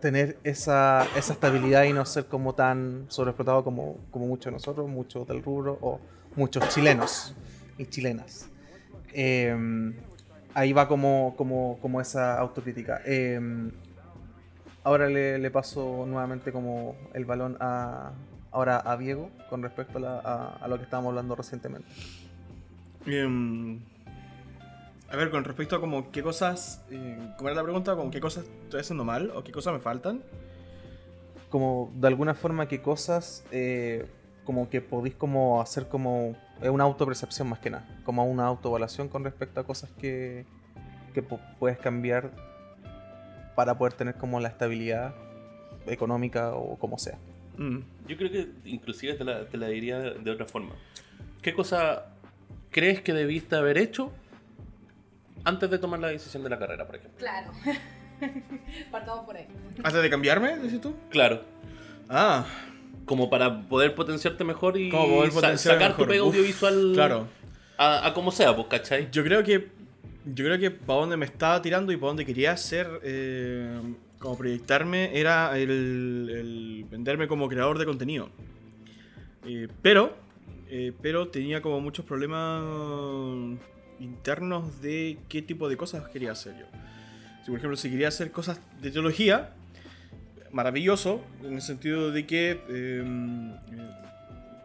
A: tener esa, esa estabilidad y no ser como tan sobreexplotado como, muchos de nosotros, muchos del rubro o muchos chilenos y chilenas. Eh, ahí va como, esa autocrítica. Eh, ahora le, le paso nuevamente como el balón a, ahora a Diego con respecto a, la- a- a lo que estábamos hablando recientemente.
B: Em, a ver, con respecto a como qué cosas. eh, ¿Cómo era la pregunta? Como qué cosas estoy haciendo mal o qué cosas me faltan.
A: Como de alguna forma qué cosas eh, como que podéis como hacer como es una autopercepción más que nada, como una autoevaluación con respecto a cosas que, que pu- puedes cambiar para poder tener como la estabilidad económica o como sea.
B: Mm.
D: Yo creo que inclusive te la, te la diría de, de otra forma. ¿Qué cosa crees que debiste haber hecho antes de tomar la decisión de la carrera, por ejemplo?
C: Claro. *laughs* Partamos por ahí.
B: ¿Antes de cambiarme, dices tú?
D: Claro,
B: Ah,
D: como para poder potenciarte mejor y
B: Como poder
D: sa-
B: potenciar
D: sacar
B: mejor.
D: tu pega audiovisual
B: claro.
D: a, a como sea, pues, ¿cachai?
B: Yo creo que. Yo creo que para donde me estaba tirando y para donde quería hacer. eh, como proyectarme era el, el venderme como creador de contenido. Eh, pero. eh, pero tenía como muchos problemas internos de qué tipo de cosas quería hacer yo. Si por ejemplo si quería hacer cosas de teología, maravilloso, en el sentido de que eh,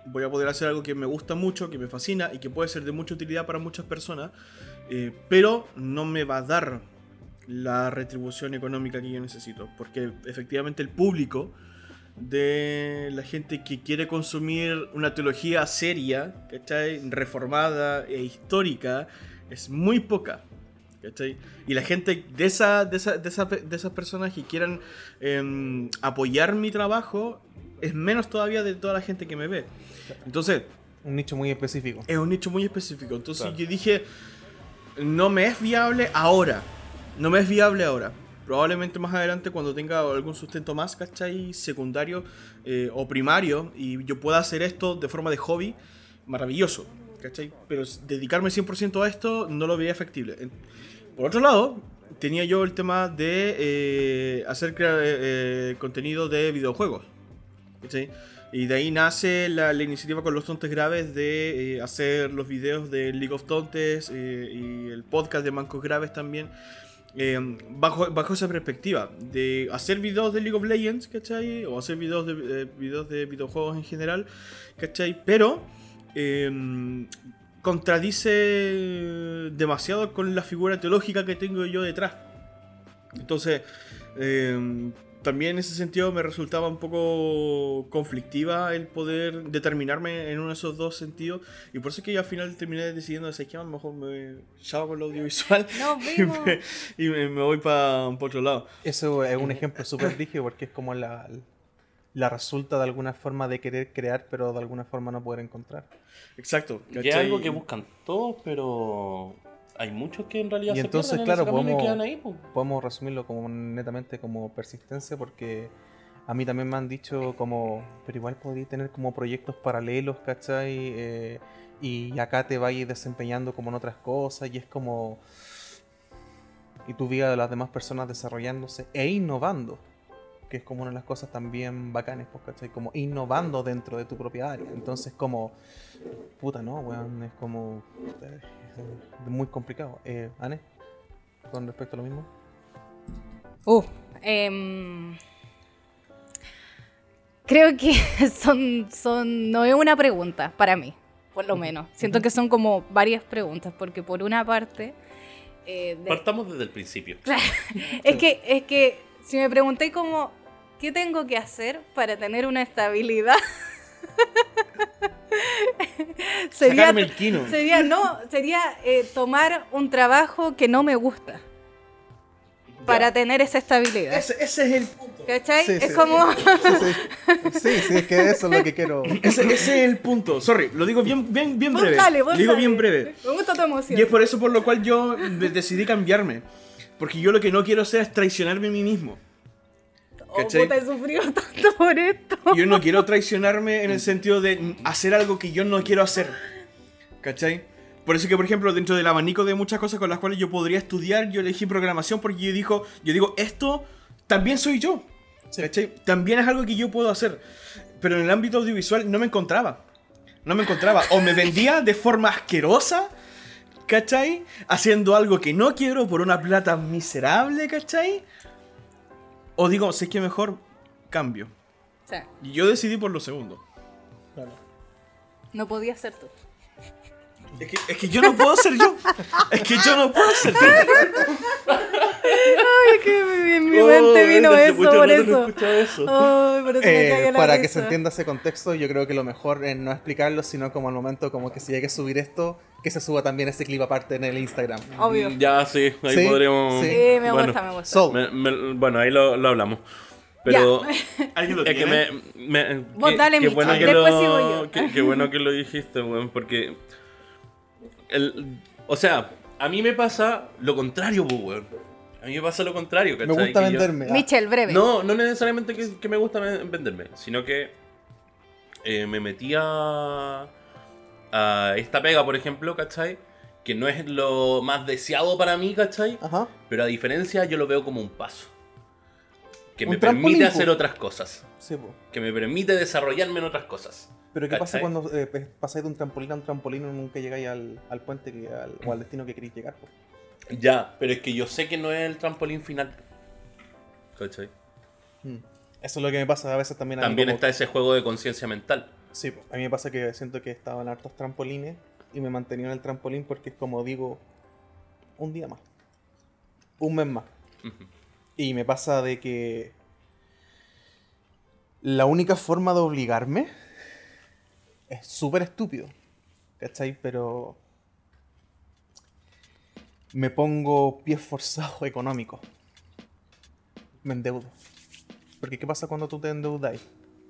B: voy a poder hacer algo que me gusta mucho, que me fascina y que puede ser de mucha utilidad para muchas personas, eh, pero no me va a dar la retribución económica que yo necesito, porque efectivamente el público de la gente que quiere consumir una teología seria, ¿cachai? reformada e histórica, es muy poca. ¿cachai? Y la gente de, esa, de, esa- de, esa- de esas personas que quieran em, apoyar mi trabajo es menos todavía de toda la gente que me ve. Entonces,
A: Un nicho muy específico.
B: es un nicho muy específico. Entonces
D: Claro.
B: yo dije, no me es viable ahora. No me es viable ahora. Probablemente más adelante cuando tenga algún sustento más, ¿cachai? Secundario eh, o primario y yo pueda hacer esto de forma de hobby, maravilloso, ¿cachai? Pero dedicarme 100% a esto no lo veía factible. Por otro lado, tenía yo el tema de eh, hacer crea- eh, contenido de videojuegos. ¿cachai? Y de ahí nace la, iniciativa con los tontes graves de eh, hacer los videos de League of Tontes eh, y el podcast de Mancos Graves también. Eh, bajo, bajo esa perspectiva de hacer videos de League of Legends, ¿cachai? O hacer videos de, eh, videos de videojuegos en general, ¿cachai? Pero eh, contradice demasiado con la figura teológica que tengo yo detrás. Entonces, eh, también en ese sentido me resultaba un poco conflictiva el poder determinarme en uno de esos dos sentidos. Y por eso es que yo al final terminé decidiendo de que a lo mejor me chavo con lo audiovisual *laughs*
C: Nos *laughs*
B: y, me, y me- voy para otro lado.
A: Eso es un ejemplo súper *laughs* rígido porque es como la, la resulta de alguna forma de querer crear, pero de alguna forma no poder encontrar.
B: Exacto.
D: Y es algo que buscan todos, pero hay muchos que en realidad
A: Y
D: se
A: entonces,
D: pierden
A: claro,
D: en camino y
A: podemos-
D: quedan ahí, po.
A: Podemos resumirlo como netamente como persistencia porque a mí también me han dicho como, pero igual podría tener como proyectos paralelos, ¿cachai? Eh, y acá te vayas desempeñando como en otras cosas y es como... Y tu vida de las demás personas desarrollándose e innovando, que es como una de las cosas también bacanes, pues, ¿cachai? Como innovando dentro de tu propia área. Entonces como, puta, no, weón, es como... eh, es muy complicado. Eh, Anne, con respecto a lo mismo.
C: Uh, creo que *laughs* son, son, no es una pregunta para mí, por lo menos. Siento que son como varias preguntas, porque por una parte, eh, de-
D: Partamos desde el principio.
C: es que, es que si me pregunté como, ¿qué tengo que hacer para tener una estabilidad? *laughs* sería,
B: Sacarme el quino.
C: sería, no, sería eh, tomar un trabajo que no me gusta para
D: Ya.
C: tener esa estabilidad.
B: Ese, ese es el punto.
C: ¿Cachai?
A: Sí,
C: es
A: sí.
C: como...
A: Sí, sí. sí, sí, es que eso es lo que quiero. *laughs*
B: Ese, ese es el punto. Sorry, lo digo bien, bien, bien
C: Vos
B: breve.
C: dale, vos
B: Lo digo
C: dale.
B: bien breve.
C: Me gusta tu emoción.
B: Y es por eso por lo cual yo de- decidí cambiarme. Porque yo lo que no quiero hacer es traicionarme a mí mismo.
C: Oh,
B: ¿cachai?
C: puta, he sufrido *laughs* tanto por esto.
B: Yo no quiero traicionarme en el sentido de hacer algo que yo no quiero hacer. ¿Cachai? Por eso que, por ejemplo, dentro del abanico de muchas cosas con las cuales yo podría estudiar, yo elegí programación porque yo, dijo, yo digo, esto también soy yo. ¿Cachai? También es algo que yo puedo hacer. Pero en el ámbito audiovisual no me encontraba. No me encontraba. O me vendía de forma asquerosa, ¿cachai? Haciendo algo que no quiero por una plata miserable, ¿cachai? O digo, sé que mejor cambio. Y yo decidí por lo segundo.
C: no podía ser tú.
B: Es que, es que yo no puedo ser yo. Es que yo no puedo ser yo.
C: Ay, que en mi
D: Oh,
C: mente vino
D: hace
C: eso,
D: mucho
C: por
D: rato no
C: eso.
D: escuchaba eso.
C: Ay, por eso me
A: Eh, para que se entienda ese contexto, yo creo que lo mejor es no explicarlo, sino como al momento como que si hay que subir esto, que se suba también ese clip aparte en el Instagram.
C: Obvio.
D: Ya, sí, ahí
A: Sí,
D: podríamos.
A: sí.
C: Sí, me
D: bueno,
C: gusta, me gusta.
A: So,
D: me- me- bueno, ahí lo, lo hablamos. Pero
B: ¿Alguien *laughs* lo
D: es que me. me
C: Vos
D: qué-
C: dale, Micho,
D: bueno que
C: después
D: lo,
C: sigo yo.
D: Qué, qué bueno que lo dijiste, weón, porque. El, o sea, a mí me pasa lo contrario, pues, weón. A mí me pasa lo contrario,
A: me
D: ¿cachai?
A: gusta
D: Que yo-
A: venderme. ah.
C: Michel, breve.
D: No, no necesariamente que, que me gusta ven- venderme, sino que eh, me metí a, a esta pega, por ejemplo, ¿cachai? Que no es lo más deseado para mí, ¿cachai?
A: Ajá.
D: Pero a diferencia yo lo veo como un paso. Que
A: Un
D: me permite hacer otras cosas.
A: Sí, po.
D: Que me permite desarrollarme en otras cosas.
A: Pero ¿qué pasa cuando eh, pasáis de un trampolín a un trampolín y nunca llegáis al, al puente que- al- o al destino que queréis llegar? po?
D: Ya, pero es que yo sé que no es el trampolín final. ¿Cachai?
A: Mm. Eso es lo que me pasa a veces también a mí
D: También
A: como-
D: está ese juego de conciencia mental.
A: Sí, a mí me pasa que siento que estaba en hartos trampolines y me mantenía en el trampolín porque es como digo, un día más, un mes más. Y me pasa de que la única forma de obligarme es súper estúpido, ¿cachai? Pero me pongo pies forzados económicos. Me endeudo. Porque ¿qué pasa cuando tú te endeudáis?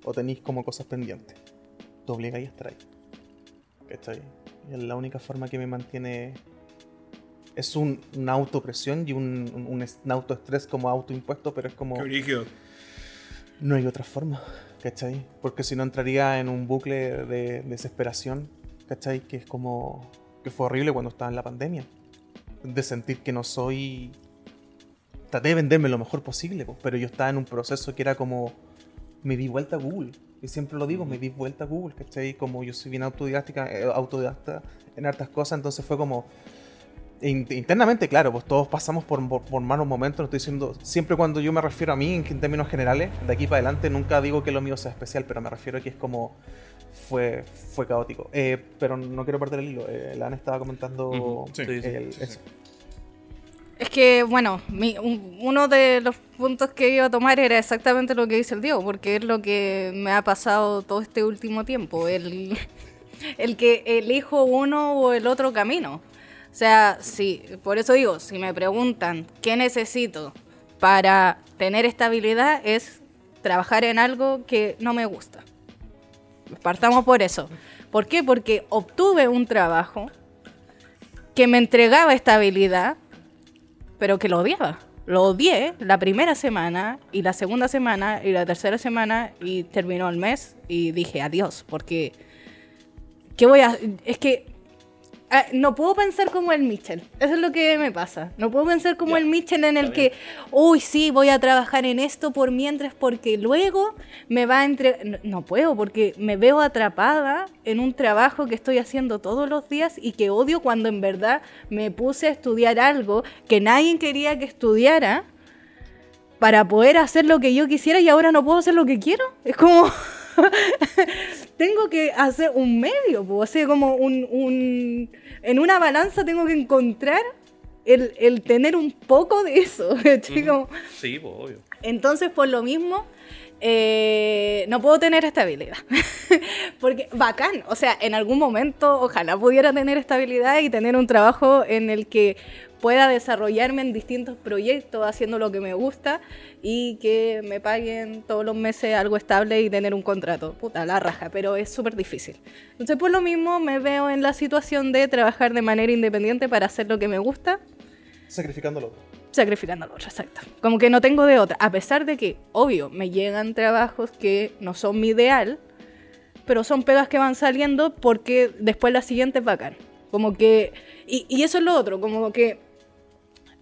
A: O tenéis como cosas pendientes. Te obligáis a estar ahí. ¿Cachai? Y es la única forma que me mantiene... Es un, una autopresión y un, un, un es- un autoestrés como autoimpuesto, pero es como...
B: Qué.
A: No hay otra forma, ¿cachai? Porque si no entraría en un bucle de desesperación, ¿cachai? Que es como... que fue horrible cuando estaba en la pandemia. De sentir que no soy... Traté de venderme lo mejor posible, po, pero yo estaba en un proceso que era como... Me di vuelta a Google. Y siempre lo digo, me di vuelta a Google, ¿cachai? Como yo soy bien autodidacta, eh, autodidacta en hartas cosas, entonces fue como... In- internamente, claro, pues todos pasamos por, por, por malos momentos, no estoy diciendo, siempre cuando yo me refiero a mí en, en términos generales, de aquí para adelante nunca digo que lo mío sea especial, pero me refiero a que es como, fue, fue caótico. Eh, pero no quiero perder el hilo. Eh, la Ana estaba comentando
D: Ujú.
B: Sí.
D: Sí, sí,
A: el-
B: sí,
A: eso.
C: Es que, bueno, mi- un- uno de los puntos que iba a tomar era exactamente lo que dice el Diego, porque es lo que me ha pasado todo este último tiempo, el, el que elijo uno o el otro camino. O sea, sí, por eso digo, si me preguntan qué necesito para tener estabilidad, es trabajar en algo que no me gusta. Partamos por eso. ¿Por qué? Porque obtuve un trabajo que me entregaba estabilidad, pero que lo odiaba. Lo odié la primera semana y la segunda semana y la tercera semana y terminó el mes y dije adiós, porque ¿qué voy a...? Es que ah, no puedo pensar como el Mitchell, eso es lo que me pasa. No puedo pensar como el Mitchell en el que, uy, sí, voy a trabajar en esto por mientras porque luego me va a entregar... No, no puedo porque me veo atrapada en un trabajo que estoy haciendo todos los días y que odio cuando en verdad me puse a estudiar algo que nadie quería que estudiara para poder hacer lo que yo quisiera y ahora no puedo hacer lo que quiero. Es como... *laughs* *laughs* tengo que hacer un medio, po, o sea, como un, un- En una balanza tengo que encontrar el, el tener un poco de eso. *laughs*
D: Sí, pues, obvio.
C: entonces, por lo mismo, eh, no puedo tener estabilidad. *laughs* Porque bacán, o sea, en algún momento ojalá pudiera tener estabilidad y tener un trabajo en el que pueda desarrollarme en distintos proyectos haciendo lo que me gusta y que me paguen todos los meses algo estable y tener un contrato. Puta, la raja, pero es súper difícil. Entonces, por lo mismo, me veo en la situación de trabajar de manera independiente para hacer lo que me gusta
A: Sacrificándolo.
C: sacrificando al otro, exacto. Como que no tengo de otra. A pesar de que, obvio, me llegan trabajos que no son mi ideal, pero son pegas que van saliendo porque después la siguiente es bacán. Como que. Y, y eso es lo otro, como que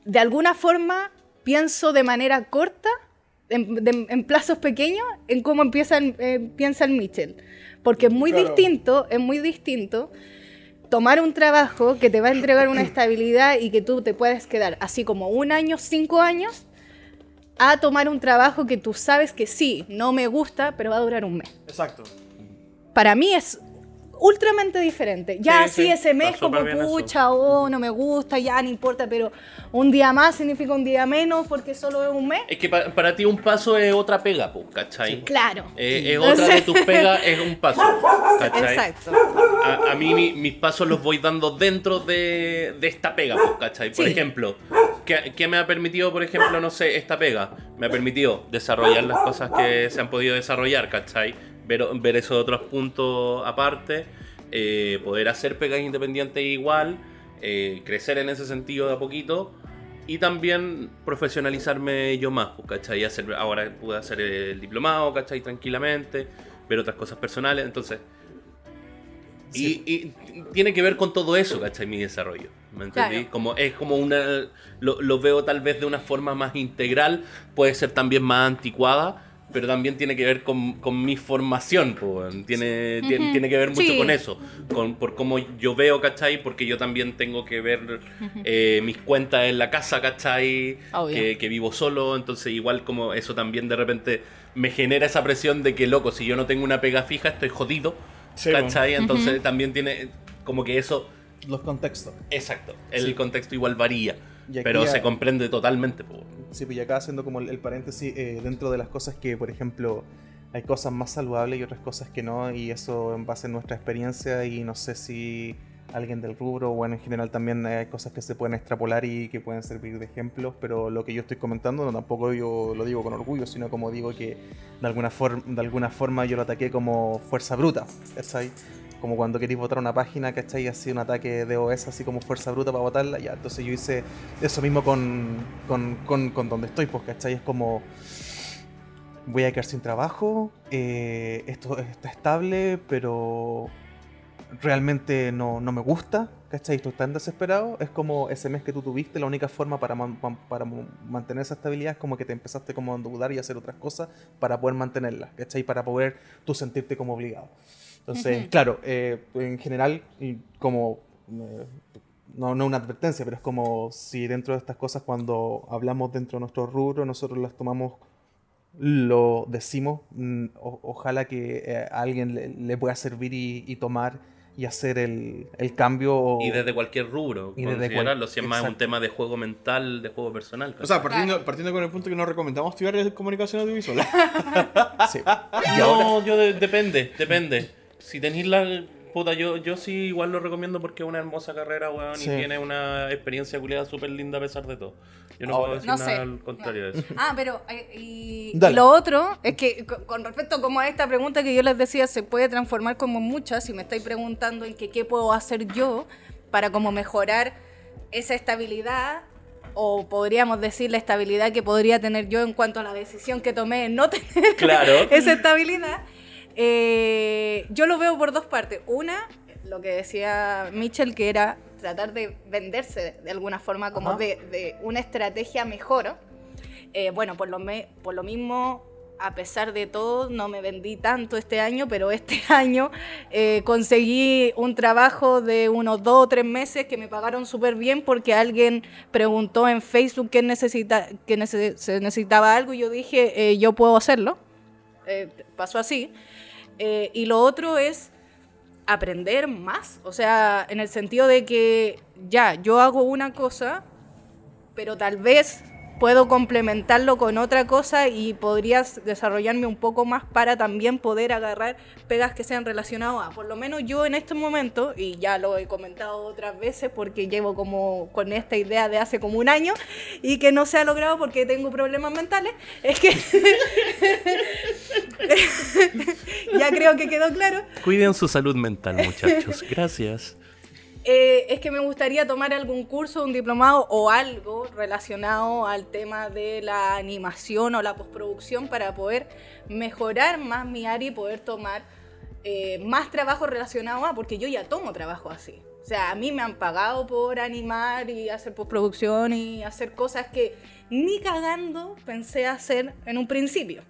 C: de alguna forma pienso de manera corta, en, de- en plazos pequeños, en cómo empieza el- eh, piensa el Mitchell. Porque es muy
A: Claro.
C: distinto, es muy distinto tomar un trabajo que te va a entregar una *clears throat* estabilidad y que tú te puedes quedar así como un año, cinco años, a tomar un trabajo que tú sabes que sí, no me gusta, pero va a durar un mes.
B: Exacto.
C: Para mí es ultramente diferente. Ya
D: Sí,
C: sí,
D: sí,
C: ese mes como pucha, oh, no me gusta, ya no importa, pero un día más significa un día menos porque solo es un mes.
D: Es que pa- para ti un paso es otra pega, pues, ¿cachai?
C: Claro.
D: Eh, es otra de tus *laughs* pegas, es un paso, ¿cachai?
C: Exacto.
D: A, a mí mi- mis pasos los voy dando dentro de, de esta pega, pues, ¿cachai? Por
C: Sí.
D: ejemplo, ¿qué, qué me ha permitido, por ejemplo, no sé, esta pega? Me ha permitido desarrollar las cosas que se han podido desarrollar, ¿cachai? Ver, ver esos otros puntos aparte, eh, poder hacer pegas independientes igual, eh, crecer en ese sentido de a poquito. Y también profesionalizarme yo más, pues, ¿cachai? Hacer, ahora pude hacer el diplomado, ¿cachai? Tranquilamente, ver otras cosas personales, entonces...
A: Sí.
D: Y, y tiene que ver con todo eso, ¿cachai? Mi desarrollo. ¿Me entendí?
C: Claro.
D: Como, es como una. Lo, lo veo tal vez de una forma más integral, puede ser también más anticuada, pero también tiene que ver con, con mi formación, tiene, tiene, que ver mucho
C: Sí.
D: con eso, con, por cómo yo veo, ¿cachai? Porque yo también tengo que ver eh, mis cuentas en la casa, ¿cachai? Que, que vivo solo, entonces igual como eso también de repente me genera esa presión de que, loco, si yo no tengo una pega fija, estoy jodido.
B: Sí,
D: ¿Cachai? Entonces también tiene como que eso,
A: Los contextos.
D: exacto, el
A: Sí.
D: contexto igual varía, pero
A: ya-
D: se comprende totalmente.
A: Sí, pues y acá haciendo como el, el paréntesis, eh, dentro de las cosas que, por ejemplo, hay cosas más saludables y otras cosas que no, y eso en base a nuestra experiencia, y no sé si alguien del rubro, bueno, en general también hay cosas que se pueden extrapolar y que pueden servir de ejemplos, pero lo que yo estoy comentando no tampoco yo lo digo con orgullo, sino como digo que de alguna, de alguna forma yo lo ataqué como fuerza bruta, ¿cachai? Como cuando queréis votar una página, ¿cachai? Así un ataque de OS, así como fuerza bruta para votarla, ya. Entonces yo hice eso mismo con, con, con, donde estoy, pues, ¿cachai? Es como, voy a quedar sin trabajo, eh, esto está estable, pero realmente no, no me gusta, ¿cachai? Estoy tan desesperado, es como ese mes que tú tuviste, la única forma para, para mantener esa estabilidad es como que te empezaste como a endeudar y hacer otras cosas para poder mantenerla, ¿cachai? Para poder tú sentirte como obligado. Entonces, claro, eh, en general, y como... eh, no, no una advertencia, pero es como si dentro de estas cosas, cuando hablamos dentro de nuestro rubro, nosotros las tomamos lo decimos. mm, o- ojalá que eh, a alguien le, le pueda servir y, y tomar y hacer el, el cambio.
D: Y desde cualquier rubro,
A: Y desde
D: considerarlo,
A: cual-
D: si es más un tema de juego mental, de juego personal.
B: O sea, partiendo, partiendo con el punto que no recomendamos estudiar comunicación audiovisual. *laughs*
A: Sí. Ahora-
D: No, yo de- depende, depende. Si tenéis la. Puta, yo, yo sí igual lo recomiendo porque es una hermosa carrera, weón,
A: Sí.
D: y tiene una experiencia culiada súper linda a pesar de todo. Yo no
A: Ahora-
D: puedo decir
C: No
D: nada
C: sé.
D: al contrario de eso.
C: Ah, pero eh, y,
A: Dale.
C: y lo otro es que co- con respecto como a esta pregunta que yo les decía, se puede transformar como muchas. Si me estáis preguntando en que qué puedo hacer yo para como mejorar esa estabilidad o podríamos decir la estabilidad que podría tener yo en cuanto a la decisión que tomé en no *laughs* tener
D: Claro.
C: esa estabilidad, eh, yo lo veo por dos partes. Una, lo que decía Mitchell, que era tratar de venderse de alguna forma, como de, de una estrategia mejor. Eh, bueno, por lo, me- por lo mismo, a pesar de todo, no me vendí tanto este año, pero este *laughs* año eh, conseguí un trabajo de unos dos o tres meses que me pagaron súper bien porque alguien preguntó en Facebook que, necesita, que nece- se necesitaba algo y yo dije, eh, yo puedo hacerlo. Eh, pasó así. Eh, y lo otro es aprender más, o sea, en el sentido de que ya, yo hago una cosa, pero tal vez puedo complementarlo con otra cosa y podrías desarrollarme un poco más para también poder agarrar pegas que sean relacionadas a, por lo menos yo en este momento, y ya lo he comentado otras veces porque llevo como con esta idea de hace como un año y que no se ha logrado porque tengo problemas mentales, es que *laughs* ya creo que quedó claro.
D: Cuiden su salud mental, muchachos. Gracias.
C: Eh, es que me gustaría tomar algún curso, un diplomado o algo relacionado al tema de la animación o la postproducción para poder mejorar más mi área y poder tomar eh, más trabajo relacionado a, porque yo ya tomo trabajo así. O sea, a mí me han pagado por animar y hacer postproducción y hacer cosas que ni cagando pensé hacer en un principio.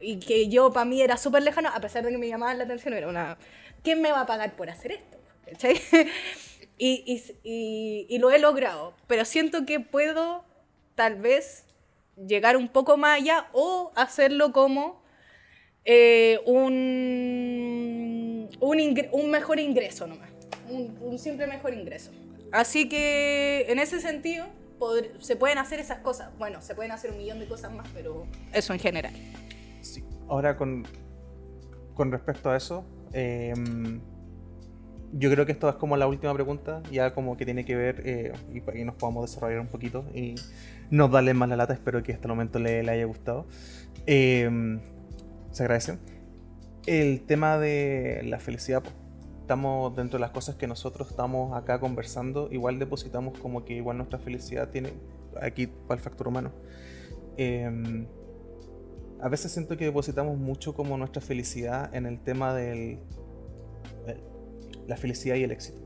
C: Y que yo para mí era súper lejano, a pesar de que me llamaban la atención, era una... ¿Quién me va a pagar por hacer esto? *laughs* Y, lo he logrado, pero siento que puedo tal vez llegar un poco más allá o hacerlo como eh, un, un, mejor ingreso nomás, un, un simple mejor ingreso. Así que en ese sentido se pueden hacer esas cosas. Bueno, se pueden hacer un millón de cosas más, pero eso en general.
A: Ahora con, con respecto a eso, em, yo creo que esto es como la última pregunta, ya como que tiene que ver, eh, y para que nos podamos desarrollar un poquito y no darle más la lata, espero que hasta el momento le, le haya gustado. Em, se agradece. El tema de la felicidad, estamos dentro de las cosas que nosotros estamos acá conversando, igual depositamos como que igual nuestra felicidad tiene aquí para el factor humano. Em, a veces siento que depositamos mucho como nuestra felicidad en el tema del el- la felicidad y el éxito,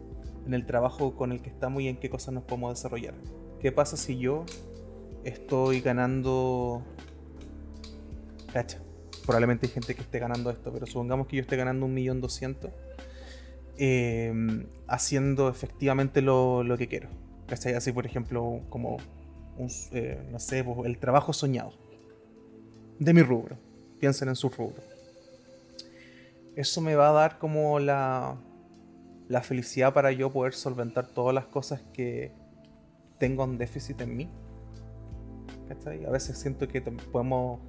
A: en el trabajo con el que estamos y en qué cosas nos podemos desarrollar. ¿Qué pasa si yo estoy ganando? Probablemente hay gente que esté ganando esto, pero supongamos que yo esté ganando un millón doscientos eh, haciendo efectivamente lo, lo que quiero. ¿Cachai? Así, por ejemplo, como eh, no sé, pues, el trabajo soñado de mi rubro. Piensen en su rubro. Eso me va a dar como la, la felicidad para yo poder solventar todas las cosas que tengo un déficit en mí. ¿Cachai? A veces siento que podemos...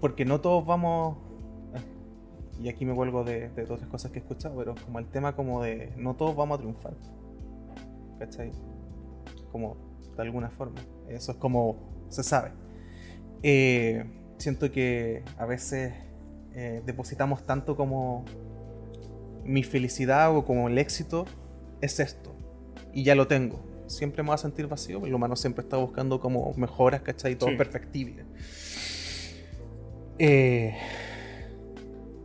A: Porque no todos vamos... eh, Y aquí me vuelvo de, de otras cosas que he escuchado, pero como el tema como de... No todos vamos a triunfar. ¿Cachai? Como de alguna forma. Eso es como... Se sabe. Eh, siento que a veces eh, depositamos tanto como mi felicidad o como el éxito es esto. Y ya lo tengo. Siempre me voy a sentir vacío. El humano siempre está buscando como mejoras, ¿cachai? Todo
B: Sí.
A: perfectible. Eh,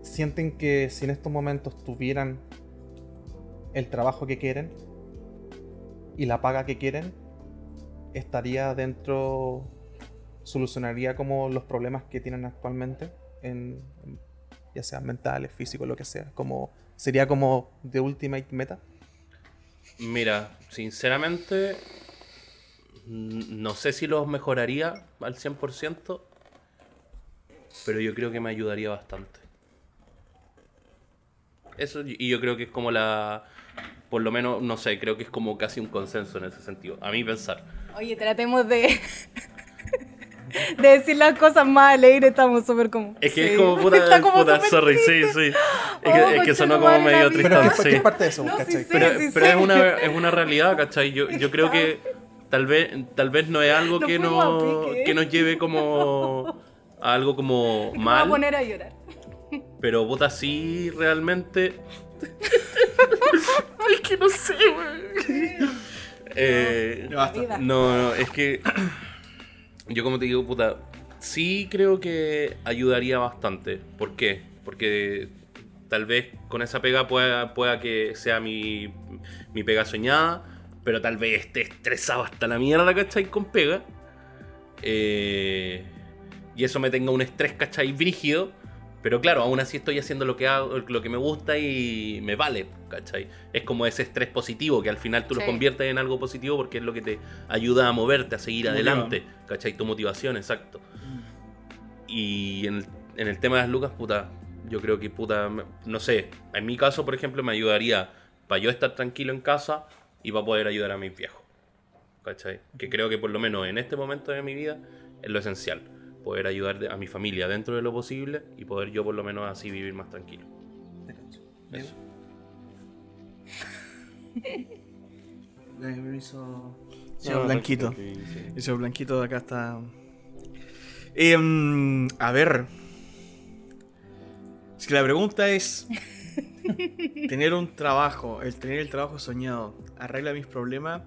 A: sienten que si en estos momentos tuvieran el trabajo que quieren y la paga que quieren, estaría dentro, solucionaría como los problemas que tienen actualmente, en, en- ya sean mentales, físicos, lo que sea, como sería como the ultimate meta.
D: Mira, sinceramente, no sé si los mejoraría al 100%, pero yo creo que me ayudaría bastante. Eso, y yo creo que es como la. Por lo menos, no sé, creo que es como casi un consenso en ese sentido. A mí pensar.
C: Oye, tratemos de. *laughs* *laughs* de decir las cosas más alegres, estamos súper como.
D: Es que
C: sí.
D: es como *laughs* puta,
C: Está como
D: puta, sorry, sí, sí. Es
C: Oh,
D: que, es que sonó como medio
A: Pero
C: vida.
A: ¿qué,
D: tristón,
A: qué
D: sí.
A: parte de eso,
C: No, sí
A: ¿cachai?
D: Pero,
C: sí
D: pero es, una, es una realidad, ¿cachai? Yo, yo creo que tal vez, tal vez no es algo
C: Nos
D: que, no, que nos lleve como a algo como *laughs*
C: Me voy a
D: mal,
C: poner a llorar.
D: pero puta sí realmente... es que no sé, güey. Eh, no, no, es que yo como te digo, puta, sí creo que ayudaría bastante. ¿Por qué? Porque tal vez con esa pega pueda, pueda que sea mi, mi pega soñada, pero tal vez esté estresado hasta la mierda, ¿cachai? Con pega. Eh, y eso me tenga un estrés, ¿cachai? Brígido. Pero claro, aún así estoy haciendo lo que hago, lo que me gusta y me vale, ¿cachai? Es como ese estrés positivo que al final tú lo conviertes en algo positivo porque es lo que te ayuda a moverte, a seguir
B: motiva.
D: adelante, ¿cachai? Tu motivación, exacto. Y en el, en el tema de las lucas, puta, yo creo que, puta, no sé, en mi caso, por ejemplo, me ayudaría para yo estar tranquilo en casa y para poder ayudar a mis viejos. ¿Cachai? Que creo que por lo menos en este momento de mi vida es lo esencial. Poder ayudar a mi familia dentro de lo posible y poder yo por lo menos así vivir más tranquilo. Eso. *laughs*
B: Me hizo. Señor Blanquito. El señor Blanquito de acá está. Em, a ver. Si la pregunta es. *laughs* tener un trabajo, el tener el trabajo soñado, ¿arregla mis problemas?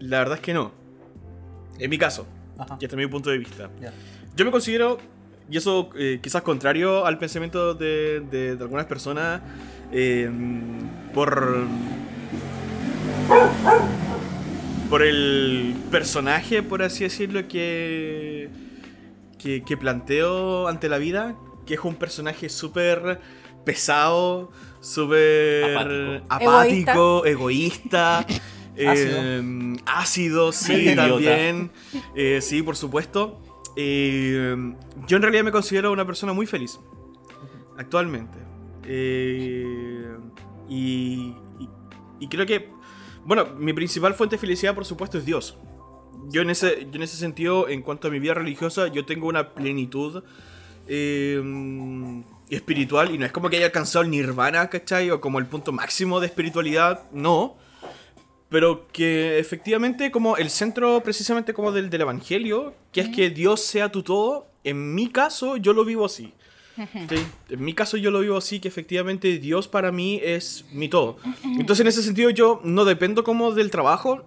B: La verdad es que no. En mi caso,
A: Ajá.
B: y desde mi punto de vista. Yo me considero, y eso eh, quizás contrario al pensamiento de, de- de algunas personas, eh, por. por el personaje, por así decirlo, que. que, que planteo ante la vida, que es un personaje súper pesado, súper
D: Apático.
B: apático, egoísta. Eh, ácido, *laughs* sí,
D: Medio idiota.
B: también. Eh, sí, por supuesto. Eh, yo en realidad me considero una persona muy feliz. Actualmente. Eh, y, y- y creo que, bueno, mi principal fuente de felicidad, por supuesto, es Dios. Yo en ese, yo en ese sentido, en cuanto a mi vida religiosa, yo tengo una plenitud eh, espiritual. Y no es como que haya alcanzado el nirvana, ¿cachai? O como el punto máximo de espiritualidad. No. Pero que efectivamente como el centro precisamente como del, del Evangelio, que es que Dios sea tu todo, en mi caso yo lo vivo así. *laughs* ¿sí? En mi caso yo lo vivo así, que efectivamente Dios para mí es mi todo. Entonces en ese sentido yo no dependo como del trabajo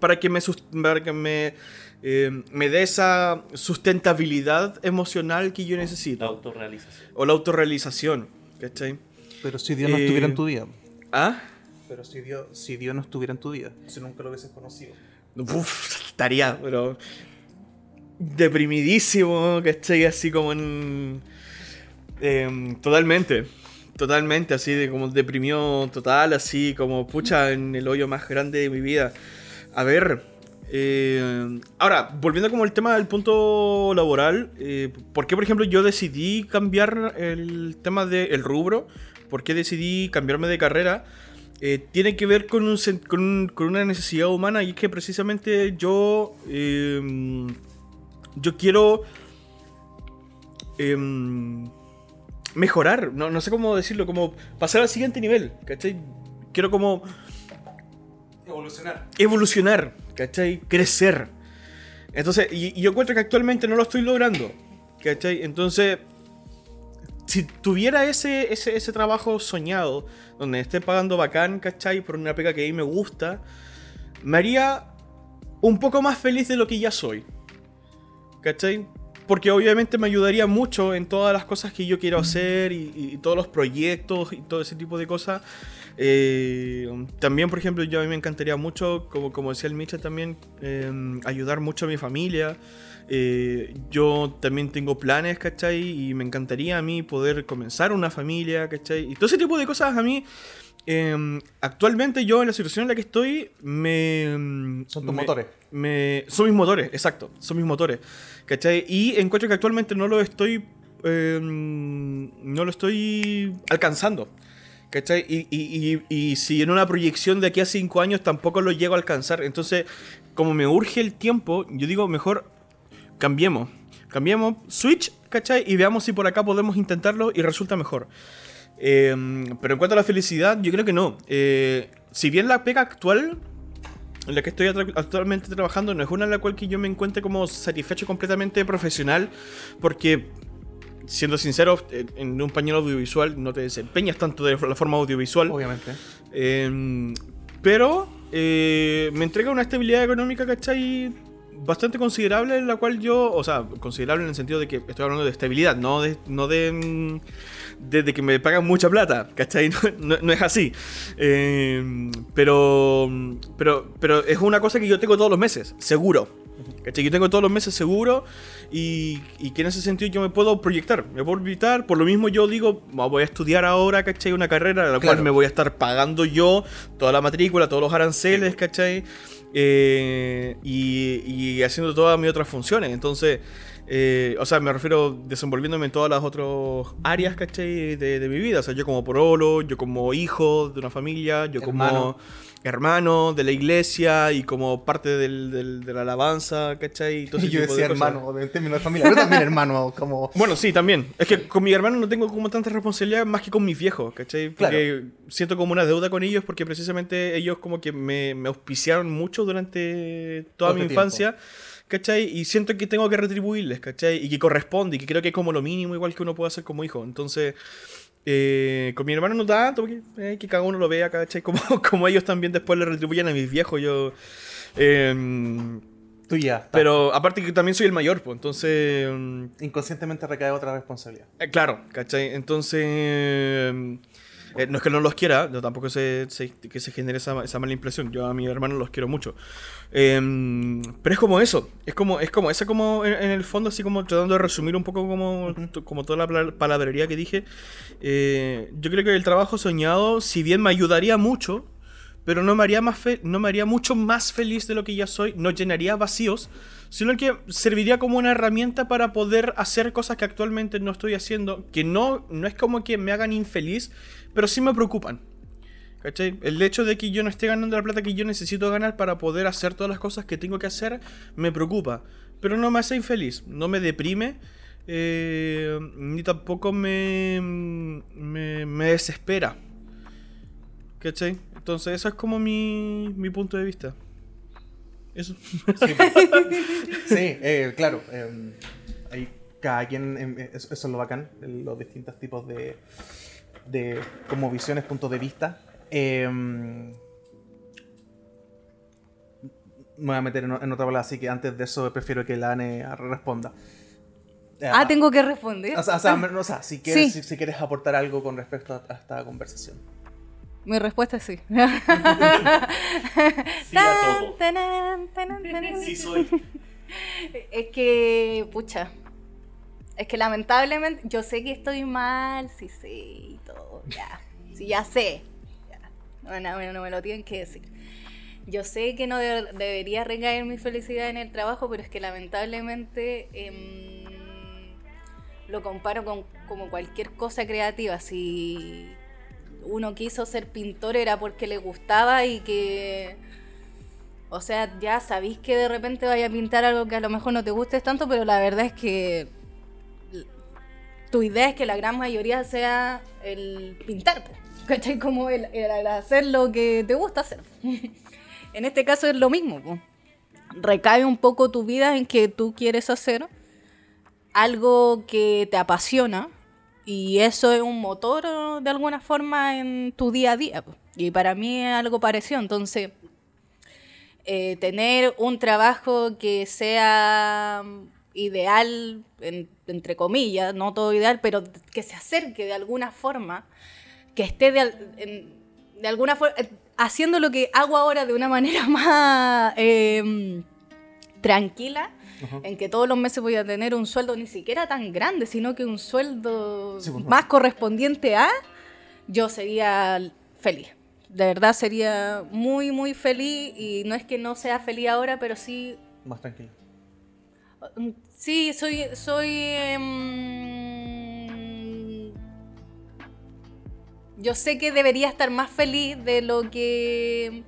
B: para que me, para que me, eh, me dé esa sustentabilidad emocional que yo
D: La
B: necesito.
D: autorrealización.
B: O la autorrealización. ¿Cachai?
A: Pero si Dios no
B: Eh,
A: estuviera en tu vida.
B: ¿Ah?
A: Pero si Dios, si Dios no estuviera en tu vida, si nunca lo hubieses conocido.
B: Uf, estaría, pero. deprimidísimo, ¿cachai? Así como en. em, totalmente. Totalmente, así de como deprimido total, así como pucha en el hoyo más grande de mi vida. A ver. eh, ahora, volviendo como al tema del punto laboral, eh, ¿por qué, por ejemplo, yo decidí cambiar el tema del rubro? ¿Por qué decidí cambiarme de carrera? Eh, tiene que ver con, un con, un- con una necesidad humana y es que precisamente yo em, yo quiero em, mejorar, no, no sé cómo decirlo, como pasar al siguiente nivel, ¿cachai? Quiero como
A: Evolucionar.
B: evolucionar, ¿cachai? Crecer. Entonces, y, y yo encuentro que actualmente no lo estoy logrando, ¿cachai? Entonces, si tuviera ese, ese, ese trabajo soñado, donde esté pagando bacán, ¿cachai? Por una pega que a mí me gusta, me haría un poco más feliz de lo que ya soy, ¿cachai? Porque obviamente me ayudaría mucho en todas las cosas que yo quiero hacer y, todos los proyectos y todo ese tipo de cosas. Eh, también, por ejemplo, yo a mí me encantaría mucho, como, como decía el Micha también, eh, ayudar mucho a mi familia. Eh, yo también tengo planes, ¿cachai? Y me encantaría a mí poder comenzar una familia, ¿cachai? Y todo ese tipo de cosas a mí em, actualmente yo en la situación en la que estoy me...
A: Son tus
B: me-
A: motores.
B: me- son mis motores, exacto. Son mis motores. ¿Cachai? Y encuentro que actualmente no lo estoy... em, no lo estoy alcanzando. ¿Cachai? Y, y- y- y si en una proyección de aquí a cinco años tampoco lo llego a alcanzar. Entonces, como me urge el tiempo, yo digo, mejor cambiemos. Cambiemos Switch, ¿cachai? Y veamos si por acá podemos intentarlo y resulta mejor. Eh, pero en cuanto a la felicidad, yo creo que no. Eh, si bien la pega actual, en la que estoy actualmente trabajando, no es una en la cual que yo me encuentre como satisfecho completamente profesional, porque, siendo sincero, en- en un pañuelo audiovisual no te desempeñas tanto de la forma audiovisual.
A: Obviamente.
B: Eh, pero eh, me entrega una estabilidad económica, ¿cachai? Bastante considerable, en la cual yo, o sea, considerable en el sentido de que estoy hablando de estabilidad, no de, no de, mm, de, de que me pagan mucha plata, ¿cachai? *laughs* No, no- no es así. Eh, pero, pero, pero es una cosa que yo tengo todos los meses, seguro. ¿Cachai? Yo tengo todos los meses seguro y, y que en ese sentido yo me puedo proyectar. Me puedo proyectar, por lo mismo yo digo, "Ah, voy a estudiar ahora, ¿cachai? Una carrera en la
A: Claro.
B: cual me voy a estar pagando yo toda la matrícula, todos los aranceles, ¿cachai? Eh, y, y haciendo todas mis otras funciones. Entonces, eh, o sea, me refiero desenvolviéndome en todas las otras áreas, ¿cachai? De, de mi vida. O sea, yo como porolo, yo como hijo de una familia, yo
A: Hermano.
B: como hermano de la iglesia y como parte del, del- de la alabanza, ¿cachai? Y todo *laughs* ese
A: yo
B: tipo de
A: decía
B: cosas.
A: hermano, en términos de familia, pero también hermano, como...
B: Bueno, sí, también. Es que con mi hermano no tengo como tanta responsabilidad más que con mis viejos, ¿cachai? Porque siento como una deuda con ellos porque precisamente ellos como que me, me auspiciaron mucho durante toda
A: Todo
B: mi
A: este
B: infancia, ¿cachai? Y siento que tengo que retribuirles, ¿cachai? Y que corresponde y que creo que es como lo mínimo igual que uno puede hacer como hijo. Entonces, eh, con mi hermano no tanto, porque eh, que cada uno lo vea, ¿cachai? Como, *laughs* como ellos también después le retribuyen a mis viejos, yo... em,
A: Tú ya. está.
B: pero aparte que también soy el mayor, pues entonces... em,
A: Inconscientemente recae otra responsabilidad.
B: eh, claro, ¿cachai? Entonces, eh, no es que no los quiera, no, tampoco se, se- que se genere esa, esa mala impresión. Yo a mi hermano los quiero mucho. Eh, pero es como eso, es como, es como, esa como en, en el fondo, así como tratando de resumir un poco como, como toda la pala- palabrería que dije. eh, yo creo que el trabajo soñado, si bien me ayudaría mucho, pero no me haría más fe- no me haría mucho más feliz de lo que ya soy, no llenaría vacíos, sino que serviría como una herramienta para poder hacer cosas que actualmente no estoy haciendo, que no, no es como que me hagan infeliz, pero sí me preocupan. ¿Cachai? El hecho de que yo no esté ganando la plata que yo necesito ganar para poder hacer todas las cosas que tengo que hacer me preocupa. Pero no me hace infeliz, no me deprime, eh, ni tampoco me, me, desespera. ¿Cachai? Entonces, eso es como mi, mi punto de vista. Eso.
A: Sí, *laughs* eh, claro. eh, hay cada quien, eh, eso, eso es lo bacán, los distintos tipos de, de como visiones, puntos de vista. Eh, me voy a meter en, otra palabra, así que antes de eso prefiero que la Ane responda. Eh,
C: Ah, tengo que responder.
A: O sea, o sea, o sea, si, quieres,
C: Sí.
A: si, si quieres aportar algo con respecto a, a esta conversación.
C: Mi respuesta es sí. *laughs*
D: Sí a todo.
C: Tanan, tanan, *laughs* tanan.
D: Sí soy.
C: Es que, pucha, es que lamentablemente yo sé que estoy mal, sí todo, ya, sí ya sé, ya. No, me lo tienen que decir. Yo sé que no de- debería recaer mi felicidad en el trabajo, pero es que lamentablemente em, lo comparo con como cualquier cosa creativa. Si uno quiso ser pintor era porque le gustaba y que o sea, ya sabéis que de repente vaya a pintar algo que a lo mejor no te guste tanto, pero la verdad es que tu idea es que la gran mayoría sea el pintar, ¿cachai? Como el, hacer lo que te gusta hacer. *laughs* en este caso es lo mismo, po. recae un poco tu vida en que tú quieres hacer algo que te apasiona y eso es un motor de alguna forma en tu día a día. po. Y para mí es algo parecido, entonces eh, tener un trabajo que sea ideal, en- entre comillas, no todo ideal, pero que se acerque de alguna forma, que esté de, en- de alguna forma haciendo lo que hago ahora de una manera *laughs* más eh, tranquila, en que todos los meses voy a tener un sueldo ni siquiera tan grande, sino que un sueldo
A: Sí, pues,
C: más correspondiente a, yo sería feliz. de verdad sería muy, muy feliz y no es que no sea feliz ahora, pero sí
A: Más tranquilo.
C: Sí, soy. soy em, yo sé que debería estar más feliz de lo que.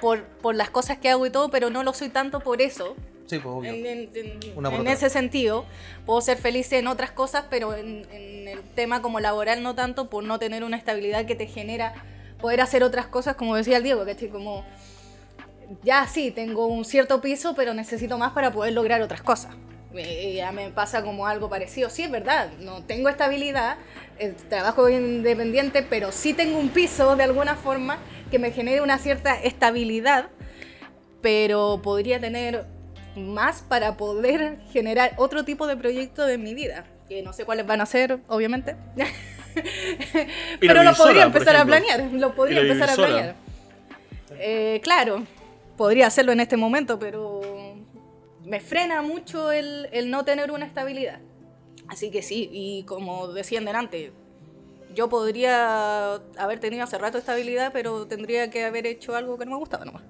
C: Por, por las cosas que hago y todo, pero no lo soy tanto por eso.
A: Sí, pues obvio.
C: En, en- en-
A: Una por
C: en
A: otra.
C: ese sentido, puedo ser feliz en otras cosas, pero en, en el tema como laboral no tanto, por no tener una estabilidad que te genera poder hacer otras cosas, como decía el Diego, ¿cachai? Como, ya sí, tengo un cierto piso, pero necesito más para poder lograr otras cosas. Ya me pasa como algo parecido. Sí, es verdad, no tengo estabilidad, eh, trabajo independiente, pero sí tengo un piso de alguna forma que me genere una cierta estabilidad, pero podría tener más para poder generar otro tipo de proyecto en mi vida. Que no sé cuáles van a ser, obviamente. *laughs* pero lo podría empezar a planear. Lo podría empezar a planear. Eh, claro, podría hacerlo en este momento, pero me frena mucho el, el no tener una estabilidad. Así que sí, y como decían delante, yo podría haber tenido hace rato estabilidad, pero tendría que haber hecho algo que no me gustaba nomás.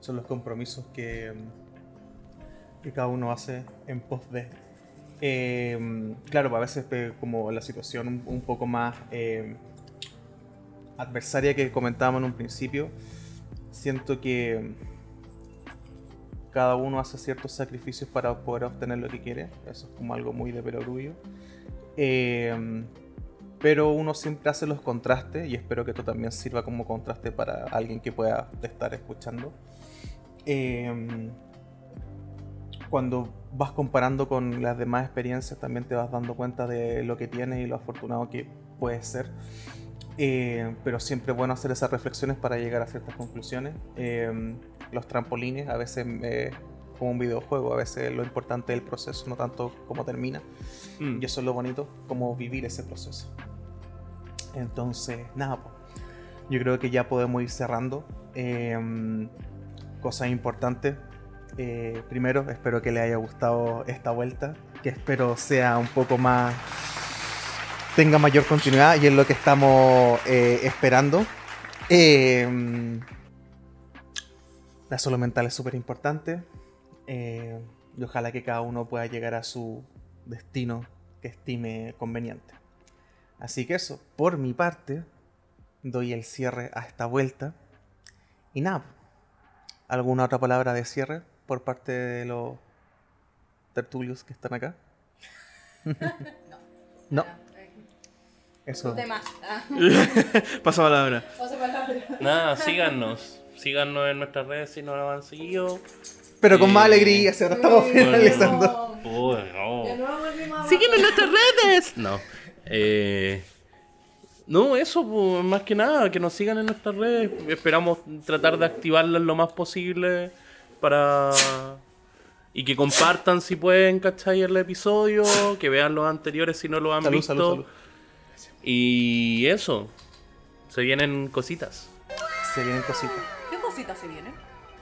A: Son los compromisos que, que cada uno hace en pos de. Eh, claro, a veces eh, como la situación un, un poco más eh, adversaria que comentábamos en un principio, siento que cada uno hace ciertos sacrificios para poder obtener lo que quiere. Eso es como algo muy de perogrullo. Eh, pero uno siempre hace los contrastes y espero que esto también sirva como contraste para alguien que pueda estar escuchando. Eh, cuando vas comparando con las demás experiencias también te vas dando cuenta de lo que tienes y lo afortunado que puedes ser. Eh, pero siempre es bueno hacer esas reflexiones para llegar a ciertas conclusiones. Eh, los trampolines a veces eh, como un videojuego, a veces lo importante es el proceso, no tanto cómo termina.
B: Mm.
A: Y eso es lo bonito, como vivir ese proceso. Entonces, nada, pues, yo creo que ya podemos ir cerrando. Eh, cosas importantes. Eh, primero, espero que le haya gustado esta vuelta, que espero sea un poco más... tenga mayor continuidad y es lo que estamos eh, esperando. Eh, la salud mental es súper importante eh, y ojalá que cada uno pueda llegar a su destino que estime conveniente. Así que eso, por mi parte, doy el cierre a esta vuelta. Y nada, ¿alguna otra palabra de cierre por parte de los tertulios que están acá? *laughs* *laughs* no. Eso.
C: Demás. Ah, *laughs*
B: Pasa palabra.
C: paso palabra.
D: Nada, síganos. Síganos en nuestras redes si no lo han seguido.
A: Pero con más
D: Eh,
A: alegría, si ahora estamos
D: bueno.
A: finalizando.
D: Uy, no. Síguenos en nuestras redes. No. Eh, no, eso, pues, más que nada, que nos sigan en nuestras redes. Esperamos tratar de activarlas lo más posible para... Y que compartan si pueden, ¿cachai? El episodio, que vean los anteriores si no lo han
A: Salud,
D: visto.
A: salud, salud.
D: Y eso. Se vienen cositas.
A: Se vienen cositas.
C: ¿Qué cositas se vienen?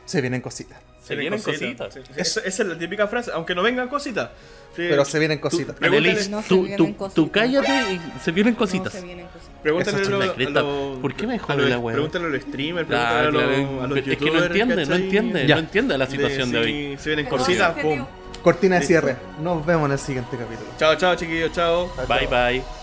A: Se vienen cositas.
D: Se vienen cositas.
B: Sí. Esa, esa es la típica frase, aunque no vengan cositas. Sí.
A: Pero se vienen cositas.
B: Pregúntale-
D: Anelis,
C: No se
D: tú,
C: vienen
D: tú-
C: cositas.
D: tú cállate y se vienen cositas.
C: No se vienen cositas.
B: Pregúntale
A: Eso
B: a
A: es
B: los- a
D: ¿Por qué me
B: a
D: jode la wea?
B: Pregúntale a los streamers,
D: Claro,
B: pregúntale a los,
D: claro.
B: a los
D: Es que no entiende, no entiende,
A: Ya.
D: no entiende la situación de,
B: Sí,
D: hoy.
B: Se vienen
C: Pero
B: cositas, pum.
A: Cortina de cierre. Nos vemos en el siguiente capítulo.
B: Chao, chao, chiquillos, chao.
D: Bye bye.